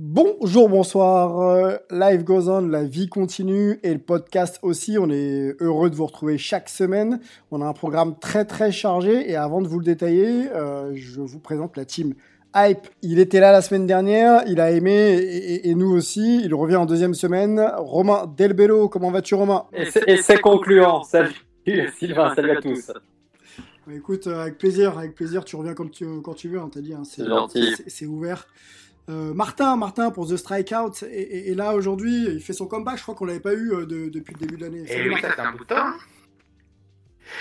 Bonjour, bonsoir. euh, Live goes on, la vie continue et le podcast aussi. On est heureux de vous retrouver chaque semaine. On a un programme très très chargé et avant de vous le détailler, euh, je vous présente la team Hype. Il était là la semaine dernière, il a aimé et, et- et nous aussi. Il revient en deuxième semaine. Romain Delbello, comment vas-tu Romain? Et c'est- concluant. Salut Sylvain, salut à tous. Écoute, euh, avec plaisir, avec plaisir. Tu reviens comme tu, quand tu veux, hein, t'as dit. hein, C'est gentil. c'est- C'est ouvert. Euh, Martin, Martin pour The Strikeout et, et- et là aujourd'hui, il fait son comeback. Je crois qu'on l'avait pas eu euh, de- depuis le début de l'année. Et oui, Martin. ça fait un bout de temps.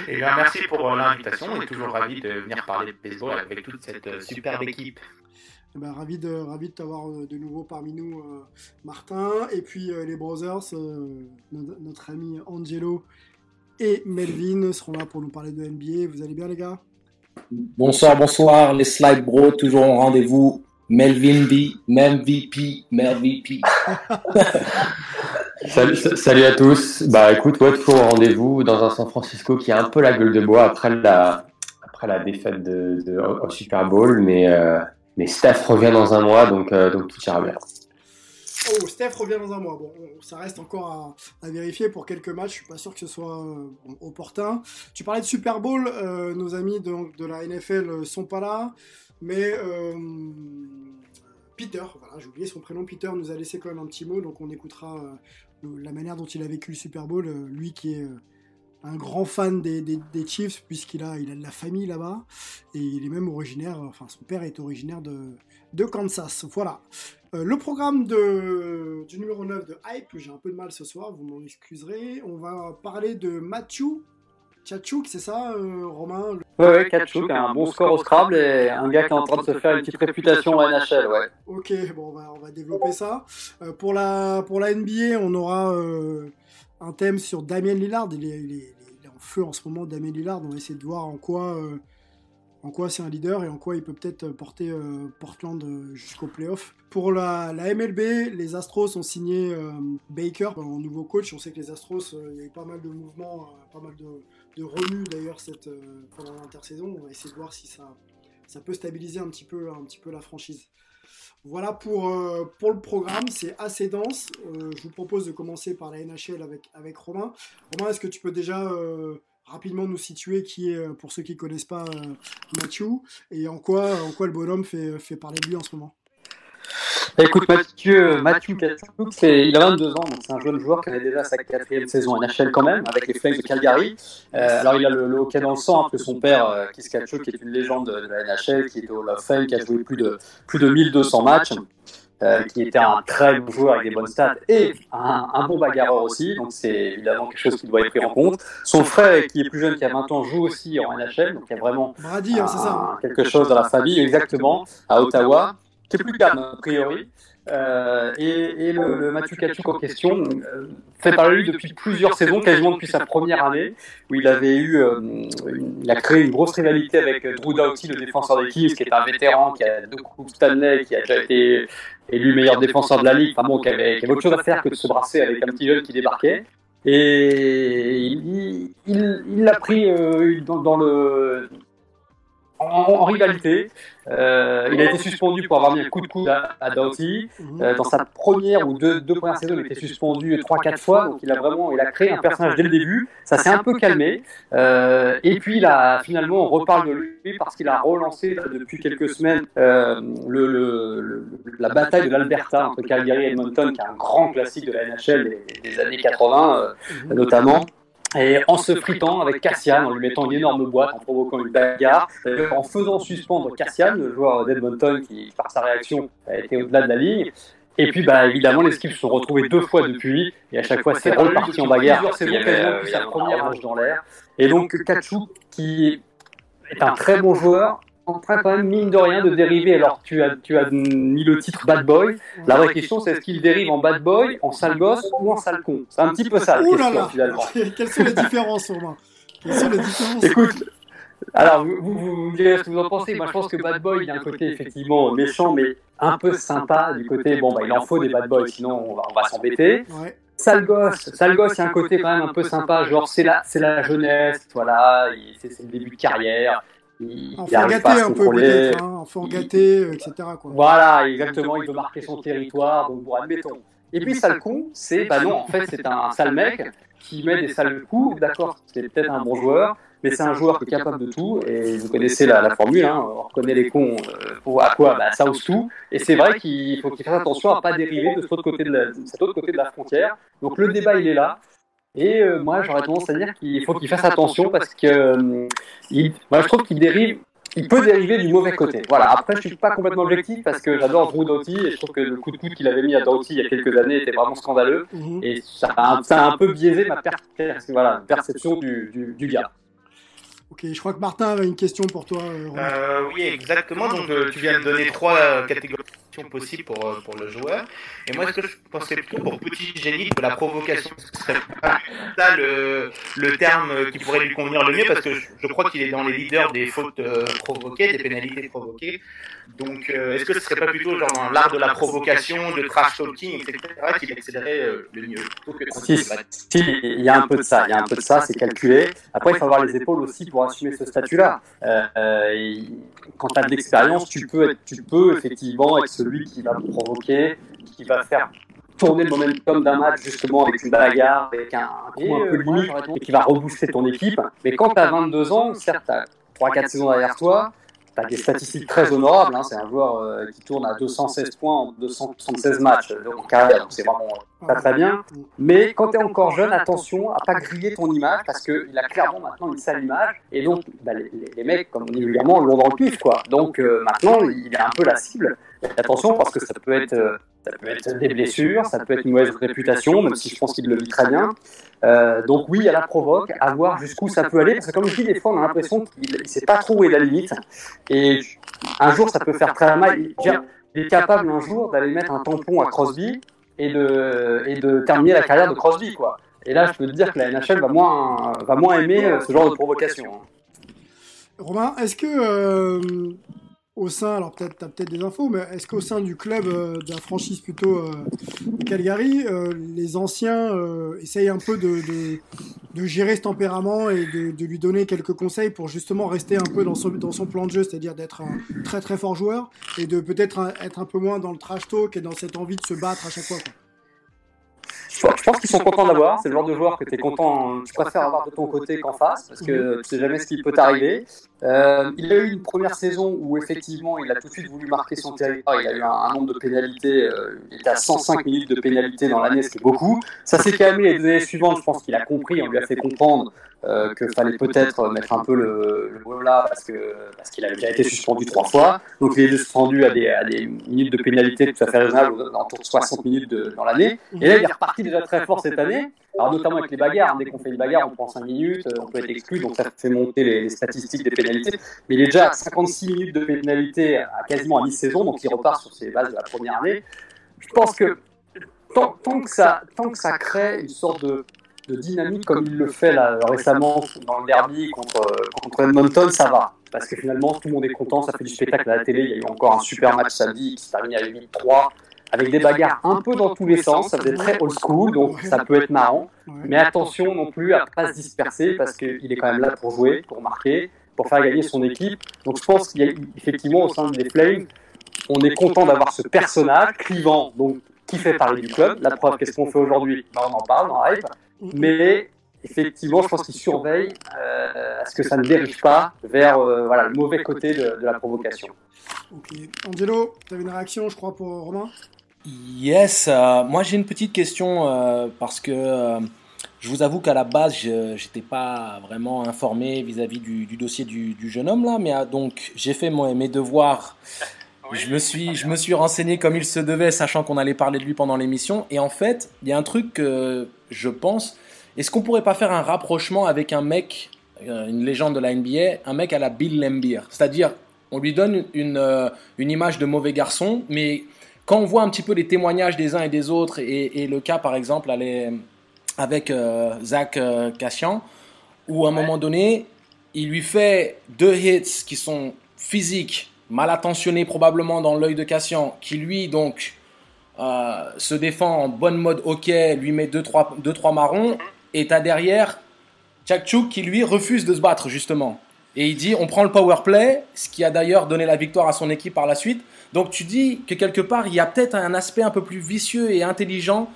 Et bien, merci pour euh, l'invitation. On est toujours ravis de venir parler de baseball avec toute cette superbe équipe. Eh ben, ravi de ravi de t'avoir de nouveau parmi nous, euh, Martin. Et puis euh, les Brothers, euh, no- notre ami Angelo et Melvin seront là pour nous parler de NBA. Vous allez bien les gars? Bonsoir, bonsoir, les Slide Bros, toujours en rendez-vous. Melvin B, MVP, MVP. Salut, salut à tous. Bah écoute, ouais, toujours au rendez-vous dans un San Francisco qui a un peu la gueule de bois après la, après la défaite de, de- au Super Bowl, mais, euh, mais Steph revient dans un mois, donc, euh, donc tout ira bien. Oh, Steph revient dans un mois. Bon, on- ça reste encore à, à vérifier pour quelques matchs. Je suis pas sûr que ce soit euh, opportun. Tu parlais de Super Bowl. euh, nos amis de, de la NFL sont pas là, mais euh, Peter, voilà, j'ai oublié son prénom. Peter nous a laissé quand même un petit mot, donc on écoutera euh, la manière dont il a vécu le Super Bowl. euh, lui qui est un grand fan des, Chiefs puisqu'il a, il a de la famille là-bas et il est même originaire. Enfin, son père est originaire de, de Kansas. Voilà. Le programme de, du numéro 9 de Hype, j'ai un peu de mal ce soir, vous m'en excuserez. On va parler de Mathieu Tchatchouk, c'est ça, Romain Ouais, ouais, Kachuk a un bon score au Scrabble et un gars qui est en train de se faire une petite réputation à NHL, ouais. Ok, bon, on va, on va développer ça. Euh, pour, la, pour la NBA, on aura euh, un thème sur Damien Lillard. Il est, il, est, il est en feu en ce moment, Damien Lillard. On va essayer de voir en quoi, euh, en quoi c'est un leader et en quoi il peut peut-être porter euh, Portland jusqu'au playoff. Pour la, la MLB, les Astros ont signé euh, Baker en nouveau coach. On sait que les Astros, euh, il y a eu pas mal de mouvements, euh, pas mal de, de remue d'ailleurs cette, euh, pendant l'intersaison. On va essayer de voir si ça, ça peut stabiliser un petit peu, un petit peu la franchise. Voilà pour, euh, pour le programme, c'est assez dense. Euh, je vous propose de commencer par la NHL avec, avec Romain. Romain, est-ce que tu peux déjà rapidement nous situer qui est, pour ceux qui ne connaissent pas, Mathieu, et en quoi, en quoi le bonhomme fait, fait parler de lui en ce moment? Écoute, Mathieu, Mathieu c'est, il a 22 ans, donc c'est un jeune joueur qui a déjà sa quatrième saison NHL quand même, avec les Flames de Calgary. Euh, alors il a le, le hockey dans le sang, hein, que son père, euh, Keith Kachuk, qui est une légende de, la NHL, qui est au of Fame, qui a joué plus de, plus de 1200 matchs, euh, qui était un très bon joueur avec des bonnes stats et un, un bon bagarreur aussi, donc c'est évidemment quelque chose qui doit être pris en compte. Son frère, qui est plus jeune, qui a 20 ans, joue aussi en NHL, donc il y a vraiment Brady, hein, ça quelque chose dans la famille, exactement, à Ottawa, qui est plus calme a priori. Euh, et, et le, le Mathieu Kachuk en question euh, fait parler lui depuis plusieurs saisons, quasiment depuis sa première année, où il avait eu, euh, une- il a créé une grosse rivalité avec Drew Doughty, le défenseur des Kings, qui est un vétéran, qui a deux coupes Stanley, qui a déjà été élu meilleur défenseur de la ligue, enfin bon, qui avait, qui avait autre chose à faire que de se brasser avec un petit jeune qui débarquait. Et il il- il l'a pris euh, dans, dans le en, en rivalité. Euh, il a été suspendu pour avoir mis un coup de coude à, à Doughty. Euh, dans sa première ou deux, deux premières saisons, il était suspendu 3-4 fois, donc il a vraiment il a créé un personnage dès le début. Ça s'est un peu calmé. Euh, et puis là, finalement, on reparle de lui parce qu'il a relancé là, depuis quelques semaines euh, le, le- le- la bataille de l'Alberta entre Calgary et Edmonton, qui est un grand classique de la NHL des, des années 80 euh, notamment. Et en se fritant avec Cassian, en lui mettant une énorme boîte, en provoquant une bagarre, en faisant suspendre Cassian, le joueur d'Edmonton qui, par sa réaction, a été au-delà de la ligne. Et puis, bah, évidemment, les skips se sont retrouvés deux fois depuis, et à chaque fois, c'est reparti en bagarre. C'est l'occasion sa première manche dans l'air. Et donc, Kachuk, qui est un très bon joueur, en train quand même, mine de rien, de dériver. Alors, tu as, tu as mis le titre Bad Boy. La vraie question, c'est est-ce qu'il dérive en Bad Boy, en sale gosse ou en sale con? C'est un petit peu ça, la question, là finalement. Quelles sont les différences, Romain? Quelles sont les différences? Écoute, alors, vous, vous, me direz ce que vous en pensez. Moi, je pense que Bad Boy, il a un côté effectivement méchant, mais un peu sympa du côté, bon, bah, il en faut des Bad Boys, sinon on va, on va s'embêter. Ouais. Sale gosse, sale gosse, il y a un côté quand même un peu sympa, genre c'est la, c'est la jeunesse, voilà, c'est le début de carrière. Il, il Enfant gâté un peu peut-être, hein, enfant gâté, euh, etc. Quoi. Voilà, exactement, il veut marquer son territoire, donc bon, admettons. Et puis sale con, c'est, bah non, en fait, c'est un sale mec qui met des sales coups, d'accord, c'est peut-être un bon joueur, mais c'est un joueur qui est capable de tout, et vous connaissez la, la formule, hein, on reconnaît les cons euh, pour à quoi bah, Ça ose tout, et c'est vrai qu'il faut qu'il fasse attention à pas dériver de, cet autre côté de, la, de cet autre côté de la frontière. Donc le débat, il est là. Et euh, moi, j'aurais tendance à dire qu'il faut qu'il fasse attention parce que euh, il, moi, je trouve qu'il dérive, il peut dériver du mauvais côté. Voilà. Après, je suis pas complètement objectif parce que j'adore Drew Doughty et je trouve que le coup de coude qu'il avait mis à Doughty il y a quelques années était vraiment scandaleux et ça a, ça a un peu biaisé ma per- per- voilà, perception du, du, du gars. Ok, je crois que Martin avait une question pour toi, euh. Euh, oui, exactement. Donc, euh, tu viens de donner trois euh, catégories possibles pour, euh, pour le joueur. Et moi, ce que je pensais plutôt pour petit génie de la provocation, ce serait pas ça le, le terme euh, qui pourrait lui convenir le mieux, parce que je, je crois qu'il est dans les leaders des fautes euh, provoquées, des pénalités provoquées. Donc, euh, est-ce que ce serait pas plutôt genre dans l'art de la provocation, de trash talking, etc., qu'il accélérait euh, le mieux plutôt que de Si, si, il y a un peu de ça, il y a un peu de ça, c'est calculé. Après, il faut avoir les épaules aussi pour assumer ce statut-là. Euh, euh, quand tu as de l'expérience, tu peux, être- tu peux effectivement être celui qui va provoquer, qui va faire tourner le momentum d'un match justement avec une bagarre, avec un, un coup un peu limite, et qui va rebooster ton équipe. Mais quand tu as 22 ans, certes, tu as 3-4 saisons derrière toi, tu as des statistiques très honorables. hein. C'est un joueur euh, qui tourne à 216 points en 276 matchs euh, en carrière, donc c'est vraiment très très bien. Mais quand tu es encore jeune, attention à pas griller ton image parce qu'il a clairement maintenant une sale image. Et donc, bah, les, les- les mecs, comme on dit vulgairement, l'ont dans le pif. Quoi. Donc euh, maintenant, il est un peu la cible. Et attention parce que ça peut être. euh, ça peut être des blessures, ça peut être une mauvaise réputation, même si je pense qu'il le vit très bien. Euh, donc oui, il y a la provoque, à voir jusqu'où ça peut aller, parce que comme je dis, des fois on a l'impression qu'il ne sait pas trop où est la limite, et un jour ça peut faire très mal. Il, je veux dire, il est capable un jour d'aller mettre un tampon à Crosby et de, et de terminer la carrière de Crosby, quoi. Et là, je peux te dire que la NHL va moins, va moins aimer euh, ce genre de provocation. hein. Romain, est-ce que euh, au sein, alors peut-être t'as peut-être des infos, mais est-ce qu'au sein du club euh, de la franchise plutôt euh, Calgary, euh, les anciens euh, essayent un peu de, de, de gérer ce tempérament et de, de lui donner quelques conseils pour justement rester un peu dans son, dans son plan de jeu, c'est-à-dire d'être un très très fort joueur et de peut-être être un peu moins dans le trash talk et dans cette envie de se battre à chaque fois. quoi. Je pense- qu'ils sont contents d'avoir. C'est le genre de joueur que tu es content, tu préfères avoir de ton côté qu'en face, parce que tu sais jamais ce qui peut t'arriver. Euh, il a eu une première saison où effectivement il a tout de suite voulu marquer son territoire. Il a eu un, un nombre de pénalités, euh, il était à 105 minutes de pénalité dans l'année, ce qui est beaucoup. Ça s'est calmé les années suivantes. Je pense qu'il a compris, on lui a fait comprendre euh, qu'il fallait peut-être mettre un peu le, le là parce que parce qu'il avait déjà été suspendu trois fois. Donc il est suspendu à des, à des minutes de pénalité tout à fait raisonnables, autour de 60 minutes de- dans l'année. Et là il est reparti déjà très fort cette année. Alors notamment avec les bagarres, dès qu'on fait une bagarre, on prend 5 minutes, euh, on peut être exclu, donc ça fait monter les, les statistiques des pénalités. Mais il est déjà à 56 minutes de pénalité à quasiment à mi-saison, donc il repart sur ses bases de la première année. Je pense que tant, tant que, ça, tant que ça crée une sorte de, de dynamique comme il le fait là, récemment dans le derby contre, contre Edmonton, ça va. Parce que finalement, tout le monde est content, ça fait du spectacle à la télé. Il y a eu encore un super match samedi qui se termine à 8-3, avec des bagarres un peu dans tous les sens. Ça faisait très old school, donc ça peut être marrant. Mais attention non plus à pas se disperser, parce qu'il est quand même là pour jouer, pour marquer, pour faire gagner son équipe. Donc je pense qu'il y a effectivement au sein des Flames, on est content d'avoir ce personnage clivant, donc qui fait parler du club. La preuve, qu'est-ce qu'on fait aujourd'hui Ben, On en parle dans Hype. Mais effectivement, je pense qu'il surveille euh, à ce que ça ne dérive pas vers euh, voilà, le mauvais côté de, de la provocation. Ok. Angelo, tu avais une réaction, je crois, pour Romain? Yes, euh, moi j'ai une petite question euh, parce que euh, Je vous avoue qu'à la base, je n'étais pas vraiment informé vis-à-vis du, du, dossier du, du, jeune homme là, mais ah, donc j'ai fait mon, mes devoirs. Oui, je me suis, je me suis renseigné comme il se devait, sachant qu'on allait parler de lui pendant l'émission. Et en fait, il y a un truc que je pense. Est-ce qu'on pourrait pas faire un rapprochement avec un mec, euh, une légende de la NBA, un mec à la Bill Lambier C'est-à-dire, on lui donne une, euh, une image de mauvais garçon, mais quand on voit un petit peu les témoignages des uns et des autres, et, et le cas par exemple avec euh, Zach euh, Cassian, où à un ouais. moment donné, il lui fait deux hits qui sont physiques, mal attentionnés probablement dans l'œil de Cassian, qui lui donc euh, se défend en bonne mode hockey, lui met deux trois, deux, trois marrons, et t'as derrière Chakchuk qui lui refuse de se battre justement. Et il dit on prend le power play, ce qui a d'ailleurs donné la victoire à son équipe par la suite. Donc tu dis que quelque part il y a peut-être un aspect un peu plus vicieux et intelligent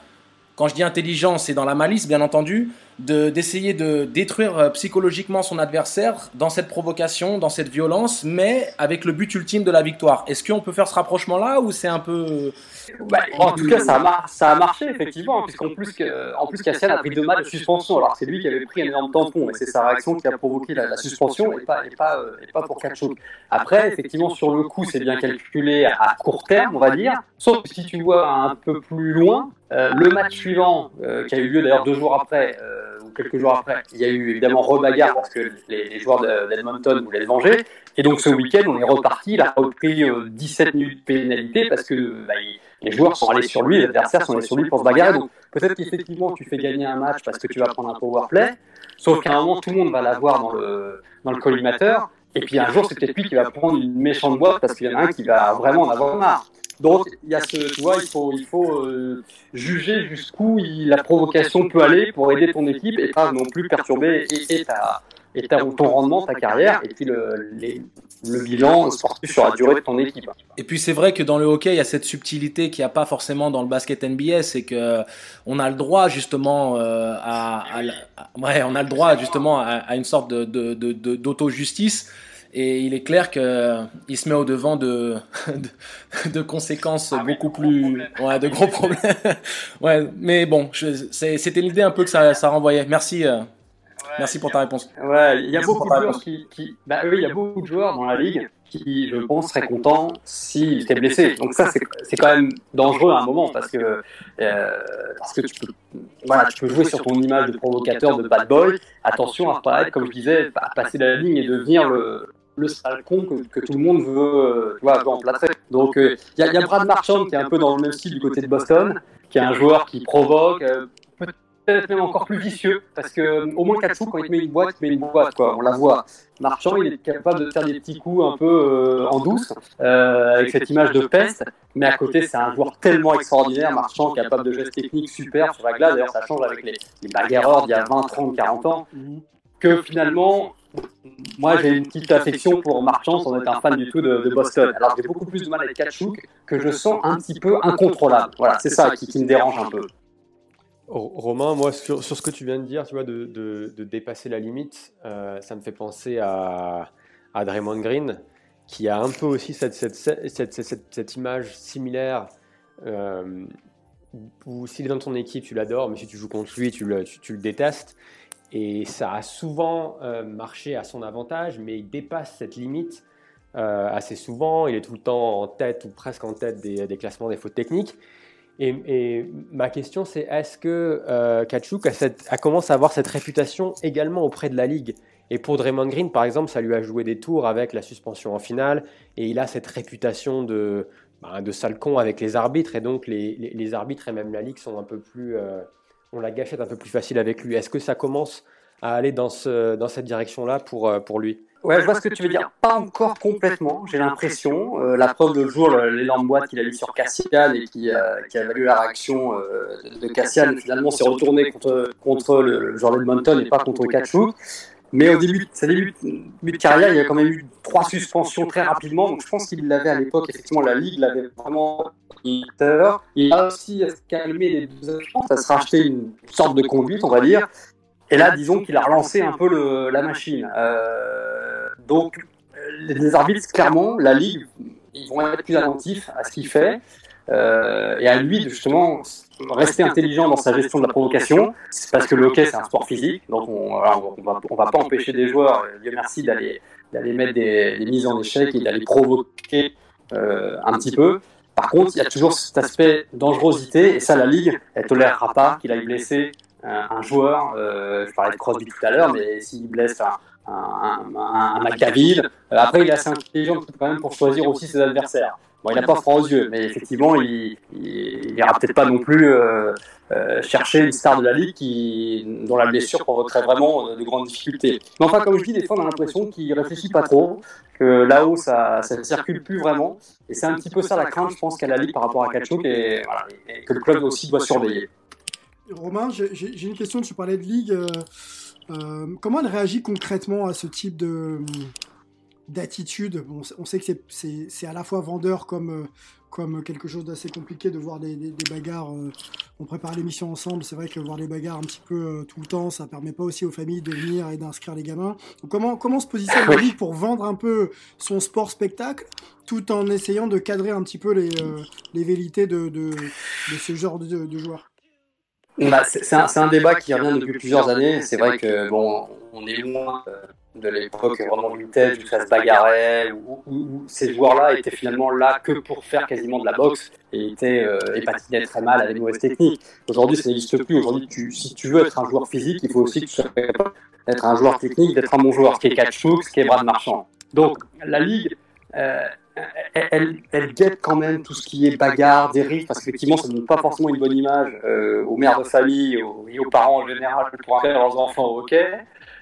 quand je dis intelligent, c'est dans la malice, bien entendu, d'essayer de, de, détruire euh, psychologiquement son adversaire dans cette provocation, dans cette violence, mais avec le but ultime de la victoire. Est-ce qu'on peut faire ce rapprochement-là ou c'est un peu... Bah, en tout cas, ça a, mar ça a marché, effectivement, puisqu'en plus, que, en plus Cassian a pris deux matchs de suspension, alors c'est lui qui avait pris un énorme tampon, et c'est sa réaction qui a provoqué la, la suspension, et pas, et pas, euh, et pas pour Kachuk. Après, effectivement, sur le coup, c'est bien calculé à court terme, on va dire, sauf que si tu vois un peu plus loin, euh, le match suivant, euh, qui a eu lieu d'ailleurs deux jours après, euh, quelques jours après, il y a eu évidemment rebagarre parce que les, les joueurs d'Edmonton voulaient le venger. Et donc ce week-end, on est reparti, il a repris 17 minutes de pénalité parce que bah, les joueurs sont allés sur lui, les adversaires sont allés sur lui pour se bagarrer. Donc peut-être qu'effectivement, tu fais gagner un match parce que tu vas prendre un power play, sauf qu'à un moment, tout le monde va l'avoir dans le, dans le collimateur. Et puis un jour, c'est peut-être lui qui va prendre une méchante boîte parce qu'il y en a un qui va vraiment en avoir marre. Donc, il y a ce, tu vois, il faut, il faut euh, juger jusqu'où la provocation peut aller pour aider ton équipe et pas non plus perturber et, et, ta, et ta, ton rendement, ta carrière, et puis le, les, le bilan sportif sur la durée de ton équipe. Et puis c'est vrai que dans le hockey, il y a cette subtilité qu'il n'y a pas forcément dans le basket NBA, c'est que on a le droit justement euh, à, à, à, ouais, on a le droit justement à, à une sorte de, de, de, d'auto-justice. Et il est clair qu'il se met au devant de, de, de conséquences ah, beaucoup plus, ouais, de gros problèmes. ouais, mais bon, c'était l'idée un peu que ça, ça renvoyait. Merci. Euh, merci pour ta réponse. Ouais, il y a beaucoup de joueurs qui, qui bah oui, il y a beaucoup de joueurs dans la ligue qui, je pense, seraient contents s'ils étaient blessés. Donc ça, c'est quand même dangereux à un moment parce que euh, parce que tu peux, voilà, tu peux jouer sur ton image de provocateur, de bad boy. Attention à pas être, comme je disais, à passer la ligne et devenir le le sale con que, que, tout le monde veut, tu vois, veut remplacer. Donc il euh, y, a, y, a Brad Marchand qui est un peu dans le même style du côté de Boston, qui est un joueur qui provoque, euh, peut-être même encore plus vicieux, parce que au moins Katsu, quand il te met une boîte, il met une boîte, quoi, on la voit. Marchand, il est capable de faire des petits coups un peu euh, en douce, euh, avec cette image de peste, mais à côté, c'est un joueur tellement extraordinaire, Marchand, capable de gestes techniques super sur la glace, d'ailleurs ça change avec les, les bagarreurs d'il y a 20, 30, 40 ans, que finalement, moi, j'ai une petite affection pour Marchand sans être un fan du tout de, de Boston. Alors, j'ai beaucoup plus de mal avec Kachuk que je sens un petit peu incontrôlable. Voilà, c'est ça qui, qui, me dérange un peu. Romain, moi, sur, ce que tu viens de dire, tu vois, de, dépasser la limite, euh, ça me fait penser à, Draymond Green, qui a un peu aussi cette, image similaire. Euh, où s'il est dans ton équipe, tu l'adores, mais si tu joues contre lui, tu le, détestes. Et ça a souvent euh, marché à son avantage, mais il dépasse cette limite assez souvent. Il est tout le temps en tête ou presque en tête des, des classements des fautes techniques. Et, ma question, c'est est-ce que euh, Kachuk a, cette, commencé à avoir cette réputation également auprès de la Ligue? Et pour Draymond Green, par exemple, ça lui a joué des tours avec la suspension en finale, et il a cette réputation de, bah, de sale con avec les arbitres, et donc les, les, les, arbitres et même la Ligue sont un peu plus... Euh, on la gâchette un peu plus facile avec lui. Est-ce que ça commence à aller dans, ce, dans cette direction-là pour, euh, pour lui? Ouais, je vois ce que tu veux dire. Pas encore complètement, j'ai l'impression. Euh, la preuve de jour, l'énorme boîte qu'il a mis sur Cassian et qui, euh, qui a valu la réaction euh, de Cassian, finalement, s'est retourné contre, contre le, joueur d'Edmonton et pas contre Kachuk. Mais au début, sa début, début de carrière, il y a quand même eu trois suspensions très rapidement. Donc je pense qu'il l'avait à l'époque, effectivement, la Ligue l'avait vraiment il a aussi calmé les deux ça se racheté une sorte de conduite, on va dire. Et là, disons qu'il a relancé un peu le, la machine. Euh, donc, les arbitres, clairement, la Ligue, ils vont être plus attentifs à ce qu'il fait. Euh, et à lui justement rester intelligent dans sa gestion de la provocation, c'est parce que le hockey c'est un sport physique, donc on, on, va, on va pas empêcher des joueurs, Dieu merci, d'aller d'aller mettre des, des, mises en échec et d'aller provoquer euh, un petit peu. Par contre, il y a toujours cet aspect dangerosité, et ça, la Ligue, elle tolérera pas qu'il aille blesser un, un joueur. Euh, je parlais de Crosby tout à l'heure, mais s'il blesse un, un, un, un euh, après, il est assez intelligent quand même pour choisir aussi ses adversaires. Bon, il n'a pas froid aux yeux, mais effectivement, il n'ira peut-être pas non plus euh, euh, chercher une star de la ligue qui, dont la blessure provoquerait vraiment euh, de grandes difficultés. Mais enfin, comme je dis, des fois, on a l'impression qu'il réfléchit pas trop, que là-haut, ça, ne circule plus vraiment. Et c'est un petit peu ça la crainte, je pense, qu'a la ligue par rapport à Kachuk et, voilà, et, que le club aussi doit surveiller. Romain, j'ai une question. Tu parlais de ligue. Euh, comment elle réagit concrètement à ce type de d'attitude? On, on, sait que c'est à la fois vendeur comme, comme quelque chose d'assez compliqué de voir des, des, des bagarres. Euh, on prépare l'émission ensemble. C'est vrai que voir les bagarres un petit peu euh, tout le temps, ça permet pas aussi aux familles de venir et d'inscrire les gamins. Donc comment, comment se positionne la Ligue pour vendre un peu son sport spectacle tout en essayant de cadrer un petit peu les, euh, les vérités de, de, de, ce genre de, de joueurs? Bah, C'est un, un, débat qui revient depuis plusieurs années. C'est vrai que bon, on est loin de l'époque vraiment vintage où ça se bagarrait, où, où, où ces joueurs-là étaient finalement là que pour faire quasiment de la boxe et étaient euh, et patinaient très mal avec mauvaise technique. Aujourd'hui, ça n'existe plus. Aujourd'hui, tu, si tu veux être un joueur physique, il faut aussi que tu sois être un joueur technique, d'être un bon joueur, ce qui est Kachuk, ce qui est Brad Marchand. Donc, la Ligue, euh, elle, elle, guette quand même tout ce qui est bagarre, dérive, parce qu'effectivement, ça ne donne pas forcément une bonne image euh, aux mères de famille aux, parents en général pour faire leurs enfants au hockey.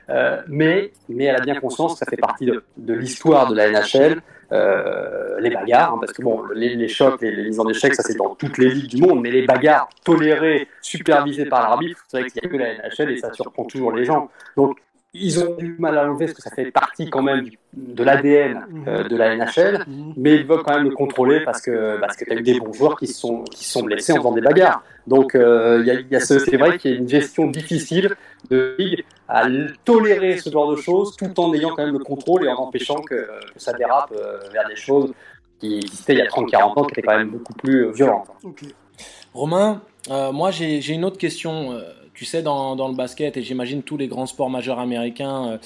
Euh, mais, elle a bien conscience que ça fait partie de, l'histoire de la NHL, euh, les bagarres, hein, parce que bon, les, les chocs, les, les mises en échec, ça c'est dans toutes les ligues du monde, mais les bagarres tolérées, supervisées par l'arbitre, c'est vrai qu'il n'y a que la NHL et ça surprend toujours les gens. Donc ils ont du mal à l'enlever parce que ça fait partie quand même de l'ADN euh, de la NHL, mais ils veulent quand même le contrôler parce que parce que tu as eu des bons joueurs qui sont qui sont blessés en faisant des bagarres. Donc euh, il euh, y a, y a ce, c'est vrai qu'il y a une gestion difficile de ligue à tolérer ce genre de choses tout en ayant quand même le contrôle et en empêchant que, que ça dérape euh, vers des choses qui existaient il y a 30-40 ans qui étaient quand même beaucoup plus violentes. Okay. Romain, euh, moi j'ai une autre question tu sais, dans, le basket, et j'imagine tous les grands sports majeurs américains euh,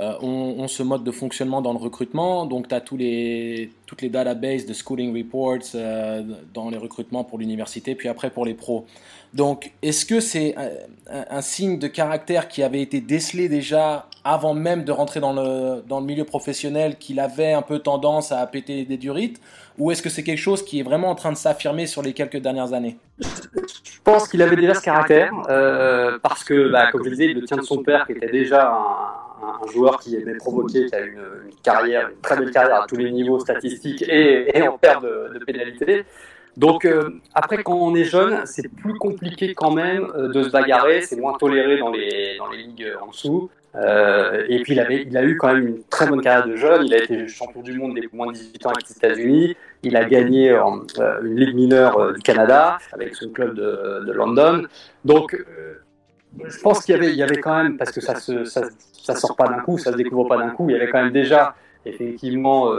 euh, ont, ont, ce mode de fonctionnement dans le recrutement. Donc, tu as tous les, toutes les databases de schooling reports euh, dans les recrutements pour l'université, puis après pour les pros. Donc, est-ce que c'est un, un, signe de caractère qui avait été décelé déjà avant même de rentrer dans le, dans le milieu professionnel, qu'il avait un peu tendance à péter des durites Ou est-ce que c'est quelque chose qui est vraiment en train de s'affirmer sur les quelques dernières années Je pense qu'il avait déjà ce caractère, euh, parce que, bah, comme je disais, il le tient de son père, qui était déjà un, joueur qui aimait provoquer, qui a une, une, carrière, très belle carrière à tous les niveaux statistiques et, en perte de, de pénalité. Donc euh, après, quand on est jeune, c'est plus compliqué quand même euh, de se bagarrer, c'est moins toléré dans les, dans les ligues en dessous. Et puis il a eu quand même une très bonne carrière de jeune, il a été champion du monde des moins de 18 ans avec les États-Unis, il a gagné euh, une ligue mineure euh, du Canada avec son club de, de London. Donc euh, je pense qu'il y avait, quand même, parce que ça se, ça, ça sort pas d'un coup, ça se découvre pas d'un coup, il y avait quand même déjà effectivement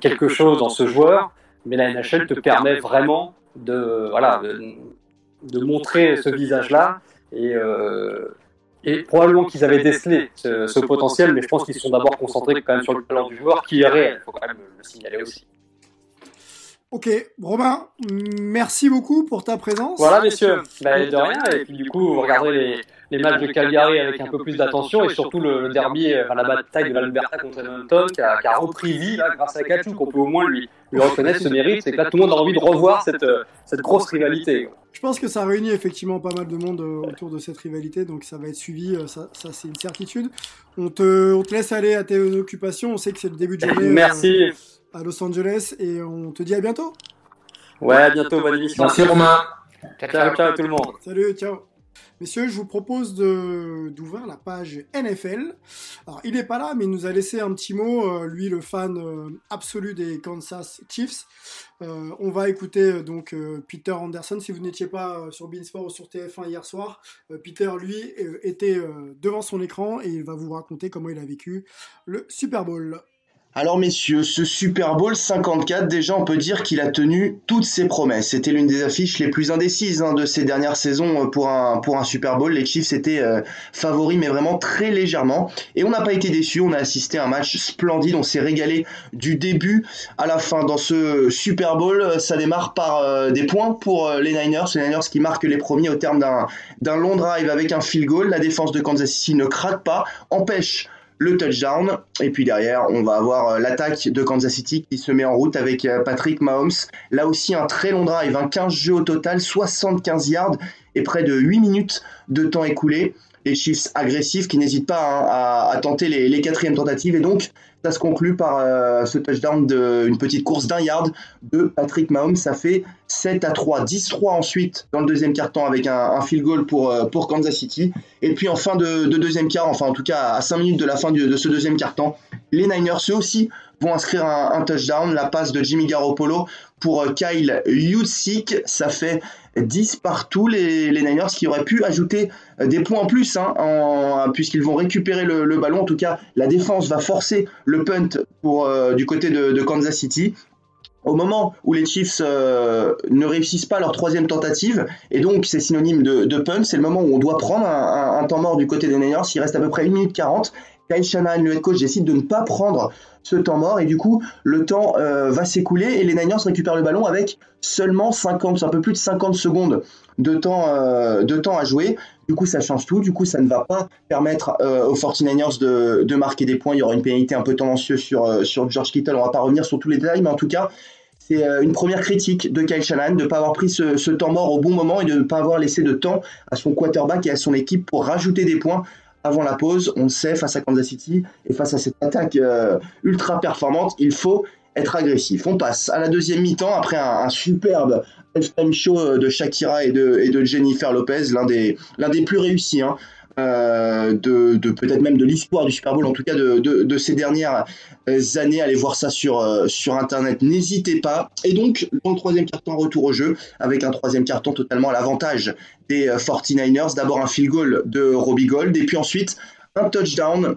quelque chose dans ce joueur mais la NHL te permet vraiment de, voilà, de, montrer ce visage-là. Et, probablement qu'ils avaient décelé ce, ce, potentiel, mais je pense qu'ils sont d'abord concentrés quand même sur le talent du joueur, qui est réel, il faut quand même le signaler aussi. Ok, Romain, merci beaucoup pour ta présence. Voilà, messieurs, bah, de rien. Et puis du coup, vous regardez les, les matchs de Calgary avec un peu plus d'attention et surtout le, le derby, enfin, la bataille de l'Alberta contre Edmonton qui a, qui a repris vie là, grâce à Kachuk, qu'on peut au moins lui, lui reconnaître ce mérite. C'est que là, tout le monde a envie de revoir cette, cette grosse rivalité. Je pense que ça réunit effectivement pas mal de monde autour de cette rivalité, donc ça va être suivi, ça, ça c'est une certitude. On te, on te laisse aller à tes occupations, on sait que c'est le début de journée. Merci. Euh, à Los Angeles et on te dit à bientôt. Ouais, à bientôt, bonne émission. Merci Romain. Ciao, ciao, ciao tout le monde. Salut, ciao. Messieurs, je vous propose d'ouvrir la page NFL. Alors, il n'est pas là, mais il nous a laissé un petit mot, euh, lui, le fan euh, absolu des Kansas Chiefs. Euh, on va écouter donc Peter Anderson. Si vous n'étiez pas sur Beansport ou sur TF1 hier soir, Peter, lui, était devant son écran et il va vous raconter comment il a vécu le Super Bowl. Alors messieurs, ce Super Bowl 54, déjà on peut dire qu'il a tenu toutes ses promesses. C'était l'une des affiches les plus indécises hein, de ces dernières saisons euh, pour un, pour un Super Bowl. Les Chiefs étaient euh, favoris mais vraiment très légèrement. Et on n'a pas été déçus, on a assisté à un match splendide, on s'est régalé du début à la fin. Dans ce Super Bowl, ça démarre par euh, des points pour les Niners. Les Niners qui marquent les premiers au terme d'un long drive avec un field goal. La défense de Kansas City ne craque pas, empêche le touchdown. Et puis derrière, on va avoir euh, l'attaque de Kansas City qui se met en route avec euh, Patrick Mahomes. Là aussi, un très long drive, un 15 jeux au total, 75 yards et près de 8 minutes de temps écoulé. Les Chiefs agressifs qui n'hésitent pas hein, à, tenter les, les, quatrièmes tentatives. Et donc, ça se conclut par euh, ce touchdown d'une petite course d'un yard de Patrick Mahomes. Ça fait 7 à 3, 10-3 ensuite dans le deuxième quart-temps avec un, field goal pour, euh, pour Kansas City. Et puis en fin de, deuxième quart, enfin en tout cas à 5 minutes de la fin de ce deuxième quart-temps, les Niners eux aussi vont inscrire un, touchdown, la passe de Jimmy Garoppolo pour euh, Kyle Juszczyk. Ça fait 10 partout les, les Niners qui auraient pu ajouter euh, des points en plus hein, puisqu'ils vont récupérer le, ballon. En tout cas, la défense va forcer le punt pour, euh, du côté de, Kansas City au moment où les Chiefs ne réussissent pas leur troisième tentative, et donc c'est synonyme de, punt, c'est le moment où on doit prendre un, temps mort du côté des Niners, il reste à peu près 1 minute 40, Kyle Shanahan, le head coach, décide de ne pas prendre ce temps mort et du coup le temps euh, va s'écouler et les Niners récupèrent le ballon avec seulement 50, un peu plus de 50 secondes de temps, euh, de à jouer. Du coup ça change tout, du coup ça ne va pas permettre euh, aux 49ers de, de, marquer des points. Il y aura une pénalité un peu tendancieuse sur, sur George Kittle, on va pas revenir sur tous les détails, mais en tout cas c'est une première critique de Kyle Shanahan de ne pas avoir pris ce, temps mort au bon moment et de ne pas avoir laissé de temps à son quarterback et à son équipe pour rajouter des points avant la pause, on le sait, face à Kansas City et face à cette attaque euh, ultra performante, il faut être agressif. On passe à la deuxième mi-temps après un, superbe halftime show euh, de Shakira et de, Jennifer Lopez, l'un des, l'un des plus réussis. Hein. Euh, de, peut-être même de l'histoire du Super Bowl, en tout cas de, ces dernières années. Allez voir ça sur, euh, sur Internet, n'hésitez pas. Et donc, dans le troisième carton, retour au jeu, avec un troisième carton totalement à l'avantage des 49ers. Euh, D'abord un field goal de Robbie Gold, et puis ensuite un touchdown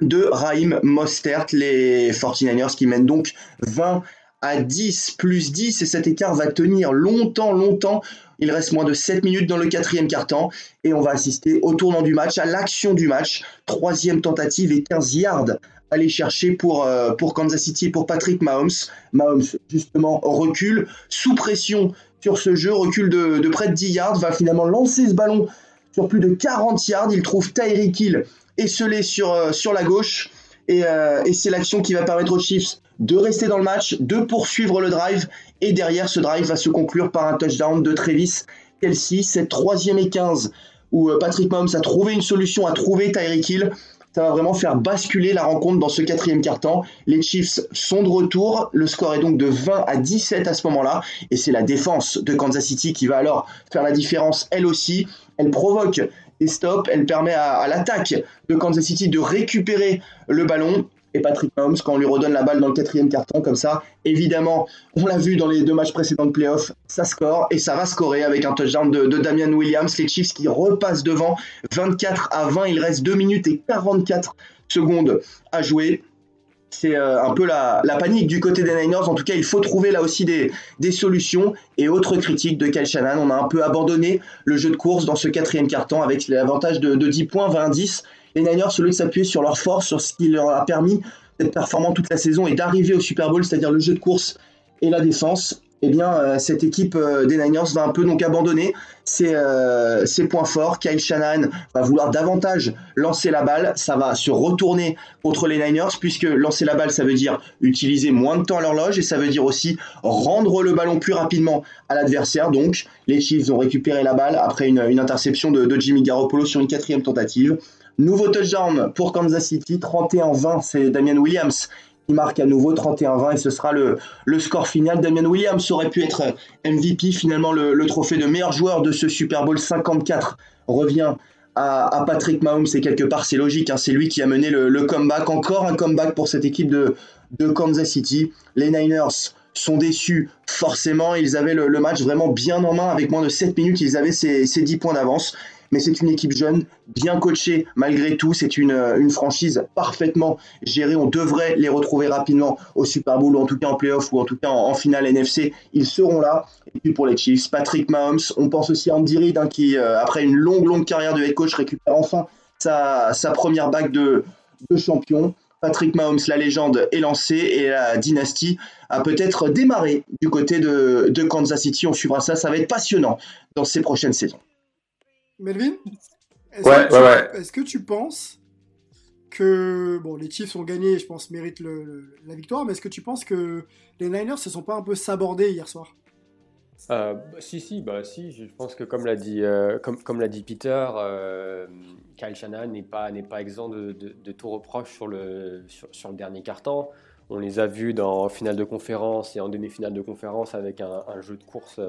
de Raheem Mostert, les 49ers qui mènent donc 20 à 10 plus 10 et cet écart va tenir longtemps, longtemps il reste moins de 7 minutes dans le quatrième quart-temps et on va assister au tournant du match, à l'action du match. Troisième tentative et 15 yards aller chercher pour, euh, pour Kansas City, pour Patrick Mahomes. Mahomes, justement, recule sous pression sur ce jeu, recule de, près de 10 yards, va finalement lancer ce ballon sur plus de 40 yards. Il trouve Tyreek Hill esselé sur, euh, sur la gauche. Et, euh, et c'est l'action qui va permettre aux Chiefs de rester dans le match, de poursuivre le drive. Et derrière, ce drive va se conclure par un touchdown de Travis Kelsey. Cette troisième et 15 où euh, Patrick Mahomes a trouvé une solution, a trouvé Tyreek Hill. Ça va vraiment faire basculer la rencontre dans ce quatrième quart-temps. Les Chiefs sont de retour. Le score est donc de 20 à 17 à ce moment-là. Et c'est la défense de Kansas City qui va alors faire la différence elle aussi. Elle provoque des stops. Elle permet à, à l'attaque de Kansas City de récupérer le ballon et Patrick Mahomes quand on lui redonne la balle dans le quatrième carton comme ça. Évidemment, on l'a vu dans les deux matchs précédents de playoff, ça score et ça va scorer avec un touchdown de, de Damian Williams. Les Chiefs qui repassent devant 24 à 20. Il reste 2 minutes et 44 secondes à jouer. C'est euh, un peu la, panique du côté des Niners. En tout cas, il faut trouver là aussi des, solutions. Et autre critique de Kyle Shannon, on a un peu abandonné le jeu de course dans ce quatrième carton avec l'avantage de, de 10 points, 20-10 les Niners, celui de s'appuyer sur leur force, sur ce qui leur a permis d'être performants toute la saison et d'arriver au Super Bowl, c'est-à-dire le jeu de course et la défense, eh bien, euh, cette équipe euh, des Niners va un peu donc abandonner ses, euh, ses, points forts. Kyle Shanahan va vouloir davantage lancer la balle. Ça va se retourner contre les Niners, puisque lancer la balle, ça veut dire utiliser moins de temps à l'horloge et ça veut dire aussi rendre le ballon plus rapidement à l'adversaire. Donc, les Chiefs ont récupéré la balle après une, une interception de, de Jimmy Garoppolo sur une quatrième tentative. Nouveau touchdown pour Kansas City, 31-20, c'est Damien Williams qui marque à nouveau 31-20 et ce sera le, le, score final. Damien Williams aurait pu être MVP, finalement le, trophée de meilleur joueur de ce Super Bowl 54 revient à, Patrick Mahomes et quelque part c'est logique, hein. c'est lui qui a mené le, comeback, encore un comeback pour cette équipe de, de Kansas City. Les Niners sont déçus forcément, ils avaient le, match vraiment bien en main avec moins de 7 minutes, ils avaient ces, ces 10 points d'avance mais c'est une équipe jeune, bien coachée malgré tout. C'est une, une franchise parfaitement gérée. On devrait les retrouver rapidement au Super Bowl, ou en tout cas en playoff, ou en tout cas en, finale NFC. Ils seront là. Et puis pour les Chiefs, Patrick Mahomes. On pense aussi à Andy Reid, hein, qui, euh, après une longue, longue carrière de head coach, récupère enfin sa, sa première bague de, de champion. Patrick Mahomes, la légende, est lancée et la dynastie a peut-être démarré du côté de, de, Kansas City. On suivra ça, ça va être passionnant dans ces prochaines saisons. Melvin Est-ce ouais, que, ouais, ouais. que, tu penses que bon, les Chiefs ont gagné, je pense, méritent le, la victoire, mais est-ce que tu penses que les Niners se sont pas un peu sabordés hier soir? Euh, bah, si, si, bah, si, je pense que comme l'a dit, euh, comme, comme l'a dit Peter, euh, Kyle Shanahan n'est pas, n'est pas exempt de, de, tout reproche sur le, sur, sur le dernier carton. On les a vus dans finale de conférence et en demi-finale de conférence avec un, un jeu de course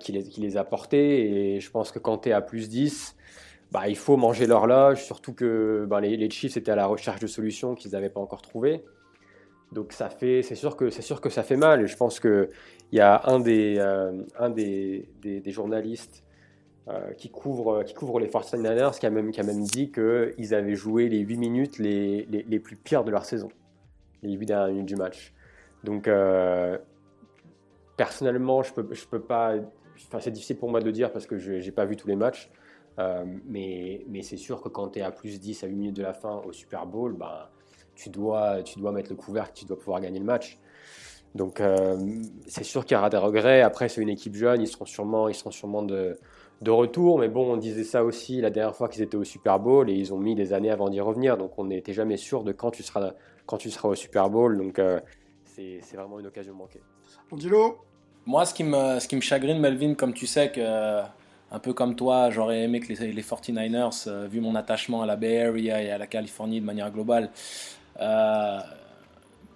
qui, les, qui les a portés. Et je pense que quand tu es à plus 10, bah, il faut manger l'horloge, surtout que bah, les, les, Chiefs étaient à la recherche de solutions qu'ils n'avaient pas encore trouvées. Donc ça fait, c'est sûr que que ça fait mal. Et je pense que il y a un des, euh, journalistes euh, qui, couvre, qui couvre les 49ers qui a même, qui a même dit qu'ils avaient joué les 8 minutes les, plus pires de leur saison, les 8 dernières minutes du match. Donc, euh, personnellement, je peux, je peux pas. Enfin, c'est difficile pour moi de le dire parce que je n'ai pas vu tous les matchs. mais, mais c'est sûr que quand tu es à plus 10 à 8 minutes de la fin au Super Bowl, bah, tu, dois, tu dois mettre le couvercle, tu dois pouvoir gagner le match. Donc euh, c'est sûr qu'il y aura des regrets. Après, c'est une équipe jeune, ils seront sûrement, ils seront sûrement de, de retour. Mais bon, on disait ça aussi la dernière fois qu'ils étaient au Super Bowl et ils ont mis des années avant d'y revenir. Donc on n'était jamais sûr de quand tu seras, quand tu seras au Super Bowl. Donc euh, c'est vraiment une occasion manquée. Angelo? Moi, ce qui, me, ce qui me chagrine, Melvin, comme tu sais que un peu comme toi, j'aurais aimé que les, les 49ers, euh, vu mon attachement à la Bay Area et à la Californie de manière globale,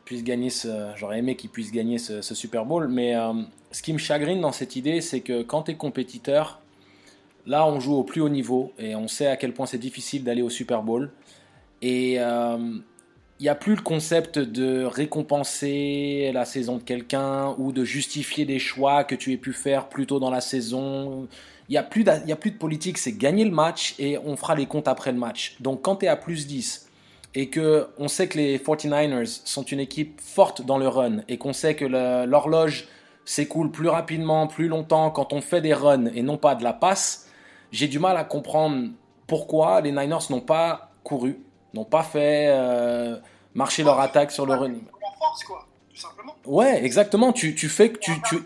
puisse gagner ce, j'aurais aimé qu'il puisse gagner ce, Super Bowl. Mais euh, ce qui me chagrine dans cette idée, c'est que quand tu es compétiteur, là on joue au plus haut niveau et on sait à quel point c'est difficile d'aller au Super Bowl. Et il n'y a plus le concept de récompenser la saison de quelqu'un ou de justifier des choix que tu aies pu faire plus tôt dans la saison. Il n'y a, plus a plus de politique, c'est gagner le match et on fera les comptes après le match. Donc quand tu es à plus 10, et que on sait que les 49ers sont une équipe forte dans le run et qu'on sait que l'horloge s'écoule plus rapidement, plus longtemps quand on fait des runs et non pas de la passe, j'ai du mal à comprendre pourquoi les Niners n'ont pas couru, n'ont pas fait euh, marcher leur attaque sur le running. force, quoi, tout simplement. Ouais, exactement. Tu, tu fais que tu, tu,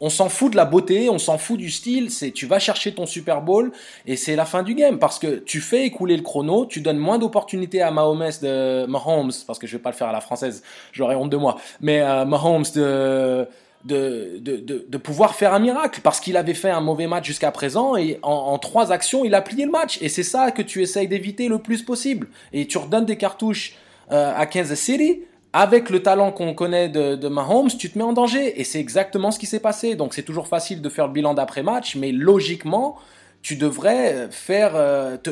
on s'en fout de la beauté, on s'en fout du style. C'est tu vas chercher ton Super Bowl et c'est la fin du game parce que tu fais écouler le chrono, tu donnes moins d'opportunités à Mahomes de Mahomes parce que je vais pas le faire à la française, j'aurais honte de moi. Mais euh, Mahomes de de, de, de, pouvoir faire un miracle parce qu'il avait fait un mauvais match jusqu'à présent et en, trois actions il a plié le match et c'est ça que tu essayes d'éviter le plus possible et tu redonnes des cartouches euh, à Kansas City avec le talent qu'on connaît de, Mahomes, tu te mets en danger. Et c'est exactement ce qui s'est passé. Donc c'est toujours facile de faire le bilan d'après-match, mais logiquement, tu devrais faire... Euh, te,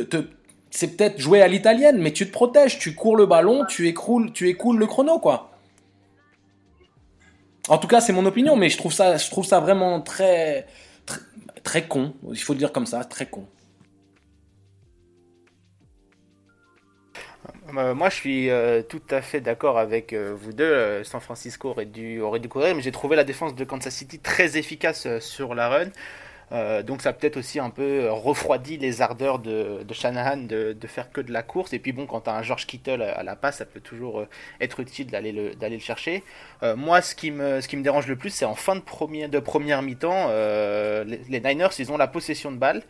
c'est peut-être jouer à l'italienne, mais tu te protèges, tu cours le ballon, tu écroules, tu écoules le chrono, quoi. En tout cas, c'est mon opinion, mais je trouve ça, je trouve ça vraiment très, très, con. Il faut le dire comme ça, très con. Euh, moi, je suis euh, tout à fait d'accord avec euh, vous deux. San Francisco aurait dû, aurait dû courir, mais j'ai trouvé la défense de Kansas City très efficace sur la run. Euh, donc ça peut-être aussi un peu refroidi les ardeurs de, de Shanahan de, de, faire que de la course. Et puis bon, quand tu as un George Kittle à la passe, ça peut toujours être utile d'aller le, le chercher. Euh, moi, ce qui, me, ce qui me dérange le plus, c'est en fin de, premier, de première mi-temps, euh, les, les, Niners, ils ont la possession de balle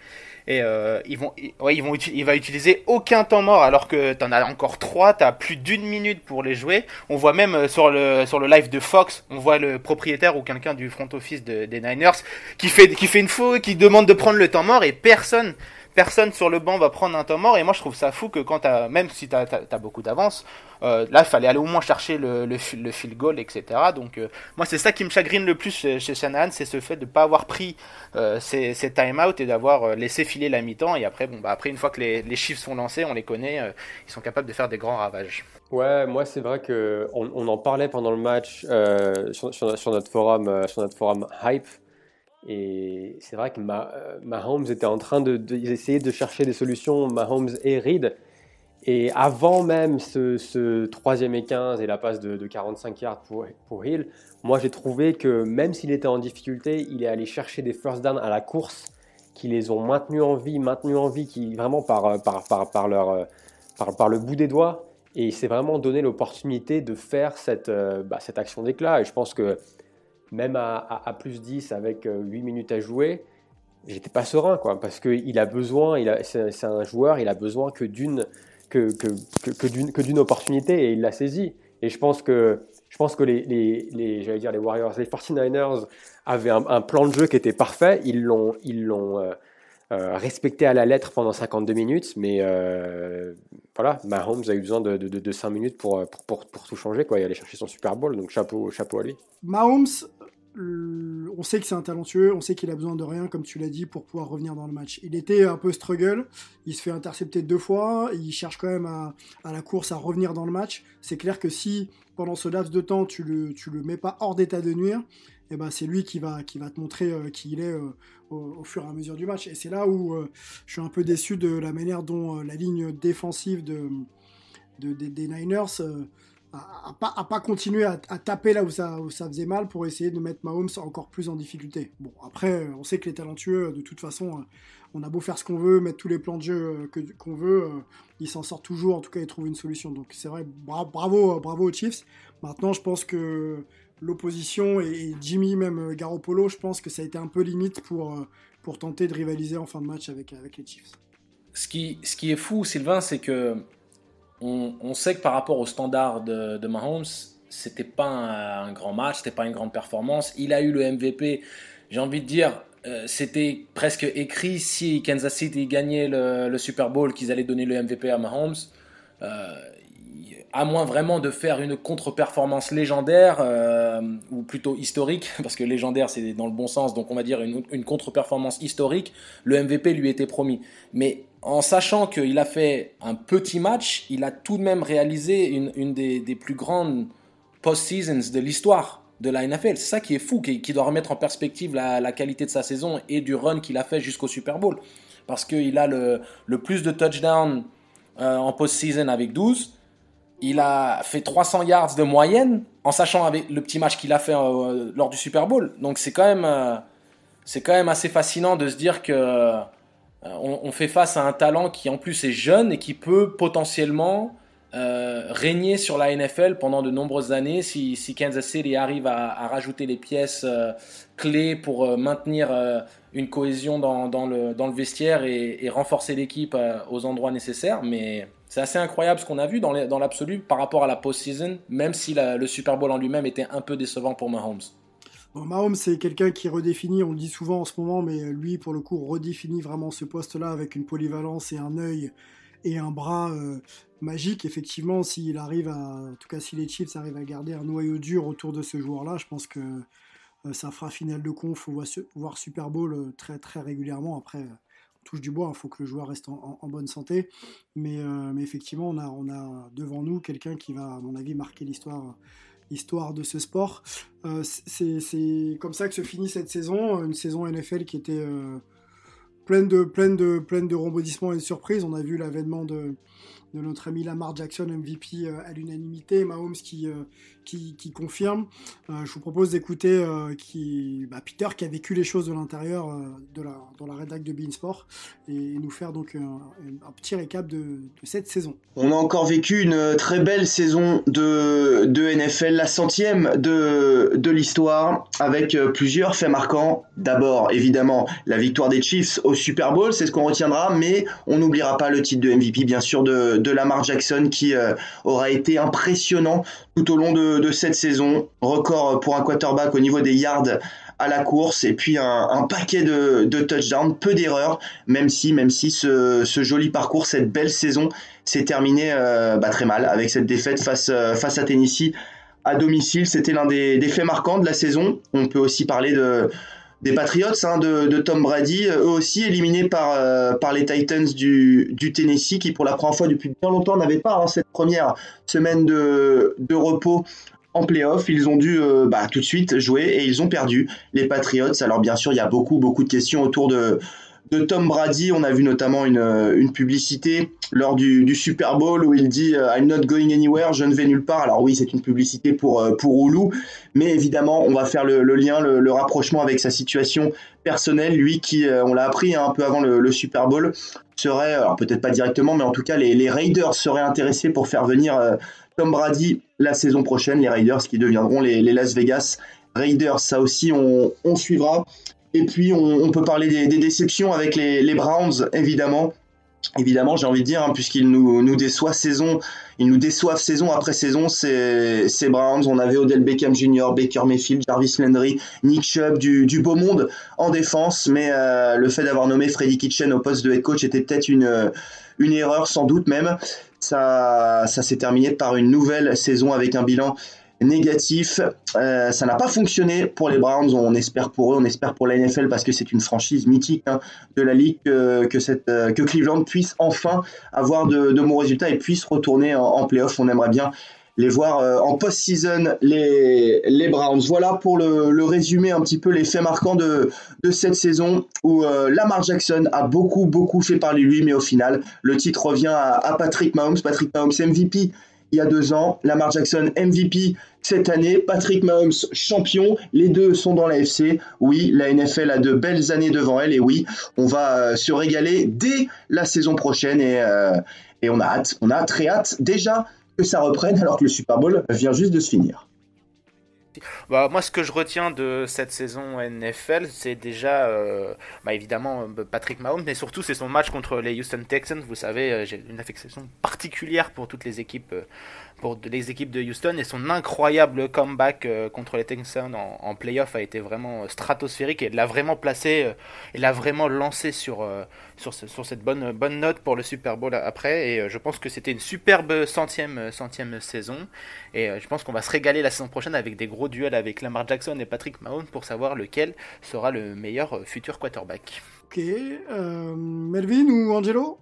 et euh, ils vont, ouais, ils vont, il va utiliser aucun temps mort alors que t'en as encore trois, t'as plus d'une minute pour les jouer. On voit même euh, sur le sur le live de Fox, on voit le propriétaire ou quelqu'un du front office de, des Niners qui fait qui fait une faute, qui demande de prendre le temps mort et personne personne sur le banc va prendre un temps mort. Et moi, je trouve ça fou que quand même si tu beaucoup d'avance, euh, là, il fallait aller au moins chercher le, le, field goal, etc. Donc, euh, moi, c'est ça qui me chagrine le plus chez, Shanahan, c'est ce fait de ne pas avoir pris euh, ces, ces time-out et d'avoir laissé filer la mi-temps. Et après, bon, bah, après, une fois que les, chiffres sont lancés, on les connaît, ils sont capables de faire des grands ravages. Ouais, moi c'est vrai que on, en parlait pendant le match sur, notre forum, sur notre forum hype, Et c'est vrai que Mahomes était en train d'essayer de, de, chercher des solutions, Mahomes et Reed. Et avant même ce, troisième et 15 et la passe de, 45 yards pour, pour Hill, moi j'ai trouvé que même s'il était en difficulté, il est allé chercher des first down à la course qui les ont maintenus en vie, maintenus en vie, qui vraiment par, par, par, par leur, par, par, le bout des doigts. Et il s'est vraiment donné l'opportunité de faire cette, bah, cette action d'éclat. Et je pense que même à, plus 10 avec 8 euh, minutes à jouer, j'étais pas serein, quoi, parce qu'il a besoin, il c'est un joueur, il a besoin que d'une que, que, que, d'une, que d'une opportunité et il l'a saisi. Et je pense que, je pense que les, les, les j'allais dire les Warriors, les 49ers avaient un, plan de jeu qui était parfait. Ils l'ont, ils l'ont euh, euh, respecté à la lettre pendant 52 minutes, mais voilà, Mahomes a eu besoin de, de, de, 5 minutes pour, pour, pour, tout changer quoi, et aller chercher son Super Bowl. Donc chapeau, chapeau à lui. Mahomes, on sait que c'est un talentueux, on sait qu'il a besoin de rien, comme tu l'as dit, pour pouvoir revenir dans le match. Il était un peu struggle, il se fait intercepter deux fois, il cherche quand même à, la course à revenir dans le match. C'est clair que si pendant ce laps de temps tu le, le mets pas hors d'état de nuire, eh ben c'est lui qui va, qui va te montrer euh, qui il est euh, au, fur et à mesure du match. Et c'est là où euh, je suis un peu déçu de la manière dont la ligne défensive de, des Niners à, pas, à pas continuer à, taper là où ça, ça faisait mal pour essayer de mettre Mahomes encore plus en difficulté. Bon, après, on sait que les talentueux, de toute façon, euh, on a beau faire ce qu'on veut, mettre tous les plans de jeu euh, que, qu'on veut, euh, ils s'en sortent toujours, en tout cas, ils trouvent une solution. Donc c'est vrai, bravo, bravo aux Chiefs. Maintenant, je pense que l'opposition et, Jimmy, même Garoppolo, je pense que ça a été un peu limite pour, pour tenter de rivaliser en fin de match avec, avec les Chiefs. Ce qui, ce qui est fou, Sylvain, c'est que on, sait que par rapport au standard de, de Mahomes, c'était pas un, grand match, c'était pas une grande performance. Il a eu le MVP. J'ai envie de dire, euh, c'était presque écrit si Kansas City gagnait le, Super Bowl qu'ils allaient donner le MVP à Mahomes. Euh, à moins vraiment de faire une contre-performance légendaire, euh, ou plutôt historique, parce que légendaire c'est dans le bon sens, donc on va dire une, une contre-performance historique, le MVP lui était promis. Mais en sachant qu'il a fait un petit match, il a tout de même réalisé une, des, plus grandes post-seasons de l'histoire de la NFL. C'est ça qui est fou, qui, doit remettre en perspective la, qualité de sa saison et du run qu'il a fait jusqu'au Super Bowl. Parce qu'il a le, plus de touchdowns euh, en post-season avec 12. Il a fait 300 yards de moyenne, en sachant avec le petit match qu'il a fait euh, lors du Super Bowl. Donc c'est quand, euh, c'est quand même assez fascinant de se dire que euh, on, fait face à un talent qui en plus est jeune et qui peut potentiellement euh, régner sur la NFL pendant de nombreuses années si, Kansas City arrive à, rajouter les pièces euh, clés pour maintenir une cohésion dans, le, vestiaire et, renforcer l'équipe aux endroits nécessaires. Mais c'est assez incroyable ce qu'on a vu dans l'absolu par rapport à la post-season, même si le Super Bowl en lui-même était un peu décevant pour Mahomes. Mahomes, c'est quelqu'un qui redéfinit, on le dit souvent en ce moment, mais lui, pour le coup, redéfinit vraiment ce poste-là avec une polyvalence et un œil et un bras euh, magique. Effectivement, s'il arrive à, en tout cas, si les Chiefs arrivent à garder un noyau dur autour de ce joueur-là, je pense que euh, ça fera finale de conf, voir Super Bowl euh, très, régulièrement. Après, on touche du bois, il faut que le joueur reste en, bonne santé. Mais, effectivement, on a devant nous quelqu'un qui va, à mon avis, marquer l'histoire histoire de ce sport. Euh, c'est comme ça que se finit cette saison, une saison NFL qui était euh, pleine de pleine de pleine de rebondissements et de surprises. On a vu l'avènement de de notre ami Lamar Jackson, MVP euh, à l'unanimité, Mahomes qui, qui, confirme. Euh, je vous propose d'écouter qui, bah, Peter qui a vécu les choses de l'intérieur de la, dans la rédac de Beansport et nous faire donc un, petit récap de, cette saison. On a encore vécu une très belle saison de, de NFL, la centième de, de l'histoire, avec plusieurs faits marquants. D'abord, évidemment, la victoire des Chiefs au Super Bowl, c'est ce qu'on retiendra, mais on n'oubliera pas le titre de MVP, bien sûr, de, Lamar Jackson qui euh, aura été impressionnant tout au long de, cette saison. Record pour un quarterback au niveau des yards à la course et puis un, paquet de, touchdowns, peu d'erreurs, même si, même si ce, joli parcours, cette belle saison s'est terminé euh, bah, très mal avec cette défaite face, euh, face à Tennessee à domicile. C'était l'un des, des, faits marquants de la saison. On peut aussi parler de, des Patriots hein, de, Tom Brady, eux aussi éliminés par, euh, par les Titans du, Tennessee, qui pour la première fois depuis bien longtemps n'avaient pas hein, cette première semaine de, repos en playoff, ils ont dû bah, tout de suite jouer et ils ont perdu les Patriots. Alors bien sûr, il y a beaucoup beaucoup de questions autour de de Tom Brady. On a vu notamment une, une publicité lors du, Super Bowl où il dit euh, I'm not going anywhere, je ne vais nulle part. Alors oui, c'est une publicité pour, euh, pour mais évidemment, on va faire le, lien, le, rapprochement avec sa situation personnelle. Lui qui, euh, on l'a appris hein, un peu avant le, Super Bowl, serait, alors peut-être pas directement, mais en tout cas, les, Raiders seraient intéressés pour faire venir Tom Brady la saison prochaine. Les Raiders qui deviendront les, Las Vegas Raiders. Ça aussi, on suivra. Et puis, on, peut parler des, déceptions avec les, Browns, évidemment. Évidemment, j'ai envie de dire, hein, puisqu'ils nous, déçoivent saison, ils nous déçoivent saison après saison, ces, Browns. On avait Odell Beckham Jr., Baker Mayfield, Jarvis Landry, Nick Chubb, du, du beau monde en défense, mais euh, le fait d'avoir nommé Freddy Kitchen au poste de head coach était peut-être une, une erreur, sans doute même. Ça, ça s'est terminé par une nouvelle saison avec un bilan négatif. Euh, ça n'a pas fonctionné pour les Browns. On espère pour eux, on espère pour la NFL parce que c'est une franchise mythique hein, de la ligue que, cette, euh, que Cleveland puisse enfin avoir de, bons résultats et puisse retourner en, en playoff. On aimerait bien les voir euh, en post-season, les, les Browns. Voilà pour le, résumé un petit peu les faits marquants de, de cette saison où Lamar Jackson a beaucoup, beaucoup fait parler lui, mais au final, le titre revient à Patrick Mahomes. Patrick Mahomes MVP il y a deux ans, Lamar Jackson MVP cette année, Patrick Mahomes champion, les deux sont dans la FC. Oui, la NFL a de belles années devant elle et oui, on va euh, se régaler dès la saison prochaine et, euh, et on a hâte, on a très hâte déjà que ça reprenne alors que le Super Bowl vient juste de se finir. Bah, moi, ce que je retiens de cette saison NFL, c'est déjà, euh, bah, évidemment, euh, Patrick Mahomes, mais surtout, c'est son match contre les Houston Texans. Vous savez, euh, j'ai une affection particulière pour toutes les équipes pour les équipes de Houston et son incroyable comeback contre les Texans en, en playoff a été vraiment stratosphérique et l'a vraiment placé et l'a vraiment lancé sur, sur, cette bonne, bonne note pour le Super Bowl après et je pense que c'était une superbe centième, centième saison et je pense qu'on va se régaler la saison prochaine avec des gros duels avec Lamar Jackson et Patrick Mahomes pour savoir lequel sera le meilleur futur quarterback. Ok, Melvin ou Angelo?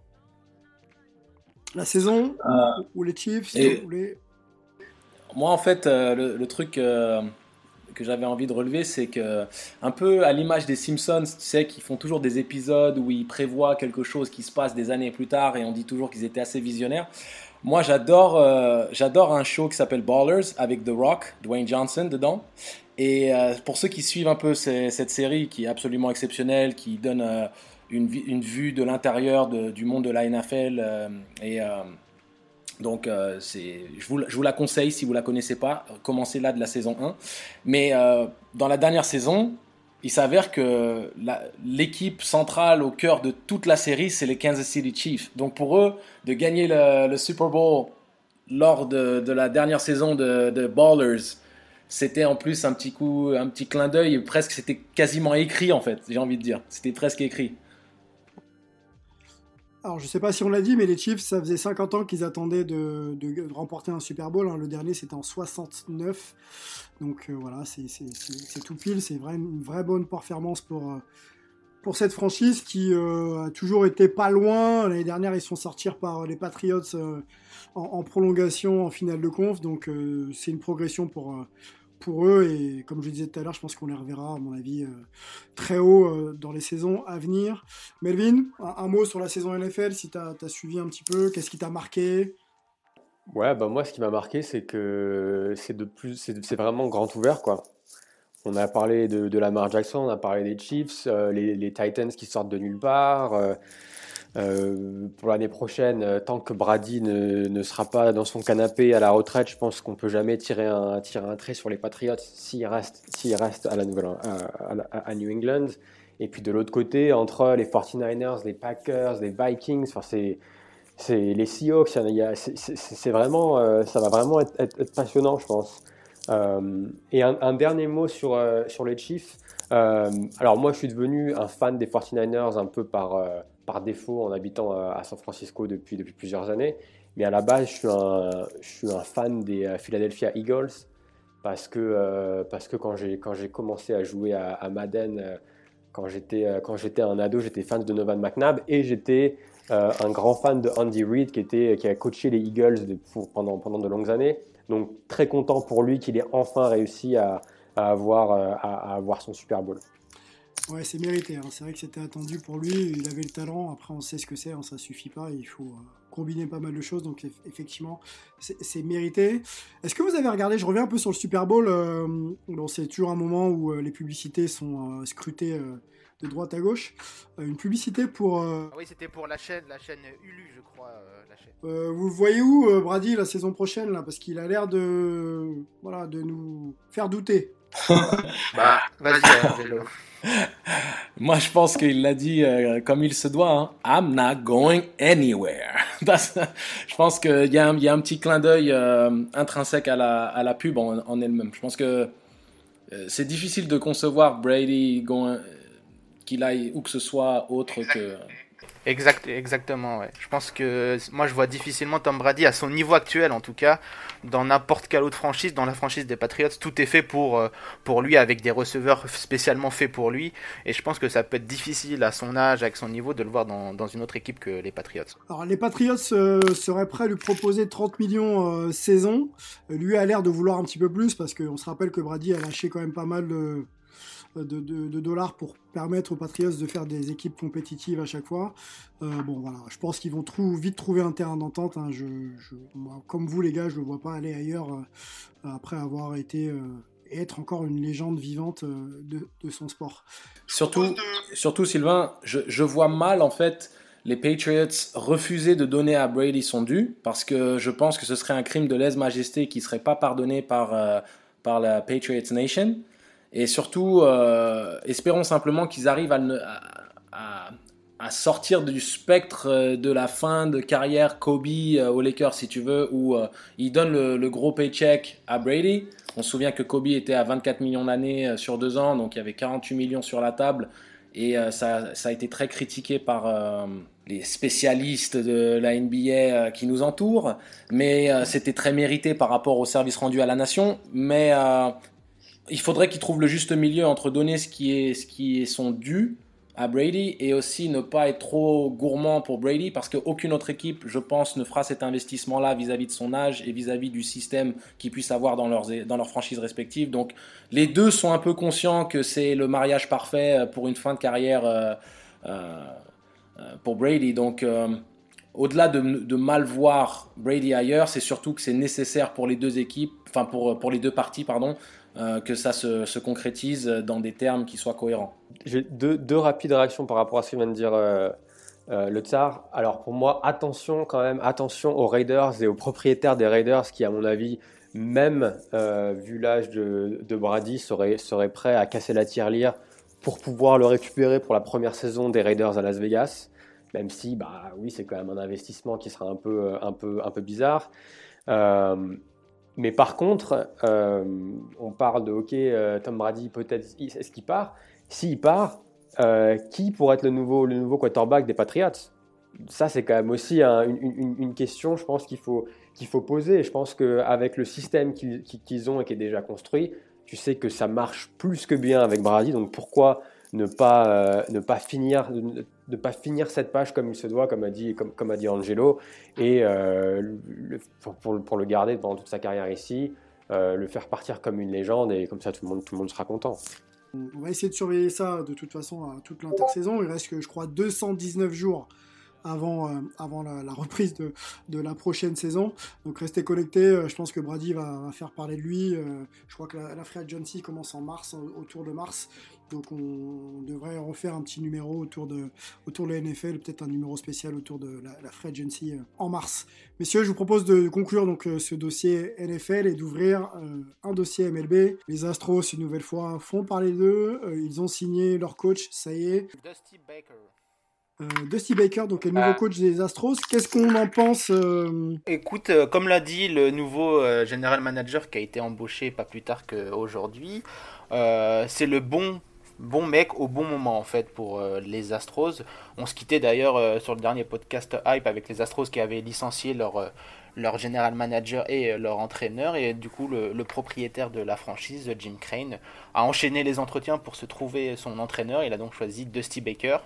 La saison euh, ou les Chiefs Moi, en fait, euh, le, truc euh, que j'avais envie de relever, c'est que, un peu à l'image des Simpsons, tu sais, qui font toujours des épisodes où ils prévoient quelque chose qui se passe des années plus tard et on dit toujours qu'ils étaient assez visionnaires. Moi, j'adore, j'adore un show qui s'appelle Ballers avec The Rock, Dwayne Johnson dedans. Et pour ceux qui suivent un peu cette série qui est absolument exceptionnelle, qui donne une, une vue de l'intérieur du monde de la NFL. Euh, et euh, donc, euh, je vous, la conseille si vous la connaissez pas. Commencez là de la saison 1. Mais dans la dernière saison, il s'avère que l'équipe centrale au cœur de toute la série, c'est les Kansas City Chiefs. Donc pour eux, de gagner le, Super Bowl lors de, la dernière saison de, de Ballers, c'était en plus un petit coup, un petit clin d'œil, presque c'était quasiment écrit en fait, j'ai envie de dire. C'était presque écrit. Alors, je sais pas si on l'a dit, mais les Chiefs, ça faisait 50 ans qu'ils attendaient de, remporter un Super Bowl. Hein. Le dernier, c'était en 69. Donc euh, voilà, c'est tout pile. C'est une vraie bonne performance pour, euh, pour cette franchise qui euh, a toujours été pas loin. L'année dernière, ils sont sortis par les Patriots en, prolongation en finale de conf. Donc c'est une progression pour pour eux. Et comme je disais tout à l'heure, je pense qu'on les reverra, à mon avis, euh, très haut euh, dans les saisons à venir. Melvin, un, mot sur la saison NFL, si tu as, suivi un petit peu, qu'est-ce qui t'a marqué? Ouais, bah moi, ce qui m'a marqué, c'est que c'est c'est vraiment grand ouvert, quoi. On a parlé de, de Lamar Jackson, on a parlé des Chiefs, euh, les, Titans qui sortent de nulle part. Pour l'année prochaine, euh, tant que Brady ne, ne, sera pas dans son canapé à la retraite, je pense qu'on peut jamais tirer un, tirer un trait sur les Patriots s'il reste, s'il reste à, New England. Et puis de l'autre côté, entre les 49ers, les Packers, les Vikings, enfin c'est, les Seahawks, c'est, vraiment, euh, ça va vraiment être, passionnant, je pense. Euh, et un, un, dernier mot sur, sur les Chiefs. alors moi, je suis devenu un fan des 49ers un peu par par défaut en habitant à San Francisco depuis, depuis plusieurs années. Mais à la base, je suis un, fan des euh, Philadelphia Eagles parce que, euh, quand j'ai commencé à jouer à, Madden, euh, quand j'étais un ado, j'étais fan de Donovan McNabb et j'étais un grand fan de Andy Reid qui, a coaché les Eagles pendant, pendant de longues années. Donc très content pour lui qu'il ait enfin réussi à, avoir, à, avoir son Super Bowl. Ouais, c'est mérité. Hein. C'est vrai que c'était attendu pour lui. Il avait le talent. Après, on sait ce que c'est. Hein. Ça suffit pas. Il faut combiner pas mal de choses. Donc, effectivement, c'est mérité. Est-ce que vous avez regardé Je reviens un peu sur le Super Bowl. bon, c'est toujours un moment où les publicités sont scrutées de droite à gauche. Euh, une publicité pour. Euh, ah oui, c'était pour la chaîne, la chaîne Ulu, je crois. Euh, la chaîne. vous voyez où, Brady, la saison prochaine, là? Parce qu'il a l'air de. Voilà, de nous faire douter. bah, vas-y, vélo. Moi, je pense qu'il l'a dit comme il se doit. Hein. I'm not going anywhere. je pense qu'il y, a un, y a un petit clin d'œil intrinsèque à la, à la pub en, en elle-même. Je pense que c'est difficile de concevoir Brady going, qu'il aille où que ce soit autre que. Exact, exactement, ouais. Je pense que moi je vois difficilement Tom Brady à son niveau actuel en tout cas dans n'importe quelle autre franchise, dans la franchise des Patriots, tout est fait pour euh, pour lui avec des receveurs spécialement faits pour lui et je pense que ça peut être difficile à son âge, avec son niveau de le voir dans, dans une autre équipe que les Patriots. Alors les Patriots euh, seraient prêts à lui proposer 30 millions euh, saison. Lui a l'air de vouloir un petit peu plus parce qu'on se rappelle que Brady a lâché quand même pas mal de de, dollars pour permettre aux Patriots de faire des équipes compétitives à chaque fois. Euh, bon, voilà, je pense qu'ils vont vite trouver un terrain d'entente. Hein. Je, comme vous, les gars, je ne vois pas aller ailleurs euh, après avoir été euh, être encore une légende vivante de, son sport. Surtout, surtout Sylvain, je, vois mal en fait les Patriots refuser de donner à Brady son dû parce que je pense que ce serait un crime de lèse-majesté qui ne serait pas pardonné par, par la Patriots Nation. Et surtout, euh, espérons simplement qu'ils arrivent à, sortir du spectre euh, de la fin de carrière Kobe euh, aux Lakers, si tu veux, où ils donnent le, gros paycheck à Brady. On se souvient que Kobe était à 24 millions d'années sur deux ans, donc il y avait 48 millions sur la table. Et ça, a été très critiqué par les spécialistes de la NBA qui nous entourent, mais c'était très mérité par rapport au service rendu à la nation. Mais il faudrait qu'il trouve le juste milieu entre donner ce qui est, ce qui est son dû à Brady et aussi ne pas être trop gourmand pour Brady parce qu'aucune autre équipe, je pense, ne fera cet investissement-là vis-à-vis de son âge et vis-à-vis du système qu'ils puissent avoir dans leurs, dans leurs franchises respectives. Donc les deux sont un peu conscients que c'est le mariage parfait pour une fin de carrière euh, euh, pour Brady. Donc au-delà de, de, mal voir Brady ailleurs, c'est surtout que c'est nécessaire pour les deux équipes, enfin pour, pour les deux parties, pardon, euh, que ça se, concrétise dans des termes qui soient cohérents. J'ai deux, rapides réactions par rapport à ce que vient de dire euh, euh, le Tsar. Alors pour moi, attention quand même, attention aux Raiders et aux propriétaires des Raiders qui, à mon avis, même vu l'âge de, Brady, seraient, prêts à casser la tirelire pour pouvoir le récupérer pour la première saison des Raiders à Las Vegas. Même si, bah oui, c'est quand même un investissement qui sera un peu, un peu, un peu bizarre. Mais par contre, euh, on parle de OK, euh, Tom Brady, peut-être, est-ce qu'il part? S'il part, euh, qui pourrait être le nouveau, le nouveau quarterback des Patriots? Ça, c'est quand même aussi une, question, je pense, qu'il faut, qu'il faut poser. Je pense qu'avec le système qu'ils ont et qui est déjà construit, tu sais que ça marche plus que bien avec Brady. Donc pourquoi ne pas, ne pas finir, de pas finir cette page comme il se doit, comme a dit, comme, a dit Angelo, et euh, pour, le garder pendant toute sa carrière ici, euh, le faire partir comme une légende, et comme ça tout le monde, tout le monde sera content. On va essayer de surveiller ça de toute façon toute l'intersaison. Il reste je crois 219 jours avant, euh, avant la, reprise de, la prochaine saison. Donc restez connectés, euh, je pense que Brady va, faire parler de lui. Euh, je crois que la, la Free Agency commence en mars, autour de mars. Donc on devrait refaire un petit numéro autour de, autour de la NFL, peut-être un numéro spécial autour de la, la Free Agency en mars. Messieurs, je vous propose de conclure donc ce dossier NFL et d'ouvrir un dossier MLB. Les Astros, une nouvelle fois, font parler d'eux. ils ont signé leur coach, ça y est. Dusty Baker. Euh, Dusty Baker, donc le nouveau ah. coach des Astros. Qu'est-ce qu'on en pense euh Écoute, euh, comme l'a dit le nouveau general manager qui a été embauché pas plus tard qu'aujourd'hui, c'est le bon bon mec au bon moment en fait pour les Astros. On se quittait d'ailleurs sur le dernier podcast Hype avec les Astros qui avaient licencié leur leur general manager et leur entraîneur et du coup le, le, propriétaire de la franchise Jim Crane a enchaîné les entretiens pour se trouver son entraîneur. Il a donc choisi Dusty Baker.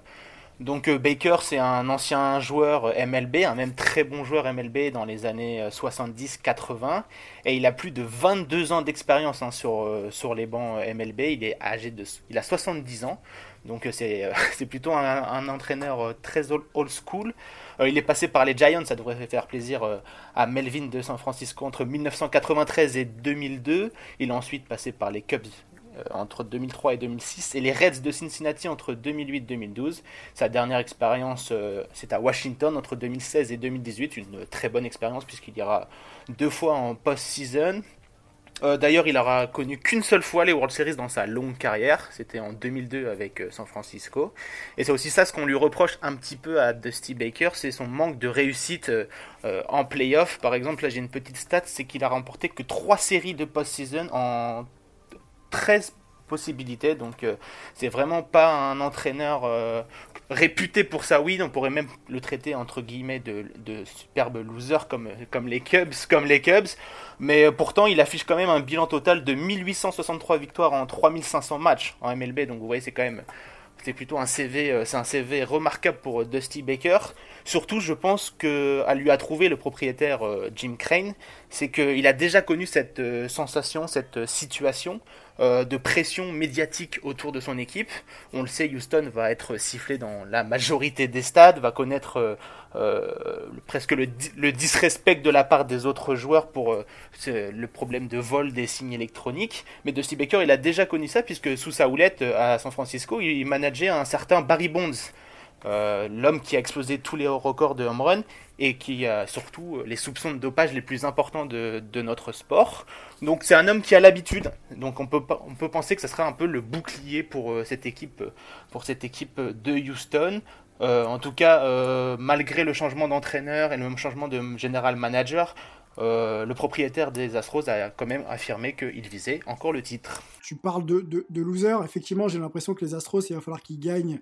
Donc Baker, c'est un ancien joueur MLB, un même très bon joueur MLB dans les années 70-80, et il a plus de 22 ans d'expérience hein, sur, sur les bancs MLB. Il est âgé de, il a 70 ans, donc c'est plutôt un, un entraîneur très old school. Euh, il est passé par les Giants, ça devrait faire plaisir euh, à Melvin de San Francisco entre 1993 et 2002. Il a ensuite passé par les Cubs euh, entre 2003 et 2006 et les Reds de Cincinnati entre 2008 et 2012. Sa dernière expérience, c'est à Washington entre 2016 et 2018, une très bonne expérience puisqu'il ira deux fois en post-season. Euh, d'ailleurs, il aura connu qu'une seule fois les World Series dans sa longue carrière. C'était en 2002 avec euh, San Francisco. Et c'est aussi ça ce qu'on lui reproche un petit peu à Dusty Baker, c'est son manque de réussite euh, en playoff. Par exemple, là j'ai une petite stat, c'est qu'il a remporté que 3 séries de post-season en 13 possibilités. Donc c'est vraiment pas un entraîneur réputé pour ça, oui, on pourrait même le traiter entre guillemets de, superbe loser comme, les Cubs, comme les Cubs, mais pourtant il affiche quand même un bilan total de 1863 victoires en 3500 matchs en MLB, donc vous voyez c'est quand même c'est plutôt un CV, euh, c'est un CV remarquable pour Dusty Baker. Surtout, je pense que à lui a trouvé le propriétaire euh, Jim Crane, c'est qu'il a déjà connu cette euh, sensation, cette situation euh, de pression médiatique autour de son équipe. On le sait, Houston va être sifflé dans la majorité des stades, va connaître euh, euh, presque le, le, disrespect de la part des autres joueurs pour le problème de vol des signes électroniques. Mais Dusty Baker, il a déjà connu ça puisque sous sa houlette à San Francisco, il manageait un certain Barry Bonds. L'homme qui a explosé tous les records de home run et qui a surtout les soupçons de dopage les plus importants de, notre sport. Donc c'est un homme qui a l'habitude, donc on peut, on peut penser que ce sera un peu le bouclier pour euh, cette équipe, pour cette équipe de Houston. Euh, en tout cas, euh, malgré le changement d'entraîneur et le changement de général manager, le propriétaire des Astros a quand même affirmé qu'il visait encore le titre. Tu parles de, de loser, effectivement j'ai l'impression que les Astros, il va falloir qu'ils gagnent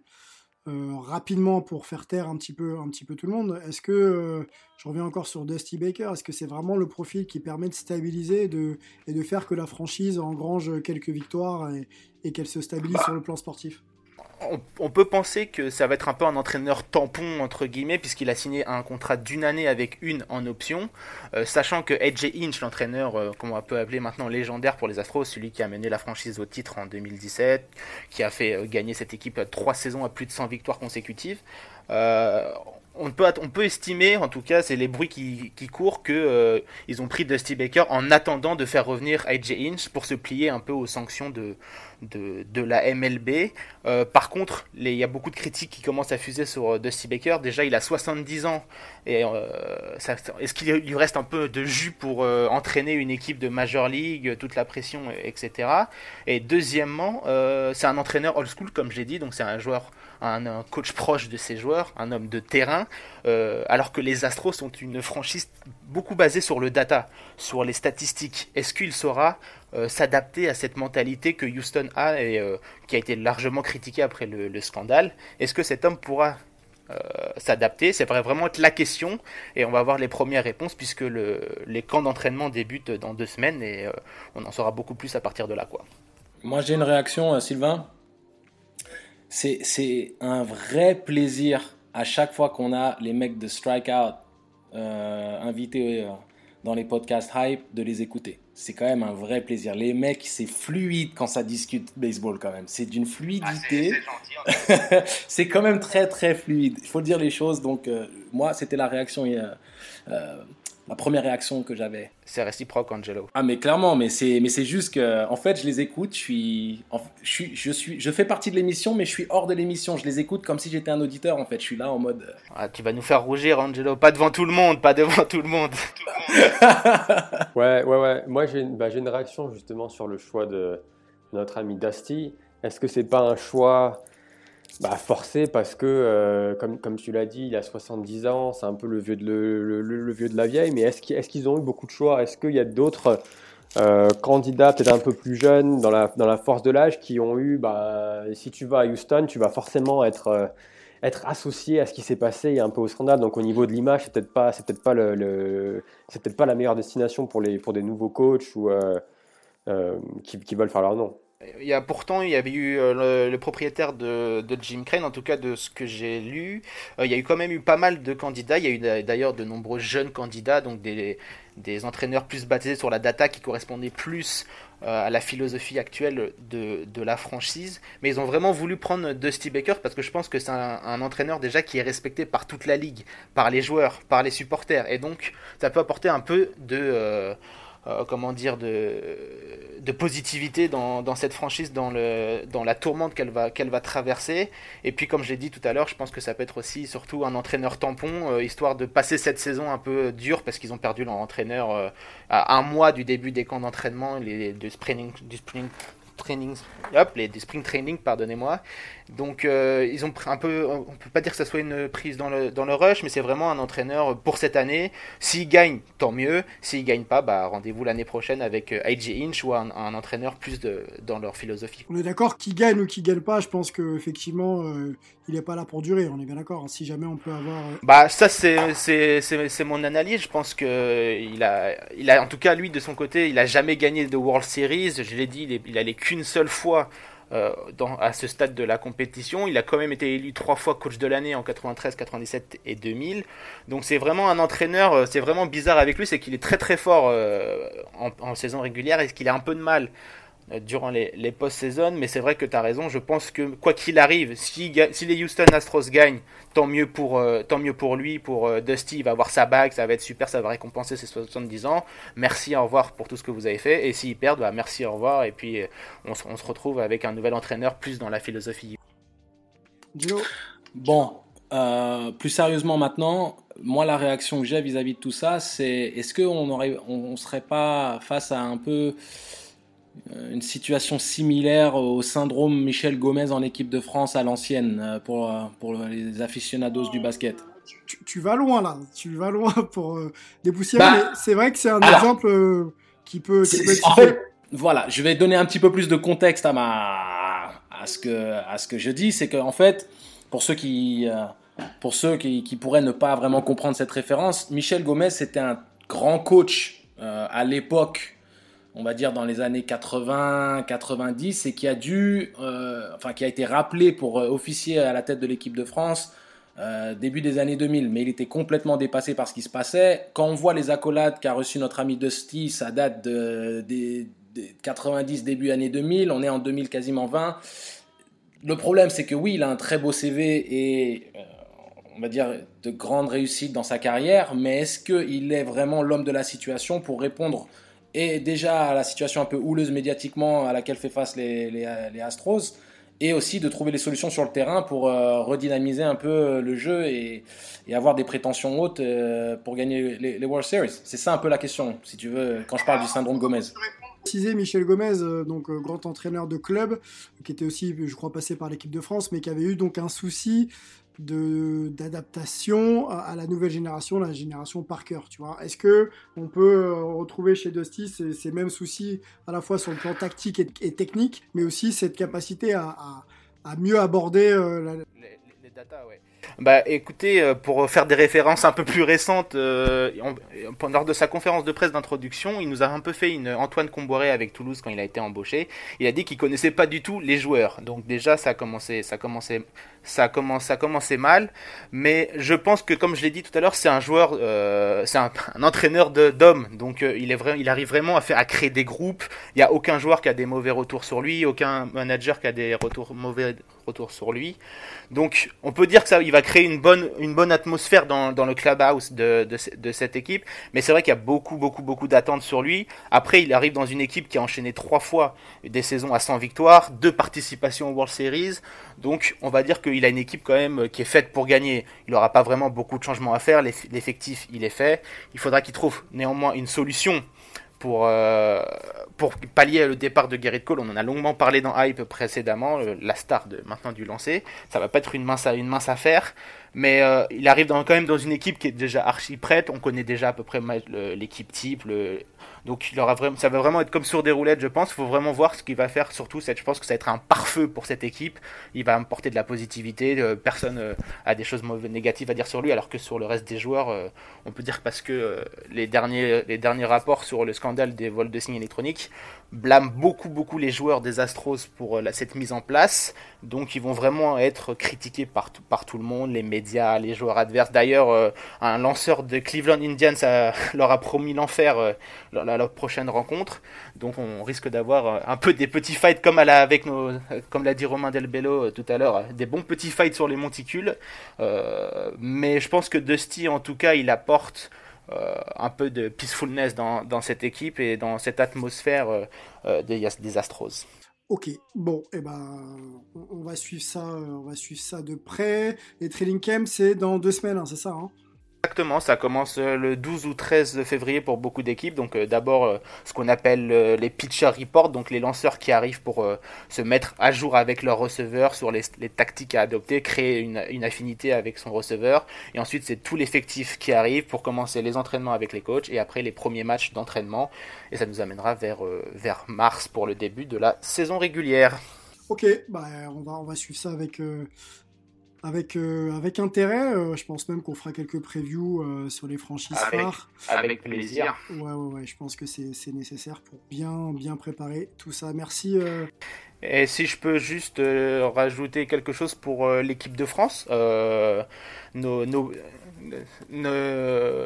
euh, rapidement pour faire taire un petit peu, un petit peu tout le monde. Est-ce que, euh, je reviens encore sur Dusty Baker, est-ce que c'est vraiment le profil qui permet de stabiliser de, et de faire que la franchise engrange quelques victoires et, et qu'elle se stabilise sur le plan sportif? On, peut penser que ça va être un peu un entraîneur tampon, entre guillemets, puisqu'il a signé un contrat d'une année avec une en option, euh, sachant que AJ Inch, l'entraîneur euh, qu'on peut appeler maintenant légendaire pour les Astros, celui qui a mené la franchise au titre en 2017, qui a fait euh, gagner cette équipe trois saisons à plus de 100 victoires consécutives, on peut, estimer, en tout cas, c'est les bruits qui, courent, que euh, ils ont pris Dusty Baker en attendant de faire revenir AJ Inch pour se plier un peu aux sanctions de, la MLB. Euh, par contre, il y a beaucoup de critiques qui commencent à fuser sur euh, Dusty Baker. Déjà, il a 70 ans. Est-ce qu'il lui reste un peu de jus pour entraîner une équipe de Major League, toute la pression, etc. Et deuxièmement, c'est un entraîneur old school, comme j'ai dit, donc c'est un joueur un, coach proche de ses joueurs, un homme de terrain, euh, alors que les Astros sont une franchise beaucoup basée sur le data, sur les statistiques. Est-ce qu'il saura euh, s'adapter à cette mentalité que Houston a et euh, qui a été largement critiquée après le, scandale? Est-ce que cet homme pourra s'adapter? C'est vraiment être la question et on va voir les premières réponses puisque le, les camps d'entraînement débutent dans deux semaines et on en saura beaucoup plus à partir de là. Quoi. Moi j'ai une réaction, Sylvain c'est un vrai plaisir à chaque fois qu'on a les mecs de Strikeout euh, invités euh, dans les podcasts hype de les écouter. C'est quand même un vrai plaisir. Les mecs, c'est fluide quand ça discute baseball quand même. C'est d'une fluidité. Ah, c'est quand même très très fluide. Il faut dire les choses. Donc euh, moi, c'était la réaction euh, la première réaction que j'avais. C'est réciproque, Angelo. Ah, mais clairement, mais c'est, mais c'est juste que, en fait, je les écoute, je suis, je suis, je suis, je fais partie de l'émission, mais je suis hors de l'émission. Je les écoute comme si j'étais un auditeur, en fait. Je suis là en mode. Euh, ah, tu vas nous faire rougir, Angelo. Pas devant tout le monde, pas devant tout le monde. ouais, ouais, ouais. Moi, j'ai une, bah, j'ai une réaction justement sur le choix de notre ami Dusty. Est-ce que c'est pas un choix bah, forcé parce que, euh, comme, tu l'as dit, il a 70 ans, c'est un peu le vieux de, la vieille, mais est-ce qu'ils ont eu beaucoup de choix? Est-ce qu'il y a d'autres euh, candidats peut-être un peu plus jeunes dans la, force de l'âge qui ont eu, bah, si tu vas à Houston, tu vas forcément être, euh, associé à ce qui s'est passé un peu au scandale. Donc au niveau de l'image, c'est peut-être pas, la meilleure destination pour des nouveaux coachs ou qui, veulent faire leur nom. Il y a pourtant, il y avait eu euh, le, propriétaire de, Jim Crane, en tout cas de ce que j'ai lu. Euh, il y a eu quand même eu pas mal de candidats. Il y a eu d'ailleurs de nombreux jeunes candidats, donc des, des entraîneurs plus basés sur la data qui correspondaient plus euh, à la philosophie actuelle de, de, la franchise. Mais ils ont vraiment voulu prendre Dusty Baker parce que je pense que c'est un, entraîneur déjà qui est respecté par toute la ligue, par les joueurs, par les supporters. Et donc, ça peut apporter un peu de comment dire, de, de positivité dans, dans, cette franchise, dans, le, dans la tourmente qu'elle va, qu'elle va traverser. Et puis, comme je l'ai dit tout à l'heure, je pense que ça peut être aussi surtout un entraîneur tampon, euh, histoire de passer cette saison un peu dure, parce qu'ils ont perdu leur entraîneur euh, à un mois du début des camps d'entraînement, les, de spring, du spring training, hop, les, des spring training, pardonnez-moi. Donc euh, ils ont un peu, on peut pas dire que ça soit une prise dans le, dans le rush, mais c'est vraiment un entraîneur pour cette année. S'il gagne, tant mieux. S'il gagne pas, bah rendez-vous l'année prochaine avec AJ euh, Inch ou un, entraîneur plus de, dans leur philosophie. On est d'accord, qui gagne ou qui gagne pas, je pense que effectivement euh, il est pas là pour durer. On est bien d'accord. Si jamais on peut avoir. Bah ça c'est c'est mon analyse. Je pense que il a il a en tout cas lui de son côté, il a jamais gagné de World Series. Je l'ai dit, il, il allait qu'une seule fois euh, à ce stade de la compétition. Il a quand même été élu trois fois coach de l'année en 93, 97 et 2000. Donc c'est vraiment un entraîneur, euh, c'est vraiment bizarre avec lui, c'est qu'il est très très fort euh, en, en, saison régulière et qu'il a un peu de mal durant les, les post-saison, mais c'est vrai que tu as raison. Je pense que quoi qu'il arrive, si, si, les Houston Astros gagnent, tant mieux pour, euh, tant mieux pour lui, pour euh, Dusty, il va avoir sa bague, ça va être super, ça va récompenser ses 70 ans. Merci, au revoir pour tout ce que vous avez fait. Et s'ils perdent, bah, merci, au revoir. Et puis on, on, se retrouve avec un nouvel entraîneur plus dans la philosophie. Bon, plus sérieusement maintenant, moi la réaction que j'ai vis-à-vis de tout ça, c'est est-ce qu'on ne on serait pas face à un peu euh, une situation similaire au syndrome Michel Gomez en équipe de France à l'ancienne euh, pour, euh, pour les aficionados du basket. Tu, vas loin là, tu vas loin pour euh, dépoussiérer, bah, c'est vrai que c'est un exemple qui peut, qui peut voilà, je vais donner un petit peu plus de contexte à ma à ce que à ce que je dis, c'est qu'en fait, pour ceux qui pour ceux qui, qui, pourraient ne pas vraiment comprendre cette référence, Michel Gomez c'était un grand coach à l'époque on va dire dans les années 80, 90 et qui a dû, euh, enfin qui a été rappelé pour euh, officier à la tête de l'équipe de France euh, début des années 2000, mais il était complètement dépassé par ce qui se passait. Quand on voit les accolades qu'a reçu notre ami Dusty, ça date des 90 début années 2000, on est en 2000 quasiment 20. Le problème c'est que oui, il a un très beau CV et on va dire de grandes réussites dans sa carrière, mais est-ce qu'il est vraiment l'homme de la situation pour répondre et déjà à la situation un peu houleuse médiatiquement à laquelle fait face les, les, Astros, et aussi de trouver les solutions sur le terrain pour euh, redynamiser un peu euh, le jeu et, et avoir des prétentions hautes euh, pour gagner les, World Series. C'est ça un peu la question, si tu veux, quand je parle du syndrome Gomez. Préciser Michel Gomez, donc grand entraîneur de club, qui était aussi, je crois, passé par l'équipe de France, mais qui avait eu donc un souci d'adaptation à, la nouvelle génération, la génération Parker, tu vois. Est-ce que on peut euh, retrouver chez Dusty ces, mêmes soucis à la fois sur le plan tactique et, technique, mais aussi cette capacité à, mieux aborder euh, les, data, ouais. Bah écoutez, euh, pour faire des références un peu plus récentes, euh, lors de sa conférence de presse d'introduction, il nous a un peu fait une Antoine Comboiré avec Toulouse quand il a été embauché. Il a dit qu'il connaissait pas du tout les joueurs. Donc déjà ça a commencé, ça a commencé, ça a commencé, ça a commencé mal. Mais je pense que comme je l'ai dit tout à l'heure, c'est un joueur, euh, c'est un, entraîneur d'hommes. Donc euh, il est vrai, il arrive vraiment à faire, à créer des groupes. Il y a aucun joueur qui a des mauvais retours sur lui, aucun manager qui a des retours mauvais retours sur lui. Donc on peut dire que il va créer une bonne, une bonne atmosphère dans, le clubhouse de, de, cette équipe. Mais c'est vrai qu'il y a beaucoup, beaucoup, beaucoup d'attentes sur lui. Après, il arrive dans une équipe qui a enchaîné trois fois des saisons à 100 victoires, deux participations aux World Series. Donc on va dire qu'il a une équipe quand même qui est faite pour gagner. Il n'aura pas vraiment beaucoup de changements à faire. L'effectif, il est fait. Il faudra qu'il trouve néanmoins une solution pour, euh, pour pallier le départ de Garrett Cole. On en a longuement parlé dans Hype précédemment, la star maintenant du lancer. Ça va pas être une mince, affaire, mais euh, il arrive quand même dans une équipe qui est déjà archi prête. On connaît déjà à peu près l'équipe type, Donc il aura vraiment, ça va vraiment être comme sur des roulettes, je pense. Il faut vraiment voir ce qu'il va faire. Surtout, je pense que ça va être un pare-feu pour cette équipe. Il va apporter de la positivité. Euh, personne euh, a des choses négatives à dire sur lui, alors que sur le reste des joueurs, euh, on peut dire parce que les derniers, les derniers rapports sur le scandale des vols de signes électroniques blâment beaucoup, beaucoup les joueurs des Astros pour cette mise en place. Donc ils vont vraiment être critiqués par par tout le monde, les médias, les joueurs adverses. D'ailleurs, un lanceur de Cleveland Indians leur a promis l'enfer la, prochaine rencontre. Donc on risque d'avoir euh, un peu des petits fights comme avec nos, comme l'a dit Romain Delbello euh, tout à l'heure, des bons petits fights sur les monticules. Euh, mais je pense que Dusty, en tout cas, il apporte un peu de peacefulness dans, cette équipe et dans cette atmosphère des, des, Astros. Ok, bon, et eh ben, on va suivre ça, on va suivre ça de près. Les trailing camps, c'est dans deux semaines, hein, c'est ça hein? Exactement, ça commence euh, le 12 ou 13 février pour beaucoup d'équipes. Donc euh, d'abord euh, ce qu'on appelle les pitcher reports, donc les lanceurs qui arrivent pour se mettre à jour avec leur receveur sur les, tactiques à adopter, créer une, affinité avec son receveur. Et ensuite c'est tout l'effectif qui arrive pour commencer les entraînements avec les coachs et après les premiers matchs d'entraînement. Et ça nous amènera vers, vers mars pour le début de la saison régulière. Ok, bah, on, va, on va suivre ça avec avec, euh, avec intérêt. Euh, je pense même qu'on fera quelques previews euh, sur les franchises phares. Avec plaisir. Ouais, ouais, ouais, je pense que c'est nécessaire pour bien, bien préparer tout ça. Merci. Et si je peux juste rajouter quelque chose pour l'équipe de France, nos, nos,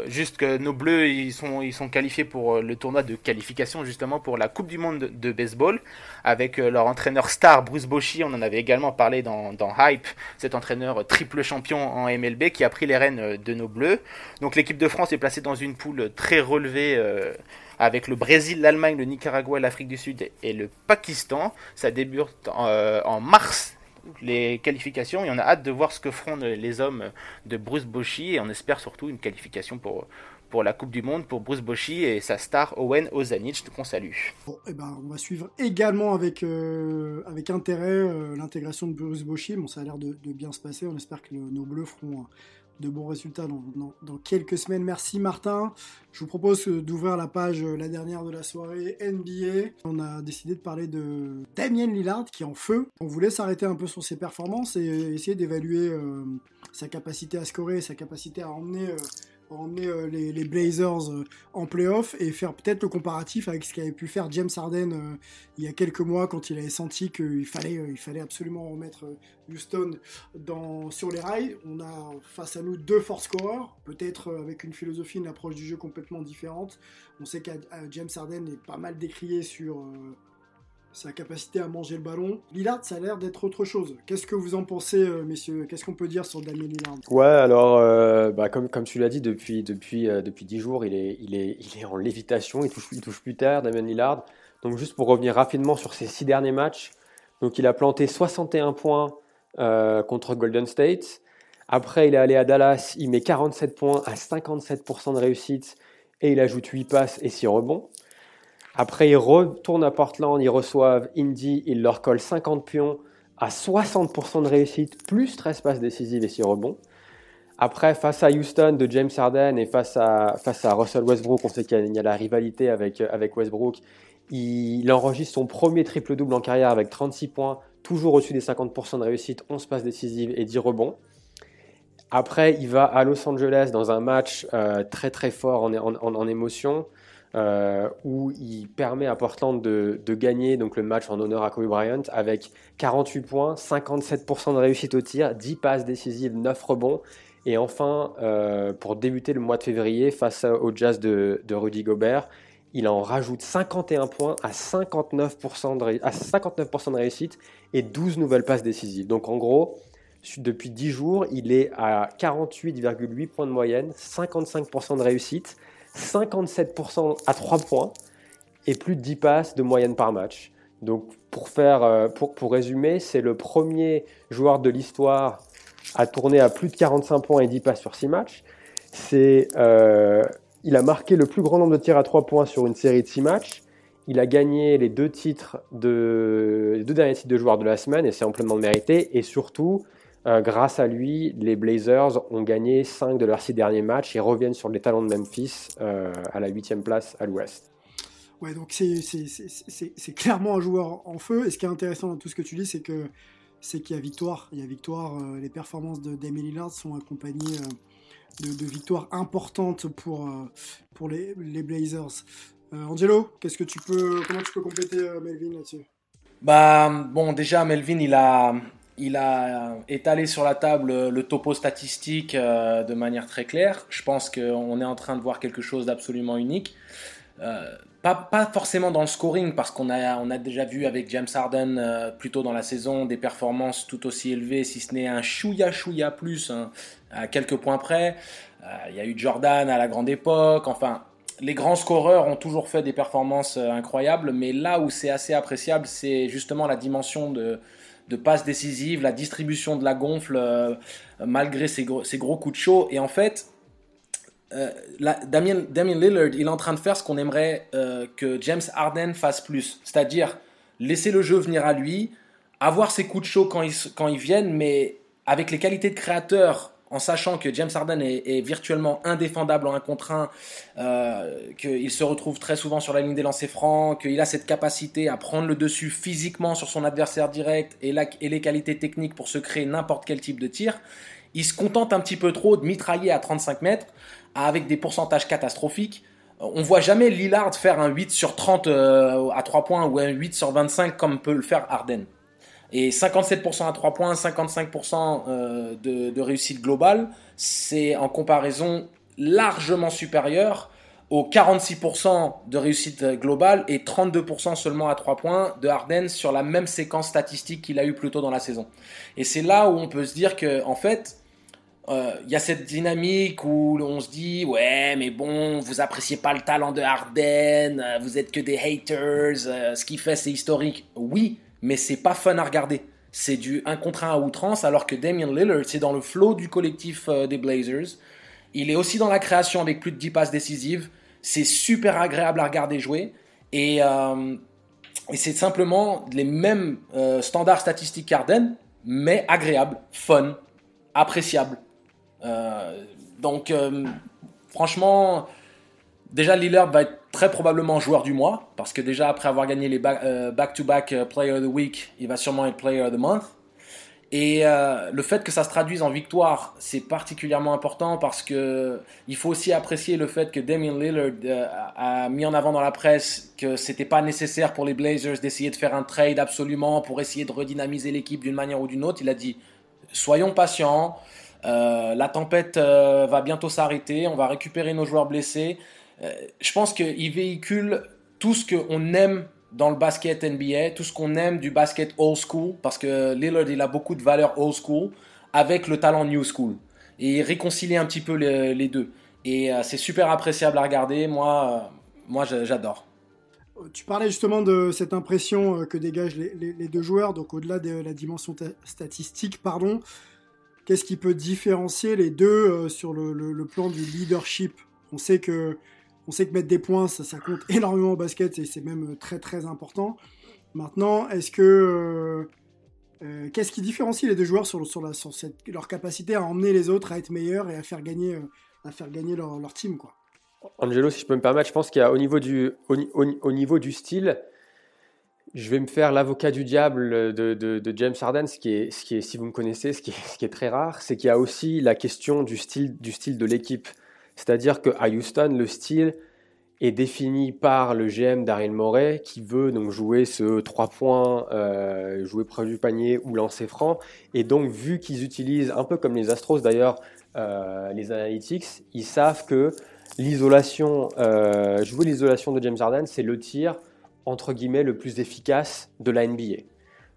juste que nos bleus ils sont, ils sont qualifiés pour le tournoi de qualification justement pour la Coupe du Monde de, baseball avec leur entraîneur star Bruce Bochy, on en avait également parlé dans, Hype, cet entraîneur triple champion en MLB qui a pris les rênes de nos bleus. Donc l'équipe de France est placée dans une poule très relevée euh, avec le Brésil, l'Allemagne, le Nicaragua, l'Afrique du Sud et le Pakistan. Ça débute euh, en mars les qualifications et on a hâte de voir ce que feront les hommes de Bruce Bochy et on espère surtout une qualification pour, pour la Coupe du Monde pour Bruce Bochy et sa star Owen Ozanic qu'on salue. Bon, eh ben, on va suivre également avec, euh, avec intérêt euh, l'intégration de Bruce Bochy. Bon, ça a l'air de, bien se passer. On espère que nos Bleus feront de bons résultats dans, quelques semaines. Merci Martin. Je vous propose d'ouvrir la page, euh, la dernière de la soirée NBA. On a décidé de parler de Damien Lillard qui est en feu. On voulait s'arrêter un peu sur ses performances et essayer d'évaluer euh, sa capacité à scorer, sa capacité à emmener... Euh, emmener euh, les, Blazers euh, en playoff et faire peut-être le comparatif avec ce qu'avait pu faire James Harden euh, il y a quelques mois quand il avait senti qu'il fallait, fallait absolument remettre Houston dans, sur les rails. On a face à nous deux force scorers, peut-être avec une philosophie, une approche du jeu complètement différente. On sait que James Harden est pas mal décrié sur sa capacité à manger le ballon. Lillard, ça a l'air d'être autre chose. Qu'est-ce que vous en pensez, euh, messieurs? Qu'est-ce qu'on peut dire sur Damien Lillard? Ouais, alors, euh, bah, comme, comme tu l'as dit, depuis, depuis, euh, depuis 10 jours, il est, il, est, il est en lévitation, il touche, il touche plus tard, Damien Lillard. Donc, juste pour revenir rapidement sur ses 6 derniers matchs, donc il a planté 61 points contre Golden State. Après, il est allé à Dallas, il met 47 points à 57% de réussite et il ajoute 8 passes et 6 rebonds. Après, ils retournent à Portland, ils reçoivent Indy, ils leur collent 50 pions à 60% de réussite, plus 13 passes décisives et 6 rebonds. Après, face à Houston de James Harden et face à, Russell Westbrook, on sait qu'il y, a la rivalité avec, avec Westbrook. Il, enregistre son premier triple-double en carrière avec 36 points, toujours au-dessus des 50% de réussite, 11 passes décisives et 10 rebonds. Après, il va à Los Angeles dans un match euh, très très fort en émotion. Euh, où il permet à Portland de, gagner donc le match en honneur à Kobe Bryant avec 48 points, 57% de réussite au tir, 10 passes décisives, 9 rebonds. Et enfin, euh, pour débuter le mois de février face au Jazz de, Rudy Gobert, il en rajoute 51 points à 59%, de, à 59 de réussite et 12 nouvelles passes décisives. Donc en gros, depuis 10 jours, il est à 48,8 points de moyenne, 55% de réussite, 57% à 3 points et plus de 10 passes de moyenne par match. Donc pour, faire, euh, pour, résumer, c'est le premier joueur de l'histoire à tourner à plus de 45 points et 10 passes sur 6 matchs. Euh, il a marqué le plus grand nombre de tirs à 3 points sur une série de 6 matchs. Il a gagné les deux titres de, derniers titres de joueur de la semaine et c'est amplement mérité. Et surtout, euh, grâce à lui, les Blazers ont gagné 5 de leurs 6 derniers matchs et reviennent sur les talons de Memphis euh, à la 8 place à l'ouest. Ouais, donc c'est clairement un joueur en feu. Et ce qui est intéressant dans tout ce que tu dis, c'est que c'est qu'il y a victoire. Il y a victoire. Euh, les performances de Damien Lillard sont accompagnées euh, de, victoires importantes pour, euh, pour les, les Blazers. Angelo, qu'est-ce que tu peux, comment tu peux compléter Melvin là-dessus? Bah bon, déjà Melvin, il a, il a étalé sur la table le topo statistique de manière très claire. Je pense qu'on est en train de voir quelque chose d'absolument unique. Pas, forcément dans le scoring, parce qu'on a, on a déjà vu avec James Harden euh, plus tôt dans la saison des performances tout aussi élevées, si ce n'est un chouïa chouïa plus, hein, à quelques points près. Euh, il y a eu Jordan à la grande époque, enfin, les grands scoreurs ont toujours fait des performances euh, incroyables, mais là où c'est assez appréciable, c'est justement la dimension de, de passes décisives, la distribution de la gonfle, malgré ses gros, ses gros coups de chaud. Et en fait, euh, Damien, Lillard, il est en train de faire ce qu'on aimerait euh, que James Harden fasse plus. C'est-à-dire laisser le jeu venir à lui, avoir ses coups de chaud quand ils, quand ils viennent, mais avec les qualités de créateur, en sachant que James Harden est, virtuellement indéfendable en un contre un, euh, qu'il se retrouve très souvent sur la ligne des lancers francs, qu'il a cette capacité à prendre le dessus physiquement sur son adversaire direct et, et les qualités techniques pour se créer n'importe quel type de tir. Il se contente un petit peu trop de mitrailler à 35 mètres avec des pourcentages catastrophiques. On voit jamais Lillard faire un 8 sur 30 euh, à 3 points ou un 8 sur 25 comme peut le faire Harden. Et 57% à 3 points, 55% euh, de, réussite globale, c'est en comparaison largement supérieur aux 46% de réussite globale et 32% seulement à 3 points de Harden sur la même séquence statistique qu'il a eu plus tôt dans la saison. Et c'est là où on peut se dire que, en fait, il euh, y a cette dynamique où on se dit ouais mais bon vous appréciez pas le talent de Harden euh, vous êtes que des haters ce qu'il fait c'est historique oui mais c'est pas fun à regarder. C'est du 1 contre 1 à outrance alors que Damian Lillard c'est dans le flow du collectif des Blazers. Il est aussi dans la création avec plus de 10 passes décisives. C'est super agréable à regarder jouer. Et, et c'est simplement les mêmes standards statistiques qu'Harden mais agréable fun appréciable. Euh, donc, euh, franchement, déjà Lillard va être très probablement joueur du mois, parce que déjà après avoir gagné les euh, back-to-back Player of the Week, il va sûrement être Player of the Month. Et le fait que ça se traduise en victoire, c'est particulièrement important parce que il faut aussi apprécier le fait que Damien Lillard a mis en avant dans la presse que c'était pas nécessaire pour les Blazers d'essayer de faire un trade absolument pour essayer de redynamiser l'équipe d'une manière ou d'une autre. Il a dit soyons patients, euh, la tempête euh, va bientôt s'arrêter, on va récupérer nos joueurs blessés. Euh, je pense qu'il véhicule tout ce qu'on aime dans le basket NBA, tout ce qu'on aime du basket old school, parce que Lillard, il a beaucoup de valeurs old school, avec le talent new school. Et réconcilier un petit peu les, deux. Et c'est super appréciable à regarder, moi, moi j'adore. Tu parlais justement de cette impression que dégagent les, deux joueurs, donc au-delà de la dimension statistique, pardon, Qu'est-ce qui peut différencier les deux euh, sur le, plan du leadership? On sait que on sait que mettre des points, ça, compte énormément au basket et c'est même euh, très très important. Maintenant, est-ce que euh, qu'est-ce qui différencie les deux joueurs sur, leur capacité à emmener les autres à être meilleurs et à faire gagner, leur, team Angelo, si je peux me permettre, je pense qu'il y a au niveau du, style, je vais me faire l'avocat du diable de, James Harden, ce qui, est, si vous me connaissez, ce qui est, très rare, c'est qu'il y a aussi la question du style de l'équipe. C'est-à-dire qu'à Houston, le style est défini par le GM Daryl Morey, qui veut donc jouer ce 3 points, euh, jouer près du panier ou lancer franc. Et donc, vu qu'ils utilisent, un peu comme les Astros d'ailleurs, euh, les analytics, ils savent que l'isolation, euh, jouer l'isolation de James Harden, c'est le tir entre guillemets, le plus efficace de la NBA.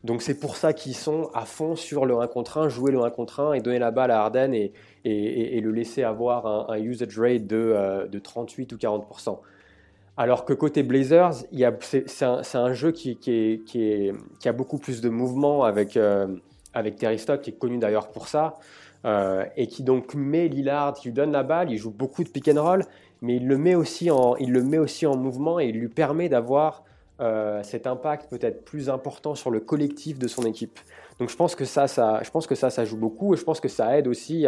Donc c'est pour ça qu'ils sont à fond sur le 1 contre 1, jouer le 1 contre 1 et donner la balle à Harden et, le laisser avoir un, usage rate de, euh, de, 38 ou 40%. Alors que côté Blazers, c'est un, jeu qui, a beaucoup plus de mouvement avec, euh, avec Terry Stock, qui est connu d'ailleurs pour ça, euh, et qui donc met Lillard, qui lui donne la balle, il joue beaucoup de pick and roll, mais il le met aussi en, il le met aussi en mouvement et il lui permet d'avoir euh, cet impact peut-être plus important sur le collectif de son équipe. Donc je pense que ça, ça, je pense que ça, ça joue beaucoup et je pense que ça aide aussi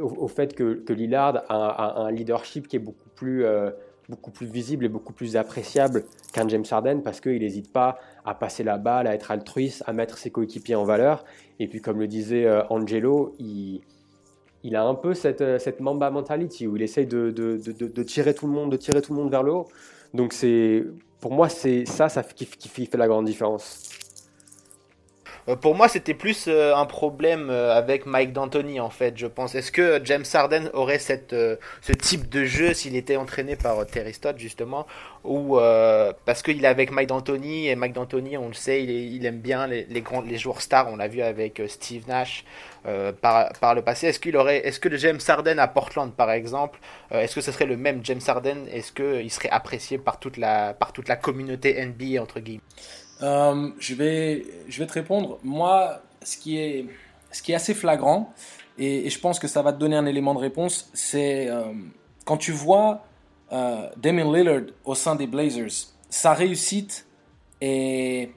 au, fait que, que, Lillard a, un leadership qui est beaucoup plus, euh, beaucoup plus visible et beaucoup plus appréciable qu'un James Harden parce qu'il n'hésite pas à passer la balle, à être altruiste, à mettre ses coéquipiers en valeur. Et puis, comme le disait euh, Angelo, il, a un peu cette, cette Mamba mentality où il essaye de, tirer tout le monde, de tirer tout le monde vers le haut. Donc, c'est, pour moi, c'est ça, ça qui, fait la grande différence. Euh, pour moi, c'était plus euh, un problème euh, avec Mike D'Antoni, en fait, je pense. Est-ce que James Harden aurait cette, ce type de jeu s'il était entraîné par Terry Stott, justement ou parce qu'il est avec Mike D'Antoni, et Mike D'Antoni, on le sait, il, il aime bien les, les, grands, les joueurs stars, on l'a vu avec Steve Nash par, par le passé. Est-ce qu'il aurait, est-ce que James Harden à Portland, par exemple, est-ce que ce serait le même James Harden? Est-ce qu'il serait apprécié par toute la, par toute la communauté NBA, entre guillemets? Euh, je, vais, je vais te répondre. Moi, ce qui est, ce qui est assez flagrant, et, je pense que ça va te donner un élément de réponse, c'est euh, quand tu vois euh, Damien Lillard au sein des Blazers, sa réussite est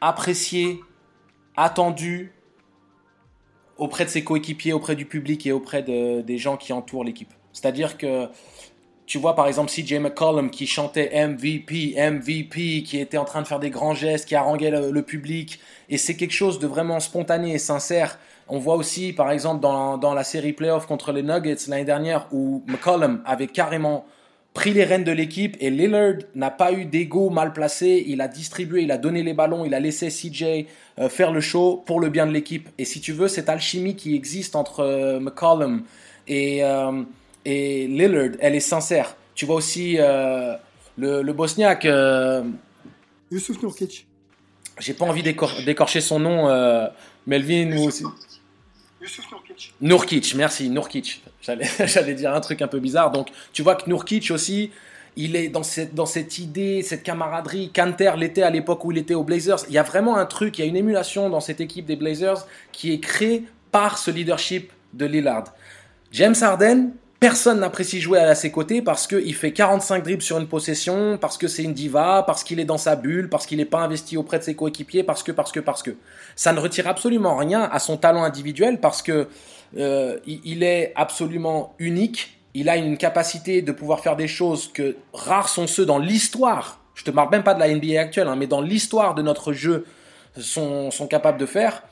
appréciée, attendue auprès de ses coéquipiers, auprès du public et auprès de, des gens qui entourent l'équipe. C'est-à-dire que tu vois par exemple CJ McCollum qui chantait MVP, MVP, qui était en train de faire des grands gestes, qui haranguait le, le public, et c'est quelque chose de vraiment spontané et sincère. On voit aussi par exemple dans, dans la série playoff contre les Nuggets l'année dernière où McCollum avait carrément pris les rênes de l'équipe et Lillard n'a pas eu d'ego mal placé, il a distribué, il a donné les ballons, il a laissé CJ euh, faire le show pour le bien de l'équipe. Et si tu veux, cette alchimie qui existe entre euh, McCollum et... Euh, et Lillard, elle est sincère. Tu vois aussi euh, le, le, Bosniaque. Euh, Yusuf Nurkic. J'ai pas envie d'écorcher son nom, euh, Melvin ou aussi. Yusuf Nurkic. Nurkic, merci, Nurkic. J'allais dire un truc un peu bizarre. Donc, tu vois que Nurkic aussi, il est dans cette, dans cette idée, cette camaraderie. Canter l'était à l'époque où il était aux Blazers. Il y a vraiment un truc, il y a une émulation dans cette équipe des Blazers qui est créée par ce leadership de Lillard. James Harden, Personne n'apprécie jouer à ses côtés parce qu'il fait 45 dribbles sur une possession, parce que c'est une diva, parce qu'il est dans sa bulle, parce qu'il n'est pas investi auprès de ses coéquipiers, parce que, parce que, parce que. Ça ne retire absolument rien à son talent individuel parce que euh, il est absolument unique. Il a une capacité de pouvoir faire des choses que rares sont ceux dans l'histoire. Je te parle même pas de la NBA actuelle, hein, mais dans l'histoire de notre jeu sont, sont capables de faire.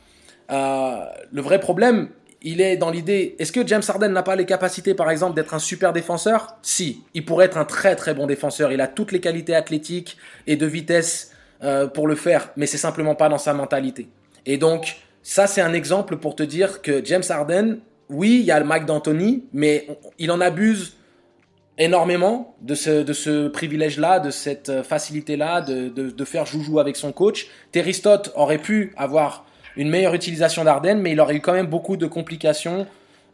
Euh, le vrai problème, il est dans l'idée, est-ce que James Harden n'a pas les capacités, par exemple, d'être un super défenseur? Si, il pourrait être un très très bon défenseur. Il a toutes les qualités athlétiques et de vitesse euh, pour le faire, mais c'est simplement pas dans sa mentalité. Et donc, ça c'est un exemple pour te dire que James Harden, oui, il y a le Mike D'Antoni, mais il en abuse énormément de ce, de ce privilège-là, de cette euh, facilité-là, de, de, faire joujou avec son coach. Terry aurait pu avoir une meilleure utilisation d'Arden, mais il aurait eu quand même beaucoup de complications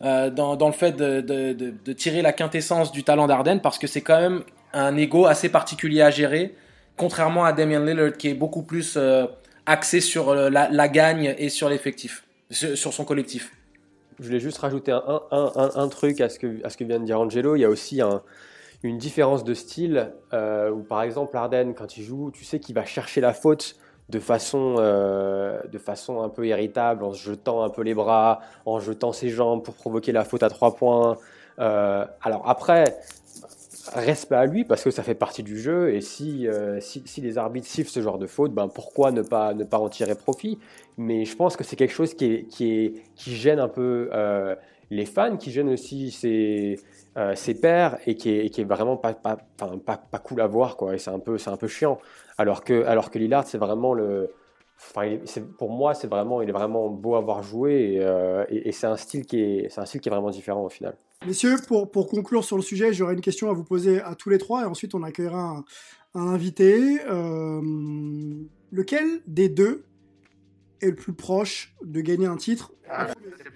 euh, dans, le fait de, tirer la quintessence du talent d'Arden, parce que c'est quand même un ego assez particulier à gérer, contrairement à Damian Lillard qui est beaucoup plus euh, axé sur euh, la, gagne et sur l'effectif, sur son collectif. Je voulais juste rajouter un, truc à ce, que, à ce que vient de dire Angelo. Il y a aussi une différence de style où, par exemple, Arden, quand il joue, tu sais qu'il va chercher la faute de façon, euh, de façon un peu irritable, en se jetant un peu les bras, en jetant ses jambes pour provoquer la faute à trois points. Euh, alors après, respect à lui parce que ça fait partie du jeu et si, euh, si, si, les arbitres sifflent ce genre de faute, ben pourquoi ne pas, ne pas en tirer profit? Mais je pense que c'est quelque chose qui, qui, est, qui gêne un peu les fans, qui gêne aussi ses, ses pairs et qui est, vraiment pas, pas, cool à voir. Quoi, et c'est un, peu, un peu chiant. Alors que, alors que Lillard, c'est vraiment le. Enfin, pour moi, c'est vraiment, il est vraiment beau à voir jouer et, euh, c'est un style qui est, c'est un style qui est vraiment différent au final. Messieurs, pour, pour conclure sur le sujet, j'aurais une question à vous poser à tous les trois et ensuite on accueillera un, invité. Euh, lequel des deux est le plus proche de gagner un titre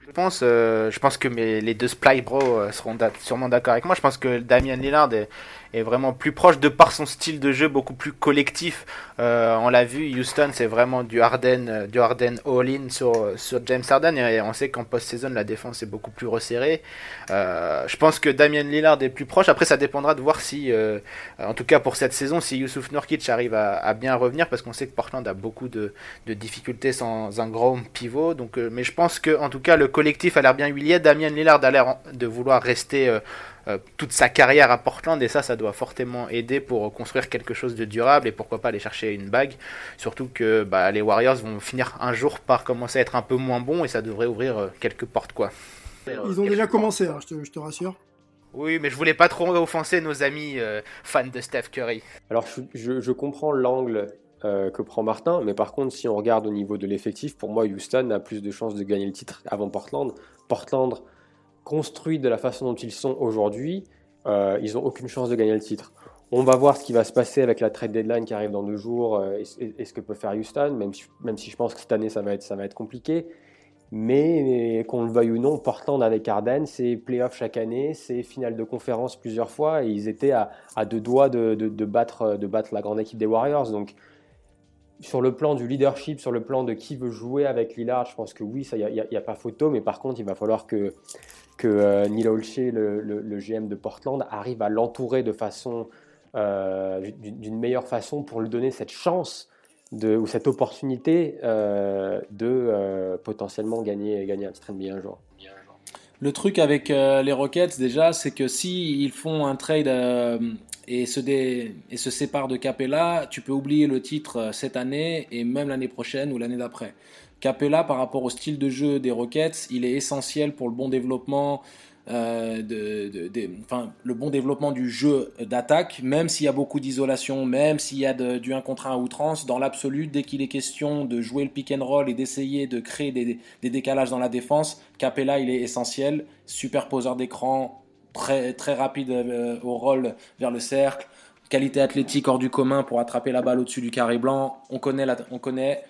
je pense, euh, je pense que les deux Sply Bro seront sûrement d'accord avec moi. Je pense que Damien Lillard est, est vraiment plus proche de par son style de jeu beaucoup plus collectif. Euh, on l'a vu, Houston c'est vraiment du Harden, euh, du Harden all-in sur, sur James Harden et on sait qu'en post-saison la défense est beaucoup plus resserrée. Euh, je pense que Damien Lillard est plus proche. Après ça dépendra de voir si, en tout cas pour cette saison, si Yusuf Nurkic arrive à, bien revenir parce qu'on sait que Portland a beaucoup de, de difficultés sans un grand pivot. Donc, mais je pense que, en tout cas, le collectif a l'air bien huilé. Damien Lillard a l'air de vouloir rester toute sa carrière à Portland et ça, ça doit fortement aider pour construire quelque chose de durable et pourquoi pas aller chercher une bague. Surtout que bah, les Warriors vont finir un jour par commencer à être un peu moins bons et ça devrait ouvrir euh, quelques portes, quoi. Ils ont déjà commencé, hein, je, te, rassure. Oui, mais je voulais pas trop offenser nos amis fans de Steph Curry. Alors, je, je comprends l'angle euh, que prend Martin. Mais par contre, si on regarde au niveau de l'effectif, pour moi, Houston a plus de chances de gagner le titre avant Portland. Portland, construit de la façon dont ils sont aujourd'hui, euh, ils n'ont aucune chance de gagner le titre. On va voir ce qui va se passer avec la trade deadline qui arrive dans deux jours euh, et, ce que peut faire Houston, même si, même si je pense que cette année ça va être, ça va être compliqué. Mais qu'on le veuille ou non, Portland avec Arden, c'est playoff chaque année, c'est finale de conférence plusieurs fois et ils étaient à, deux doigts de, de, battre, de battre la grande équipe des Warriors. Donc sur le plan du leadership, sur le plan de qui veut jouer avec Lillard, je pense que oui, il n'y a, pas photo, mais par contre, il va falloir que, que euh, Neil Olshey, le, GM de Portland, arrive à l'entourer de façon, euh, d'une meilleure façon pour lui donner cette chance ou cette opportunité euh, de potentiellement gagner, gagner un titre NBA un jour. Le truc avec les Rockets, déjà, c'est que ils font un trade et se, et se sépare de Capella, tu peux oublier le titre cette année et même l'année prochaine ou l'année d'après. Capella, par rapport au style de jeu des Rockets, il est essentiel pour le bon développement, euh, de, le bon développement du jeu d'attaque, même s'il y a beaucoup d'isolation, même s'il y a du 1 contre 1 à outrance, dans l'absolu, dès qu'il est question de jouer le pick and roll et d'essayer de créer des, des décalages dans la défense, Capella, il est essentiel. Super poseur d'écran, très, très rapide euh, au rôle vers le cercle, qualité athlétique hors du commun pour attraper la balle au-dessus du carré blanc. On connaît, on connaît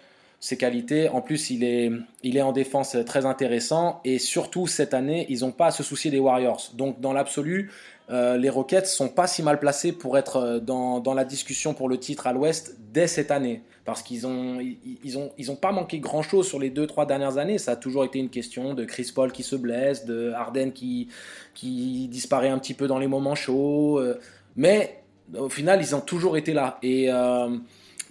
ses qualités. En plus, il est, il est en défense très intéressant. Et surtout, cette année, ils n'ont pas à se soucier des Warriors. Donc, dans l'absolu, euh, les Rockets sont pas si mal placés pour être euh, dans, dans la discussion pour le titre à l'Ouest dès cette année parce qu'ils ont ils, ont ils ont pas manqué grand chose sur les deux trois dernières années. Ça a toujours été une question de Chris Paul qui se blesse, de Harden qui qui disparaît un petit peu dans les moments chauds, euh, mais au final ils ont toujours été là et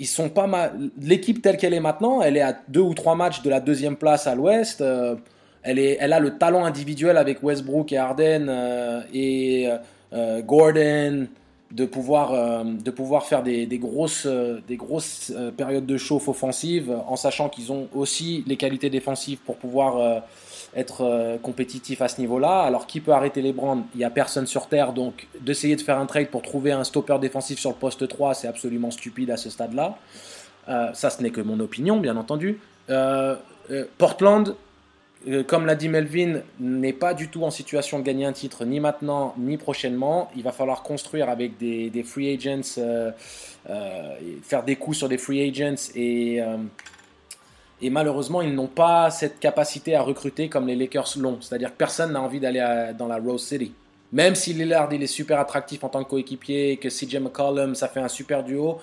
ils sont pas mal. L'équipe telle qu'elle est maintenant, elle est à deux ou trois matchs de la deuxième place à l'Ouest. Euh, elle, elle a le talent individuel avec Westbrook et Harden et Gordon, de pouvoir, euh, de pouvoir faire des, grosses, euh, des grosses euh, périodes de chauffe offensive en sachant qu'ils ont aussi les qualités défensives pour pouvoir être compétitifs à ce niveau-là. Alors qui peut arrêter les Brands Il n'y a personne sur Terre, donc d'essayer de faire un trade pour trouver un stopper défensif sur le poste 3, c'est absolument stupide à ce stade-là. ça, ce n'est que mon opinion, bien entendu. Portland, euh, comme l'a dit Melvin, n'est pas du tout en situation de gagner un titre ni maintenant ni prochainement. Il va falloir construire avec des, free agents, euh, euh, faire des coups sur des free agents et, et malheureusement ils n'ont pas cette capacité à recruter comme les Lakers l'ont. C'est-à-dire que personne n'a envie d'aller dans la Rose City. Même si Lillard il est super attractif en tant que coéquipier, que CJ McCollum ça fait un super duo,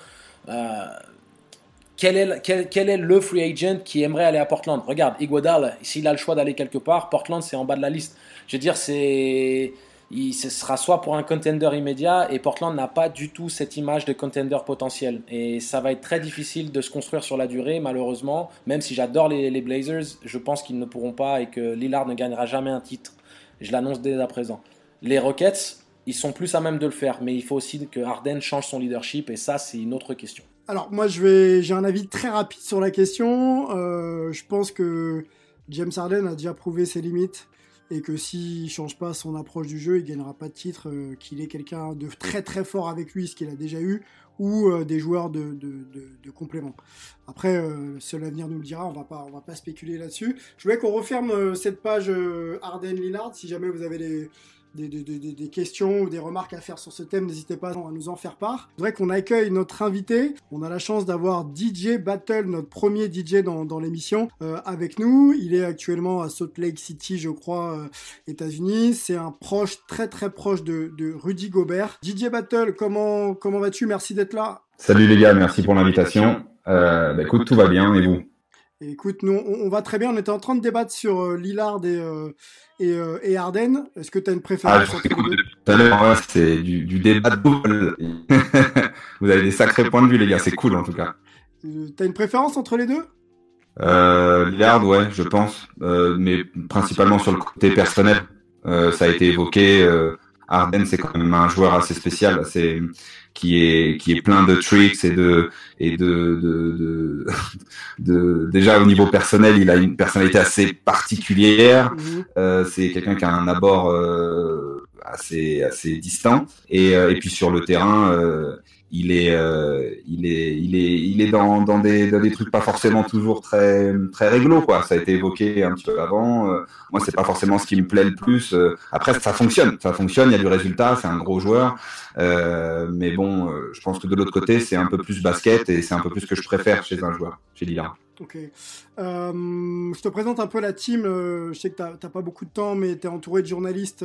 quel est, le free agent qui aimerait aller à Portland? Regarde, Iguodala, s'il a le choix d'aller quelque part, Portland c'est en bas de la liste. Je veux dire, c'est, il, ce sera soit pour un contender immédiat et Portland n'a pas du tout cette image de contender potentiel. Et ça va être très difficile de se construire sur la durée, malheureusement. Même si j'adore les, Blazers, je pense qu'ils ne pourront pas et que Lillard ne gagnera jamais un titre. Je l'annonce dès à présent. Les Rockets, ils sont plus à même de le faire, mais il faut aussi que Harden change son leadership et ça, c'est une autre question. Alors moi je vais, j'ai un avis très rapide sur la question. Euh, je pense que James Harden a déjà prouvé ses limites et que s'il change pas son approche du jeu, il gagnera pas de titre. Euh, qu'il ait quelqu'un de très très fort avec lui, ce qu'il a déjà eu, ou euh, des joueurs de, de, complément. Après, seul l'avenir nous le dira. On va pas on va pas spéculer là-dessus. Je voulais qu'on referme cette page Harden Lillard. Si jamais vous avez des des, questions ou des remarques à faire sur ce thème, n'hésitez pas à nous en faire part. Je voudrais qu'on accueille notre invité. On a la chance d'avoir DJ Battle, notre premier DJ dans, l'émission, euh, avec nous. Il est actuellement à Salt Lake City, je crois, euh, États-Unis. C'est un proche, très très proche de, Rudy Gobert. DJ Battle, comment, comment vas-tu? Merci d'être là. Salut les gars, merci pour l'invitation. Euh, bah, écoute, tout va bien, et vous? Écoute, nous, on, va très bien. On était en train de débattre sur Lillard et, et, euh, et Arden. Est-ce que tu as une préférence ah, Tout à l'heure, c'est du, du, débat de Vous avez des sacrés points de vue, les gars. C'est cool, en tout cas. Euh, tu as une préférence entre les deux? Euh, Lillard, ouais, je pense, euh, mais principalement sur le côté personnel. Euh, ça a été évoqué. Euh, Arden, c'est quand même un joueur assez spécial, assez qui est qui est plein de tricks et de et de de, de, de déjà au niveau personnel, il a une personnalité assez particulière. Euh, c'est quelqu'un qui a un abord euh, assez assez distinct et euh, et puis sur le terrain. Euh, il est, euh, il est, il est, il est dans, dans, des, dans des trucs pas forcément toujours très, très réglo, quoi. Ça a été évoqué un petit peu avant. Euh, moi, c'est pas forcément ce qui me plaît le plus. Euh, après, ça fonctionne, ça fonctionne. Il y a du résultat. C'est un gros joueur. Euh, mais bon, je pense que de l'autre côté, c'est un peu plus basket et c'est un peu plus ce que je préfère chez un joueur, chez Lillard. Ok. Euh, je te présente un peu la team. Euh, je sais que tu n'as pas beaucoup de temps, mais tu es entouré de journalistes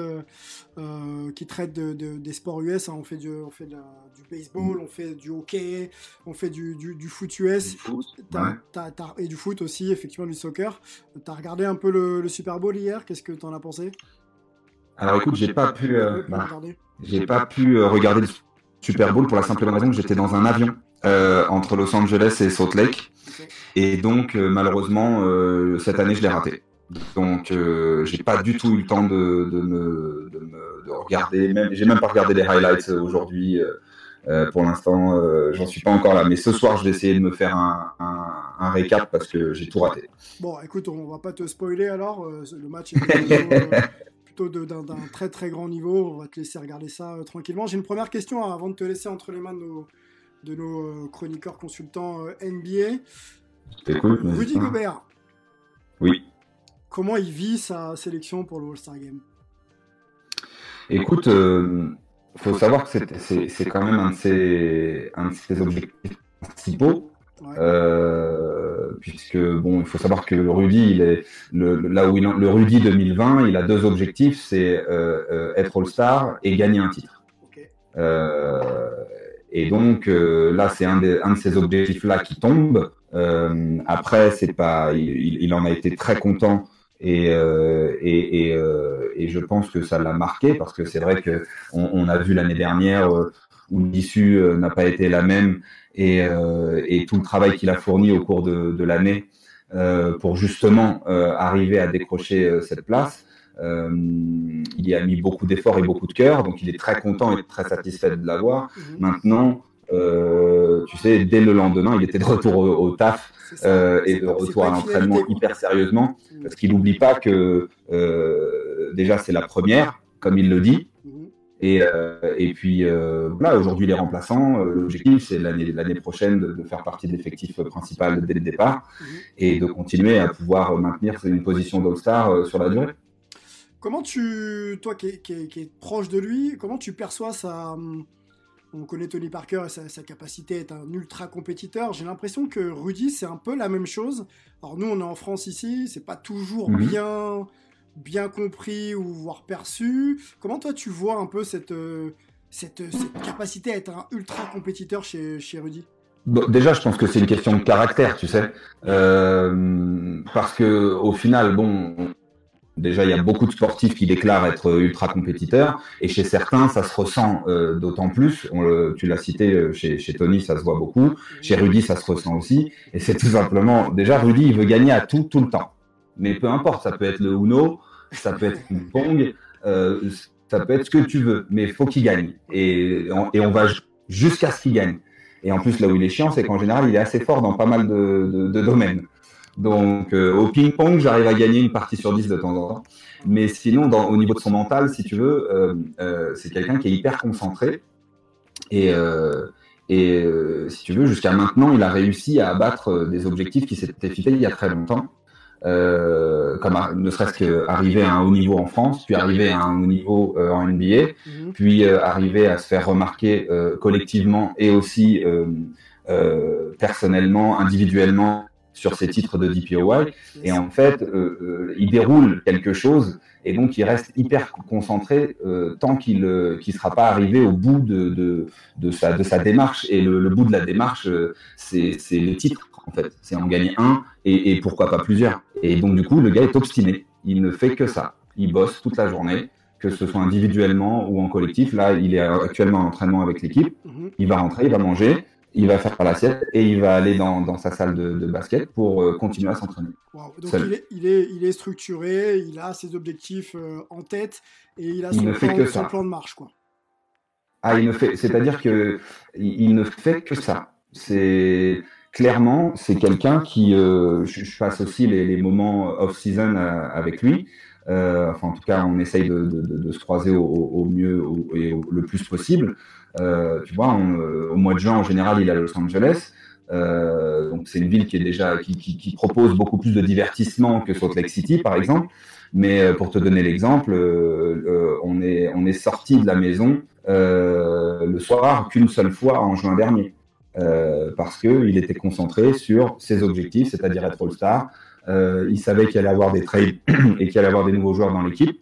euh, qui traitent de, de, des sports US. Hein. On fait, du, on fait de la, du baseball, on fait du hockey, on fait du, du, du foot US. Du foot, T'as- ouais. t'as- t'as- et du foot aussi, effectivement, du soccer. Tu as regardé un peu le, le Super Bowl hier. Qu'est-ce que tu en as pensé? Alors écoute, j'ai pas pu, euh, bah, regarder. j'ai pas pu euh, regarder le Super Bowl pour la simple raison que j'étais dans un avion euh, entre Los Angeles et Salt Lake. Et donc, euh, malheureusement, euh, cette année, je l'ai raté. Donc, euh, j'ai pas du tout eu le temps de, de me, de me de regarder. Même, j'ai même pas regardé les highlights euh, aujourd'hui. euh, pour l'instant, euh, j'en suis pas encore là. Mais ce soir, je vais essayer de me faire un, un, un récap parce que j'ai tout raté. Bon, écoute, on va pas te spoiler alors. le match est plutôt, d'un très très grand niveau. On va te laisser regarder ça tranquillement. J'ai une première question avant de te laisser entre les mains de nos, de nos euh, chroniqueurs consultants euh, NBA. Rudy. Gobert, Oui. comment il vit sa sélection pour le All-Star Game? Écoute, euh, faut savoir que c'est- quand même un de ses, un de ses objectifs principaux. Euh, puisque bon, il faut savoir que le Rudy, il est le, là où il en- le Rudy 2020, il a deux objectifs, c'est euh, euh, être All-Star et gagner un titre. Euh, et donc euh, là, c'est un, un de ces objectifs-là qui tombe. Euh, après, c'est pas, il, il- en a été très content et euh, et, et, euh, et je pense que ça l'a marqué parce que c'est vrai que on, on a vu l'année dernière euh, où l'issue euh, n'a pas été la même et, euh, et tout le travail qu'il a fourni au cours de, de l'année euh, pour justement euh, arriver à décrocher cette place. Euh, il y a mis beaucoup d'efforts et beaucoup de cœur, donc il est très content et très satisfait de l'avoir. Maintenant, euh, tu sais, dès le lendemain, il était de retour au, au taf euh, et de retour à l'entraînement hyper sérieusement, parce qu'il n'oublie pas que déjà c'est la première, comme il le dit. Et, euh, et puis voilà, aujourd'hui les remplaçants, l'objectif c'est l'année prochaine de, de faire partie de l'effectif principal dès le départ et de continuer à pouvoir maintenir une position d'All-Star sur la durée. Comment tu, toi qui es, qui qui proche de lui, comment tu perçois sa. hum, On connaît Tony Parker et sa, sa capacité à être un ultra compétiteur. J'ai l'impression que Rudy, c'est un peu la même chose. Alors nous, on est en France ici, c'est pas toujours Mhm. bien, bien compris ou voire perçu. Comment toi tu vois un peu cette, euh, cette, cette capacité à être un ultra compétiteur chez, chez Rudy? Bon, déjà, je pense que c'est une question de caractère, tu sais, Euh, parce que au final, bon, déjà, il y a beaucoup de sportifs qui déclarent être ultra compétiteurs, et chez certains, ça se ressent euh, d'autant plus. On le- tu l'as cité euh, chez, Tony, ça se voit beaucoup. Chez Rudy, ça se ressent aussi, et c'est tout simplement, déjà, Rudy, il veut gagner à tout, tout le temps. Mais peu importe, ça peut être le Uno, ça peut être le pong, euh, ça peut être ce que tu veux, mais il faut qu'il gagne. Et, on- va ju- jusqu'à ce qu'il gagne. Et en plus, là où il est chiant, c'est qu'en général, il est assez fort dans pas mal de domaines. Donc, euh, au ping-pong, j'arrive à gagner une partie sur 10 de temps en temps. Mais sinon, dans, au niveau de son mental, si tu veux, euh, euh, c'est quelqu'un qui est hyper concentré. Et, euh, et euh, si tu veux, jusqu'à maintenant, il a réussi à abattre euh, des objectifs qui s'étaient fixés il y a très longtemps. Euh, comme à- ne serait-ce qu'arriver à un haut niveau en France, puis arriver à un haut niveau euh, en NBA, puis euh, arriver à se faire remarquer euh, collectivement et aussi euh, euh, personnellement, individuellement sur ses titres de DPOY. Et en fait, euh, euh, il déroule quelque chose et donc il reste hyper concentré euh, tant qu'il ne sera pas arrivé au bout de, de, de, sa, de sa démarche. Et le, le bout de la démarche, c'est c'est les titres, en fait. C'est en gagner un et, et pourquoi pas plusieurs. Et donc, du coup, le gars est obstiné. Il ne fait que ça. Il bosse toute la journée, que ce soit individuellement ou en collectif. Là, il est actuellement en entraînement avec l'équipe. Il va rentrer, il va manger il va faire l'assiette et il va aller dans, dans sa salle de, de basket pour euh, continuer à s'entraîner. Wow. Donc il est, il, est, il est, structuré, il a ses objectifs euh, en tête et il a son, il plan, son plan, de marche. Quoi. Ah, il ne fait, c'est-à-dire que il, il ne fait que ça. C'est clairement, c'est quelqu'un qui, euh, je, je, passe aussi les, les moments off-season avec lui. Euh, enfin, en tout cas, on essaye de, se croiser au, mieux et le plus possible. Euh, tu vois, on, au mois de juin, en général, il est à Los Angeles. Euh, donc c'est une ville qui est déjà qui, propose beaucoup plus de divertissement que Salt Lake City, par exemple. Mais pour te donner l'exemple, euh, on est on est sorti de la maison le soir qu'une seule fois en juin dernier. Euh, parce qu'il était concentré sur ses objectifs, c'est-à-dire être All-Star. Euh, il savait qu'il allait avoir des trades et qu'il allait avoir des nouveaux joueurs dans l'équipe.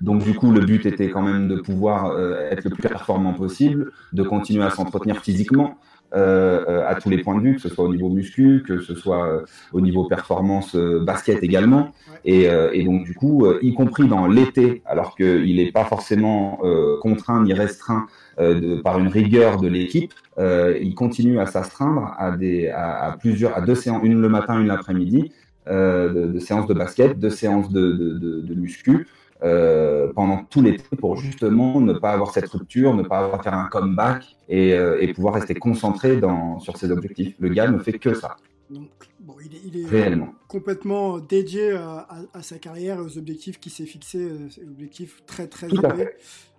Donc du coup, le but était quand même de pouvoir euh, être le plus performant possible, de continuer à s'entretenir physiquement. Euh, à tous les points de vue, que ce soit au niveau muscu, que ce soit au niveau performance basket également. Et, et, donc du coup, y compris dans l'été, alors qu'il n'est pas forcément contraint ni restreint de, par une rigueur de l'équipe, euh, il continue à s'astreindre à, des, à, à, plusieurs, à deux séances, une le matin, une l'après-midi, de, de, séances de basket, deux séances de, de, de muscu. Euh, pendant tout l'été pour justement ne pas avoir cette rupture, ne pas avoir faire un comeback et, euh, et pouvoir rester concentré dans, sur ses objectifs. Le gars ne fait que ça. Donc, bon, il est, il est Réellement. complètement dédié à, à, à, sa carrière et aux objectifs qu'il s'est fixés, objectifs très très élevés.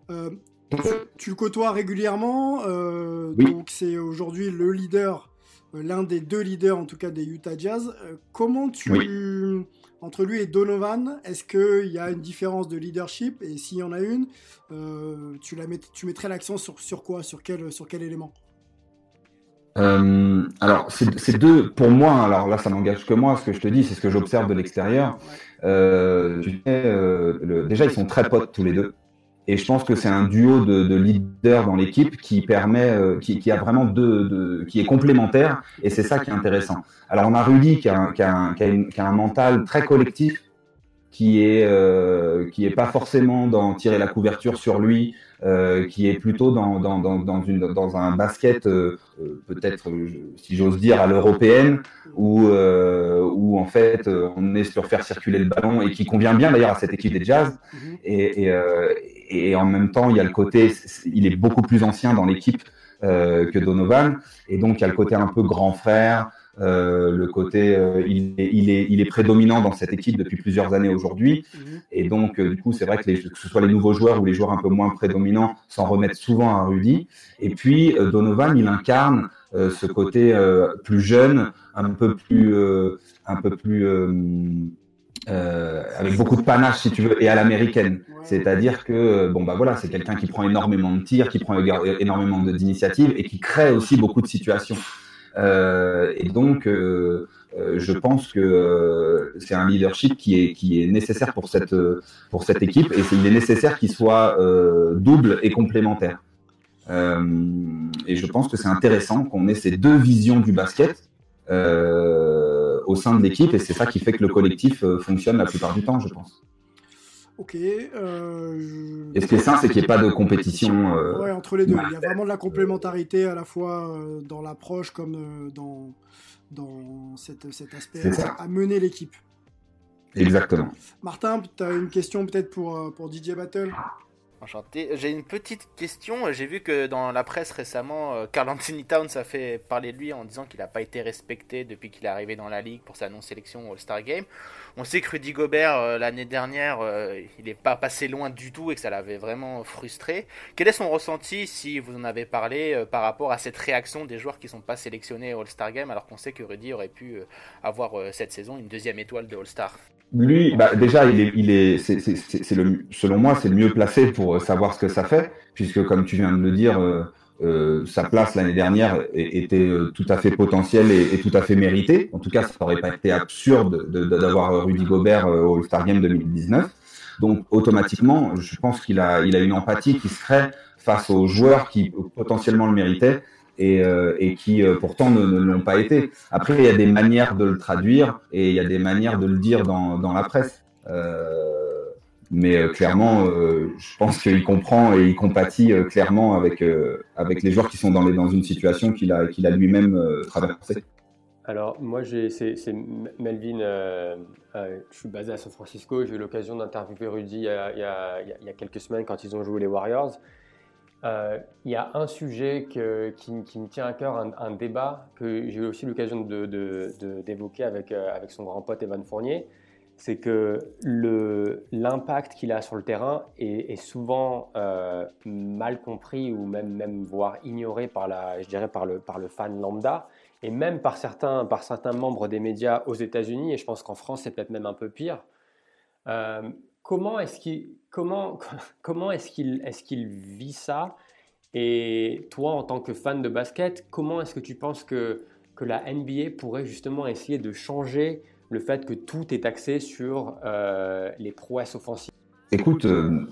Euh, tu, le côtoies régulièrement, euh, oui. donc c'est aujourd'hui le leader, euh, l'un des deux leaders en tout cas des Utah Jazz. Euh, comment tu, oui. entre lui et Donovan, est-ce qu'il y a une différence de leadership? Et s'il y en a une, euh, tu, la met, tu mettrais l'accent sur, sur quoi? Sur quel, sur quel élément? Euh, alors, c'est deux, pour moi, alors là, ça n'engage que moi, ce que je te dis, c'est ce que j'observe de l'extérieur. Euh, tu sais, le, déjà, ils sont très potes tous les deux. Et je pense que c'est un duo de, de leaders dans l'équipe qui permet, euh, qui, a vraiment deux, de, qui est complémentaire. Et c'est ça qui est intéressant. Alors on a Rudy qui a, qui a un mental très collectif, qui est, euh, qui est pas forcément dans tirer la couverture sur lui, euh, qui est plutôt dans, dans, dans, dans, une, dans un basket, euh, peut-être, si j'ose dire, à l'européenne, où, euh, où en fait on est sur faire circuler le ballon et qui convient bien d'ailleurs à cette équipe des Jazz. Et, et, et en même temps, il y a le côté, il est beaucoup plus ancien dans l'équipe euh, que Donovan, et donc il y a le côté un peu grand frère, euh, le côté, euh, il, est, il, est, prédominant dans cette équipe depuis plusieurs années aujourd'hui, et donc du coup, c'est vrai que, que ce soit les nouveaux joueurs ou les joueurs un peu moins prédominants s'en remettent souvent à Rudy, et puis Donovan, il incarne ce côté plus jeune, un peu plus, un peu plus euh, avec beaucoup de panache si tu veux et à l'américaine. C'est-à-dire que bon bah voilà, c'est quelqu'un qui prend énormément de tirs, qui prend énormément d'initiatives et qui crée aussi beaucoup de situations. Euh, et donc euh, je pense que c'est un leadership qui est nécessaire pour cette pour cette équipe et il est nécessaire qu'il soit double et complémentaire. et je pense que c'est intéressant qu'on ait ces deux visions du basket. Euh, au sein de l'équipe et c'est ça qui fait que le collectif euh, fonctionne la plupart du temps, je pense. Ok. Euh, et ce qui est sain, c'est qu'il n'y ait pas de compétition. Euh... Ouais, entre les deux. Il y a vraiment de la complémentarité à la fois euh, dans l'approche comme euh, dans, dans cette, cet aspect à, à, mener l'équipe. Exactement. Martin, tu as une question peut-être pour, pour DJ Battle? Enchanté. J'ai une petite question. J'ai vu que dans la presse récemment, Carl Anthony Towns a fait parler de lui en disant qu'il n'a pas été respecté depuis qu'il est arrivé dans la ligue pour sa non-sélection All-Star Game. On sait que Rudy Gobert, euh, l'année dernière, euh, il n'est pas passé loin du tout et que ça l'avait vraiment frustré. Quel est son ressenti, si vous en avez parlé, euh, par rapport à cette réaction des joueurs qui ne sont pas sélectionnés au All-Star Game alors qu'on sait que Rudy aurait pu avoir cette saison une deuxième étoile de All-Star? Lui, bah, déjà, il est, il est, c'est, c'est, c'est le, selon moi, c'est le mieux placé pour savoir ce que ça fait, puisque comme tu viens de le dire, euh, euh, sa place l'année dernière était euh, tout à fait potentielle et, et, tout à fait méritée. En tout cas, ça n'aurait pas été absurde de, de, d'avoir Rudy Gobert au All-Star Game 2019. Donc, automatiquement, je pense qu'il a, il a une empathie qui se crée face aux joueurs qui potentiellement le méritaient et, euh, et qui euh, pourtant ne, l'ont pas été. Après, il y a des manières de le traduire et il y a des manières de le dire dans, la presse. Euh, Mais clairement, je pense qu'il comprend et il compatit clairement avec, les joueurs qui sont dans, une situation qu'il a, lui-même traversée. Alors, moi, c'est Melvin. je suis basé à San Francisco. J'ai eu l'occasion d'interviewer Rudy il y, a, quelques semaines quand ils ont joué les Warriors. Il y a un sujet qui, me tient à cœur, un, débat que j'ai eu aussi l'occasion d'évoquer de, avec, son grand pote Evan Fournier c'est que l'impact qu'il a sur le terrain est, souvent euh, mal compris ou même, voire ignoré par, le, fan lambda et même par certains, par certains membres des médias aux États-Unis, et je pense qu'en France c'est peut-être même un peu pire. Euh, comment est-ce qu'il comment, comment est qu'il est vit ça? Et toi, en tant que fan de basket, comment est-ce que tu penses que, que la NBA pourrait justement essayer de changer le fait que tout est axé sur euh, les prouesses offensives? Écoute, euh,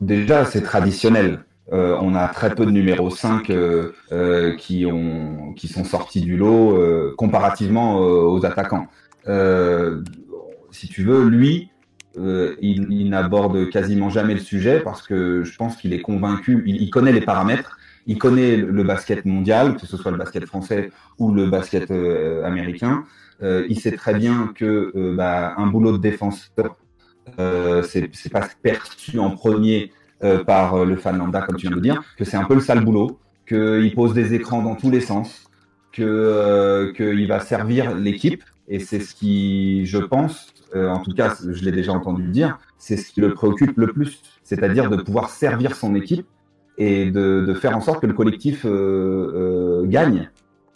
déjà c'est traditionnel. Euh, on a très peu de numéros 5 qui, ont, qui sont sortis du lot comparativement aux attaquants. si tu veux, lui, il, n'aborde quasiment jamais le sujet parce que je pense qu'il est convaincu, il, connaît les paramètres, il connaît le basket mondial, que ce soit le basket français ou le basket américain. Euh, il sait très bien que euh, bah, un boulot de défenseur, euh, c'est pas perçu en premier par le fan lambda, comme tu viens de dire, que c'est un peu le sale boulot, qu'il pose des écrans dans tous les sens, qu'il va servir l'équipe, et c'est ce qui, je pense, en tout cas, je l'ai déjà entendu dire, c'est ce qui le préoccupe le plus, c'est-à-dire de pouvoir servir son équipe et de, de, faire en sorte que le collectif gagne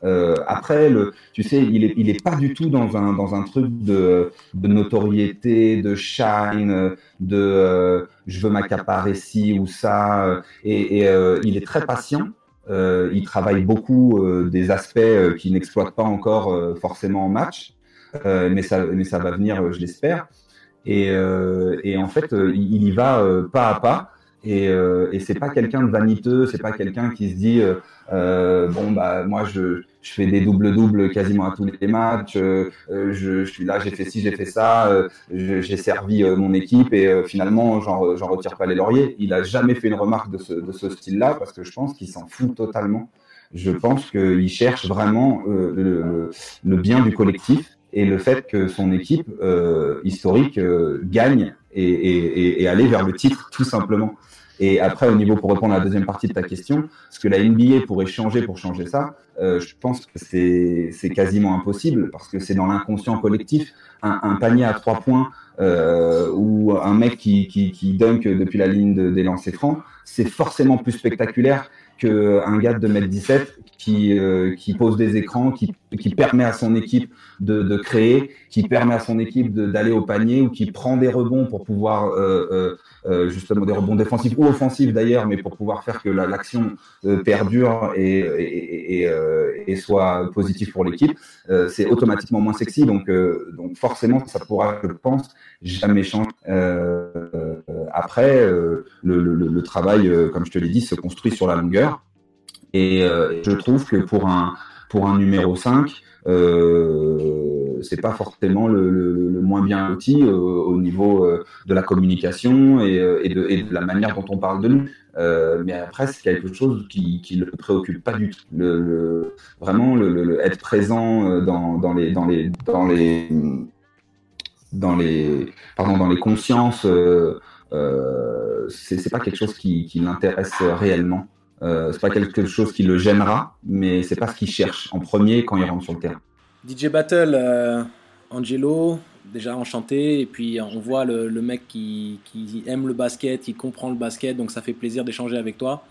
euh, après, le, tu sais, il est, il est pas du tout dans un, dans un truc de, de notoriété, de shine, de euh, je veux m'accaparer ci ou ça. Et, et euh, il est très patient. Euh, il travaille beaucoup des aspects qu'il n'exploite pas encore forcément en match, mais, ça, mais ça va venir, je l'espère. Et, et, en fait, il y va pas à pas. Et, euh, et c'est pas quelqu'un de vaniteux, c'est pas quelqu'un qui se dit euh, euh, bon bah moi je, je fais des doubles doubles quasiment à tous les matchs, euh, je, je, suis là, j'ai fait ci, j'ai fait ça, euh, j'ai servi mon équipe et finalement j'en retire pas les lauriers. Il a jamais fait une remarque de ce, de ce style-là parce que je pense qu'il s'en fout totalement. Je pense qu'il cherche vraiment le, le, bien du collectif et le fait que son équipe historique gagne et, et, et, aller vers le titre tout simplement. Et après, au niveau, pour répondre à la deuxième partie de ta question, ce que la NBA pourrait changer pour changer ça, euh, je pense que c'est quasiment impossible parce que c'est dans l'inconscient collectif. Un, un, panier à trois points euh, ou un mec qui, qui, qui dunk depuis la ligne de, des lancers francs, c'est forcément plus spectaculaire qu'un gars de 2m17 qui, euh, qui pose des écrans, qui, permet à son équipe de, créer, qui permet à son équipe d'aller au panier ou qui prend des rebonds pour pouvoir euh, euh, justement des rebonds défensifs ou offensifs d'ailleurs, mais pour pouvoir faire que l'action euh, perdure euh, et, soit positive pour l'équipe, c'est automatiquement moins sexy. Donc, donc forcément, ça pourra, je pense, jamais changer. après, le, le, travail, comme je te l'ai dit, se construit sur la longueur. Et je trouve que pour un, pour un numéro 5, euh, c'est pas forcément le, le, le, moins bien outil euh, au niveau euh, de la communication et, et, de, et, de, la manière dont on parle de nous. Euh, mais après, c'est quelque chose qui ne le préoccupe pas du tout. Le, vraiment, être présent dans, dans, les dans les dans les dans les pardon dans les consciences, euh, c'est pas quelque chose qui, qui l'intéresse réellement. Euh, c'est pas quelque chose qui le gênera, mais c'est pas ce qu'il cherche en premier quand il rentre sur le terrain. DJ Battle, euh, Angelo, déjà enchanté, et puis on voit le, mec qui, aime le basket, qui comprend le basket, donc ça fait plaisir d'échanger avec toi.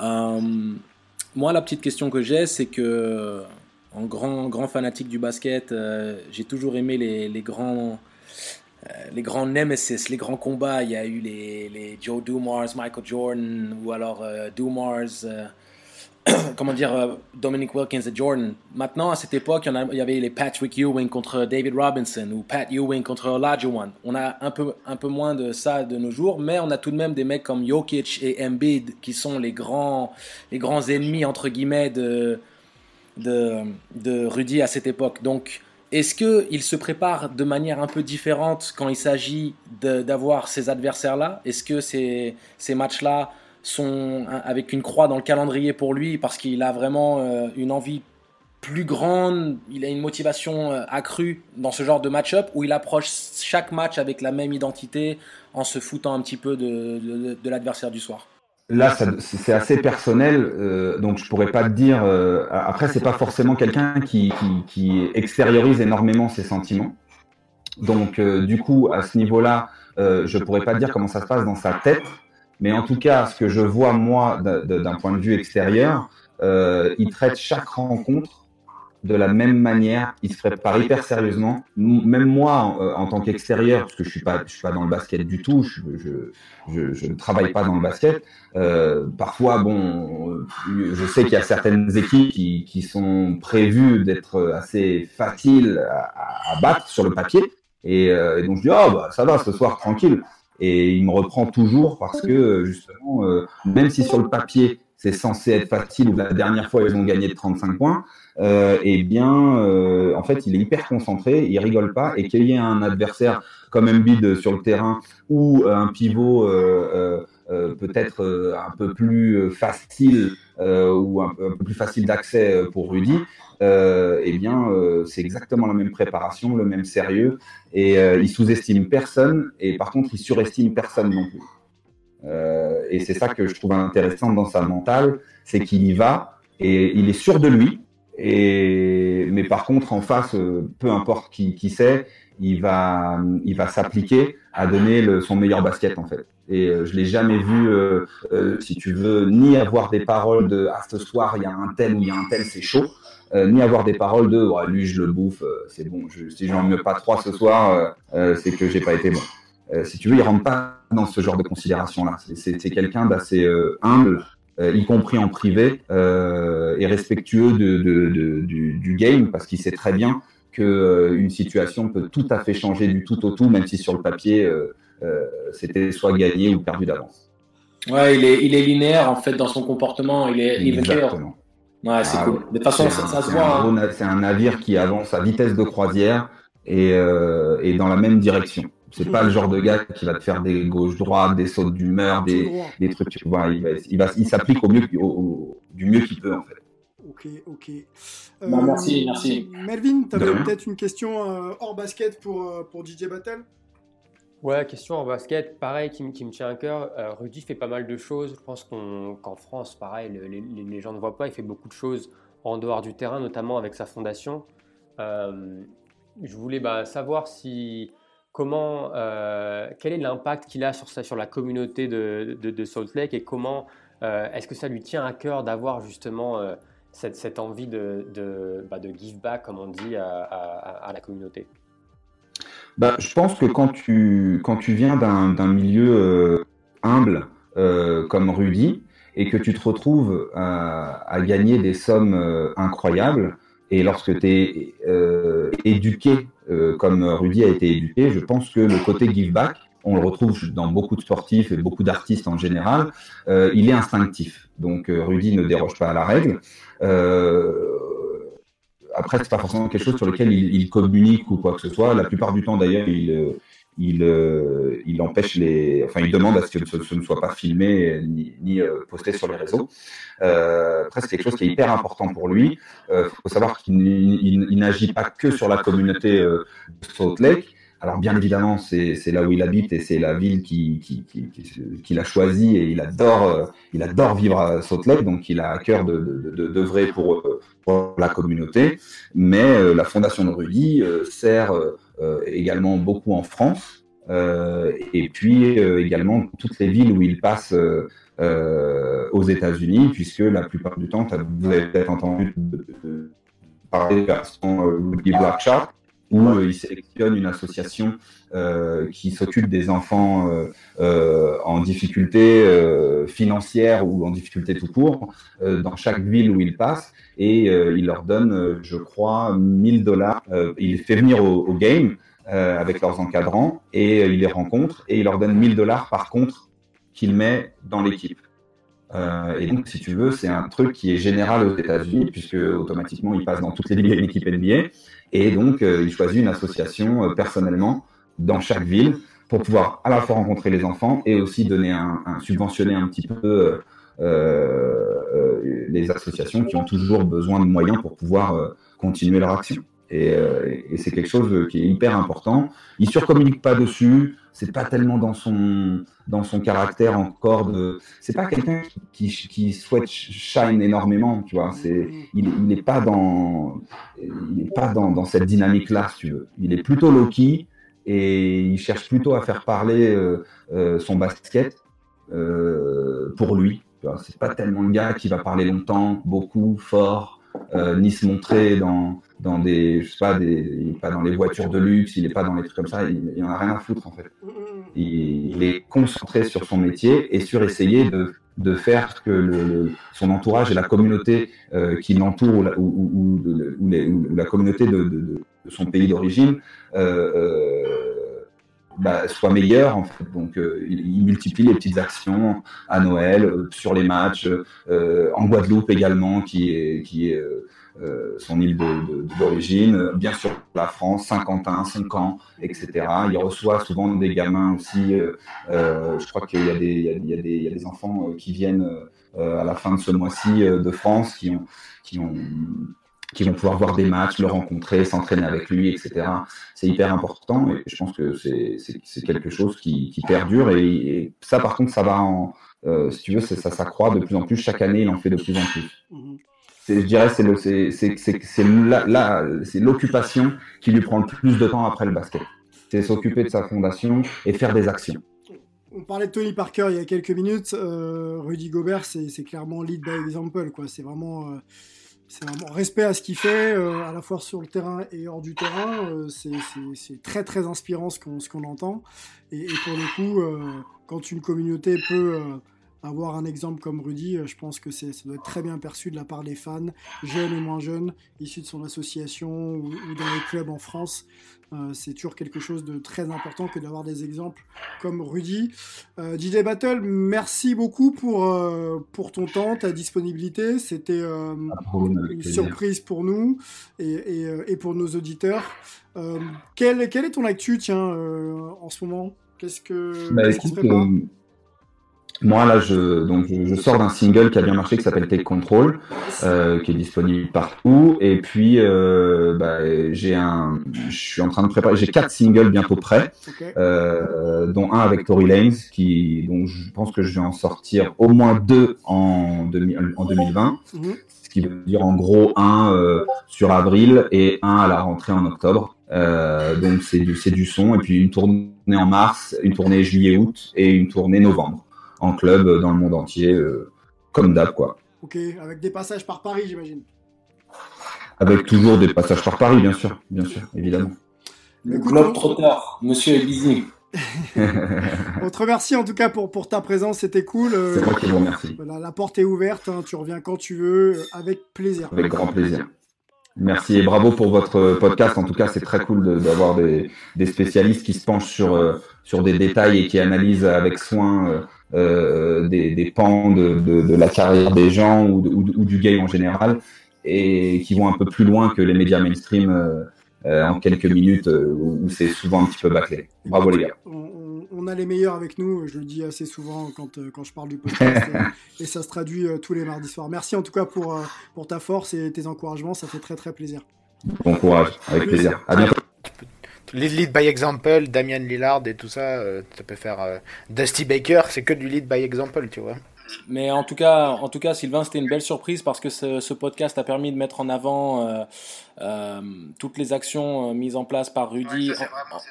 Euh, moi, la petite question que j'ai, c'est que en grand, grand fanatique du basket, euh, j'ai toujours aimé les, grands les grands nemesis, les grands combats, il y a eu les, les Joe Dumars, Michael Jordan, ou alors Dumars, comment dire, Dominic Wilkins et Jordan. Maintenant, à cette époque, il y, avait les Patrick Ewing contre David Robinson, ou Pat Ewing contre Olajuwon. On a un peu, un peu moins de ça de nos jours, mais on a tout de même des mecs comme Jokic et Embiid qui sont les grands, les grands ennemis, entre guillemets, de, de, de Rudy à cette époque. Donc, est-ce qu'il se prépare de manière un peu différente quand il s'agit d'avoir ces adversaires-là? Est-ce que ces, ces matchs-là avec une croix dans le calendrier pour lui parce qu'il a vraiment euh, une envie plus grande, il a une motivation euh, accrue dans ce genre de match-up où il approche chaque match avec la même identité en se foutant un petit peu de, de, l'adversaire du soir Là, c'est assez personnel, euh, donc je pourrais pas te dire. Euh, après, c'est pas forcément quelqu'un qui, qui, extériorise énormément ses sentiments. Donc, du coup, à ce niveau-là, je pourrais pas te dire comment ça se passe dans sa tête. Mais en tout cas, ce que je vois moi d'un point de vue extérieur, il traite chaque rencontre de la même manière, il se prépare hyper sérieusement. Même moi, en, tant qu'extérieur, parce que je suis pas, je suis pas dans le basket du tout, je, je, ne travaille pas dans le basket. Euh, parfois, bon, je sais qu'il y a certaines équipes qui, sont prévues d'être assez faciles à, battre sur le papier, euh, et, donc je dis oh bah ça va ce soir tranquille. Et il me reprend toujours parce que justement, euh, même si sur le papier c'est censé être facile la dernière fois ils ont gagné de 35 points, euh, eh bien, euh, en fait, il est hyper concentré, il rigole pas, et qu'il y ait un adversaire comme Embiid sur le terrain ou euh, un pivot euh, euh, peut-être un peu plus facile ou un, peu plus facile d'accès pour Rudy, eh bien, c'est exactement la même préparation, le même sérieux, et il sous-estime personne, et par contre, il surestime personne non plus. et c'est ça que je trouve intéressant dans sa mentale, c'est qu'il y va et il est sûr de lui, et, mais par contre, en face, euh, peu importe qui, qui c'est, il va, il va s'appliquer à donner son meilleur basket en fait. Et euh, je l'ai jamais vu, euh, si tu veux, ni avoir des paroles de ah ce soir il y a un tel ou il y a un tel c'est chaud, ni avoir des paroles de ouais, lui je le bouffe, c'est bon. Je, si j'en mets pas trois ce soir, c'est que j'ai pas été bon. si tu veux, il rentre pas dans ce genre de considération là. C'est quelqu'un d'assez humble euh, y compris en privé, euh, et respectueux de, de, du, du, game, parce qu'il sait très bien que euh, une situation peut tout à fait changer du tout au tout, même si sur le papier c'était soit gagné ou perdu d'avance. Ouais, il est, il est linéaire en fait dans son comportement, il est Exactement. Ouais, c'est ah, cool. De toute façon, ça, se voit. Hein. C'est un navire qui avance à vitesse de croisière et, et dans la même direction. C'est pas le genre de gars qui va te faire des gauches-droites, des sautes d'humeur, des, des trucs. Tu vois, il, va, il, va, il s'applique au mieux, au, du mieux qu'il peut en fait. Ok, ok. Euh, merci, merci. Melvin, tu avais peut-être une question euh, hors basket pour, euh, pour DJ Battle? Ouais, question hors basket, pareil, qui, me tient à cœur. Rudy fait pas mal de choses. Je pense qu'en France, pareil, les, gens ne voient pas. Il fait beaucoup de choses en dehors du terrain, notamment avec sa fondation. je voulais bah, savoir si comment, euh, quel est l'impact qu'il a sur, sur la communauté de, Salt Lake et comment euh, est-ce que ça lui tient à cœur d'avoir justement euh, cette, envie bah, de, give back, comme on dit, à, la communauté? Bah, Je pense que quand tu, quand tu viens d'un milieu humble comme Rudy et que tu te retrouves à, à gagner des sommes incroyables, et lorsque tu es éduqué euh, comme Rudy a été éduqué, je pense que le côté give back, on le retrouve dans beaucoup de sportifs et beaucoup d'artistes en général, euh, il est instinctif. Donc euh, Rudy ne déroge pas à la règle. Euh, après, c'est pas forcément quelque chose sur lequel il, il, communique ou quoi que ce soit. La plupart du temps, d'ailleurs, il, il, euh, il empêche les, enfin, il demande à ce que ce, ne soit pas filmé ni, ni euh, posté sur les réseaux. Euh, après, c'est quelque chose qui est hyper important pour lui. Il euh, faut savoir qu'il n'agit pas que sur la communauté de Salt Lake. Alors bien évidemment, c'est là où il habite et c'est la ville qu'il qui, a choisi et il adore, il adore vivre à Salt Lake, donc il a à cœur de d'œuvrer de, pour, la communauté. Mais la fondation de Rudy sert euh, également beaucoup en France, euh, et puis euh, également toutes les villes où il passe aux États-Unis, puisque la plupart du temps, vous avez peut-être entendu parler de version Ruby Black Shark, où il sélectionne une association euh, qui s'occupe des enfants euh, euh, en difficulté financière ou en difficulté tout court dans chaque ville où il passe et il leur donne, je crois, 1000 dollars. il les fait venir au, au game avec leurs encadrants et il les rencontre et il leur donne 1000 dollars par contre qu'il met dans l'équipe. Euh, et donc, si tu veux, c'est un truc qui est général aux États-Unis, puisque automatiquement, il passe dans toutes les l'équipe NBA. Et donc, il choisit une association personnellement dans chaque ville pour pouvoir à la fois rencontrer les enfants et aussi donner un, subventionner un petit peu les associations qui ont toujours besoin de moyens pour pouvoir continuer leur action. Euh, et, c'est quelque chose qui est hyper important. Il surcommunique pas dessus. C'est pas tellement dans son dans son caractère encore de. C'est pas quelqu'un qui, qui, souhaite shine énormément, tu vois. C'est il n'est pas dans il est pas dans, dans cette dynamique là, si tu veux. Il est plutôt low-key et il cherche plutôt à faire parler euh, euh, son basket pour lui. C'est pas tellement le gars qui va parler longtemps, beaucoup, fort, ni se montrer dans dans des, je sais pas, des, pas dans les voitures de luxe, il n'est pas dans les trucs comme ça, il, il en a rien à foutre en fait. Il, est concentré sur son métier et sur essayer de, de faire que le, son entourage et la communauté euh, qui l'entoure ou, la communauté de, son pays d'origine euh, euh, bah, soit meilleure en fait. Donc euh, il, multiplie les petites actions à Noël, euh, sur les matchs, euh, en Guadeloupe également, qui est, qui est son île d'origine, bien sûr la France, Saint-Quentin, Saint-Camp, etc. Il reçoit souvent des gamins aussi. Je crois qu'il y, y, il y a des enfants qui viennent à la fin de ce mois-ci de France qui ont qui vont pouvoir voir des matchs, le rencontrer, s'entraîner avec lui, etc. C'est hyper important et je pense que c'est quelque chose qui, qui perdure et, ça par contre ça va en, si tu veux, ça s'accroît de plus en plus chaque année, il en fait de plus en plus. Mm-hmm je dirais, c'est c'est l'occupation qui lui prend le plus de temps après le basket. C'est s'occuper de sa fondation et faire des actions. On parlait de Tony Parker il y a quelques minutes. Euh, Rudy Gobert, c'est clairement lead by example. C'est vraiment, euh, vraiment respect à ce qu'il fait, euh, à la fois sur le terrain et hors du terrain. c'est très très inspirant ce qu'on entend. Et, et, pour le coup, quand une communauté peut avoir un exemple comme Rudy, euh, je pense que ça doit être très bien perçu de la part des fans, jeunes et moins jeunes, issus de son association ou, dans les clubs en France. Euh, c'est toujours quelque chose de très important que d'avoir des exemples comme Rudy. Euh, DJ Battle, merci beaucoup pour, pour ton temps, ta disponibilité. C'était une surprise pour nous et, et, pour nos auditeurs. quel, quel, est ton actu, tiens, en ce moment? Qu'est-ce que bah, qu moi, là, je, donc, je, sors d'un single qui a bien marché, qui s'appelle Take Control, euh, qui est disponible partout. Et puis, euh, bah, j'ai un, je suis en train de préparer, j'ai quatre singles bientôt prêts, euh, dont un avec Tory Lanez, qui, donc, je pense que je vais en sortir au moins deux en, en 2020. Mhm. Ce qui veut dire, en gros, un euh, sur avril et un à la rentrée en octobre. Euh, donc, c'est du, c'est du son. Et puis, une tournée en mars, une tournée juillet-août et une tournée novembre en club euh, dans le monde entier, euh, comme d'hab, quoi. Ok, avec des passages par Paris, j'imagine. Avec toujours des passages par Paris, bien sûr, bien sûr, évidemment. Le club trop tard, monsieur Elizé. on te remercie en tout cas pour, pour ta présence, c'était cool. Euh, C'est moi qui vous remercie. la porte est ouverte, hein, tu reviens quand tu veux, avec plaisir. Avec grand plaisir. Merci et bravo pour votre podcast. En tout cas, c'est très cool d'avoir des, des, spécialistes qui se penchent sur, sur des détails et qui analysent avec soin euh, des, pans de, la carrière des gens ou, du game en général et qui vont un peu plus loin que les médias mainstream euh, euh, en quelques minutes où c'est souvent un petit peu bâclé. Bravo les gars. On, a les meilleurs avec nous, je le dis assez souvent quand, quand je parle du podcast et, ça se traduit tous les mardis soirs. Merci en tout cas pour, pour ta force et tes encouragements, ça fait très très plaisir. Bon courage, avec plaisir. À bientôt. Lead by example, Damian Lillard et tout ça, euh, ça peut faire euh, Dusty Baker, c'est que du lead by example, tu vois. Mais en tout cas, en tout cas, Sylvain, c'était une belle surprise parce que ce, podcast a permis de mettre en avant euh, toutes les actions mises en place par Rudy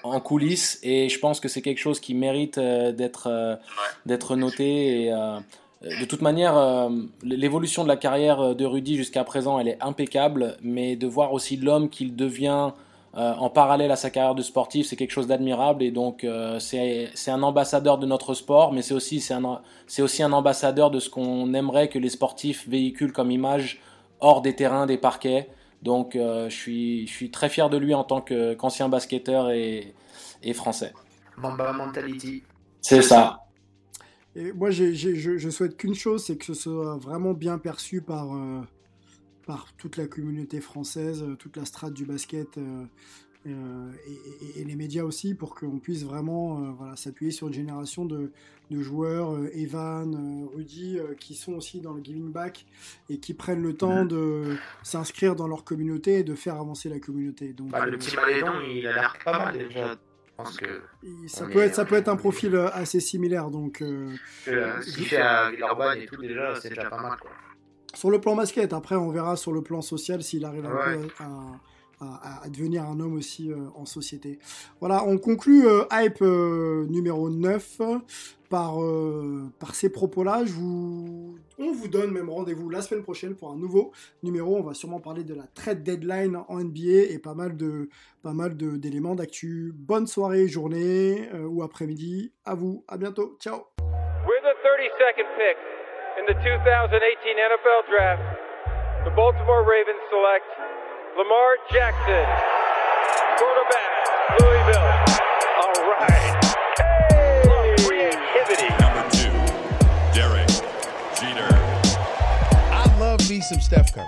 en, coulisses, et je pense que c'est quelque chose qui mérite d'être d'être noté. Et, de toute manière, l'évolution de la carrière de Rudy jusqu'à présent, elle est impeccable, mais de voir aussi l'homme qu'il devient euh, en parallèle à sa carrière de sportif, c'est quelque chose d'admirable et donc euh, c'est un ambassadeur de notre sport, mais c'est aussi, un, aussi un ambassadeur de ce qu'on aimerait que les sportifs véhiculent comme image hors des terrains, des parquets. Donc euh, je, suis, je suis très fier de lui en tant qu'ancien basketteur et, et français. Mamba mentality. C'est ça. Et moi, je, je souhaite qu'une chose, c'est que ce soit vraiment bien perçu par, par toute la communauté française, toute la strate du basket euh, et, les médias aussi pour qu'on puisse vraiment euh, voilà, s'appuyer sur une génération de, joueurs, euh, Evan, Rudy, qui sont aussi dans le giving back et qui prennent le temps de s'inscrire dans leur communauté et de faire avancer la communauté. Donc, bah, le petit Malédon, il a l'air pas mal déjà. Que ça peut, être, ça peut être un profil assez similaire. Donc, ce qu'il fait à Villeurbanne et tout, déjà, c'est déjà pas mal. Quoi. Sur le plan basket, après, on verra sur le plan social s'il arrive un peu à à, devenir un homme aussi euh, en société. Voilà, on conclut euh, Hype euh, numéro 9 par, par ces propos-là. Vous... On vous donne même rendez-vous la semaine prochaine pour un nouveau numéro. On va sûrement parler de la trade deadline en NBA et pas mal de pas mal d'éléments d'actu. Bonne soirée, journée ou après-midi. À vous, à bientôt. Ciao. With a 32nd pick in the 2018 NFL Draft, the Baltimore Ravens select Lamar Jackson, quarterback, Louisville. All right. Hey! Creativity. Number two, Derek Jeter. I love me some Steph Curry.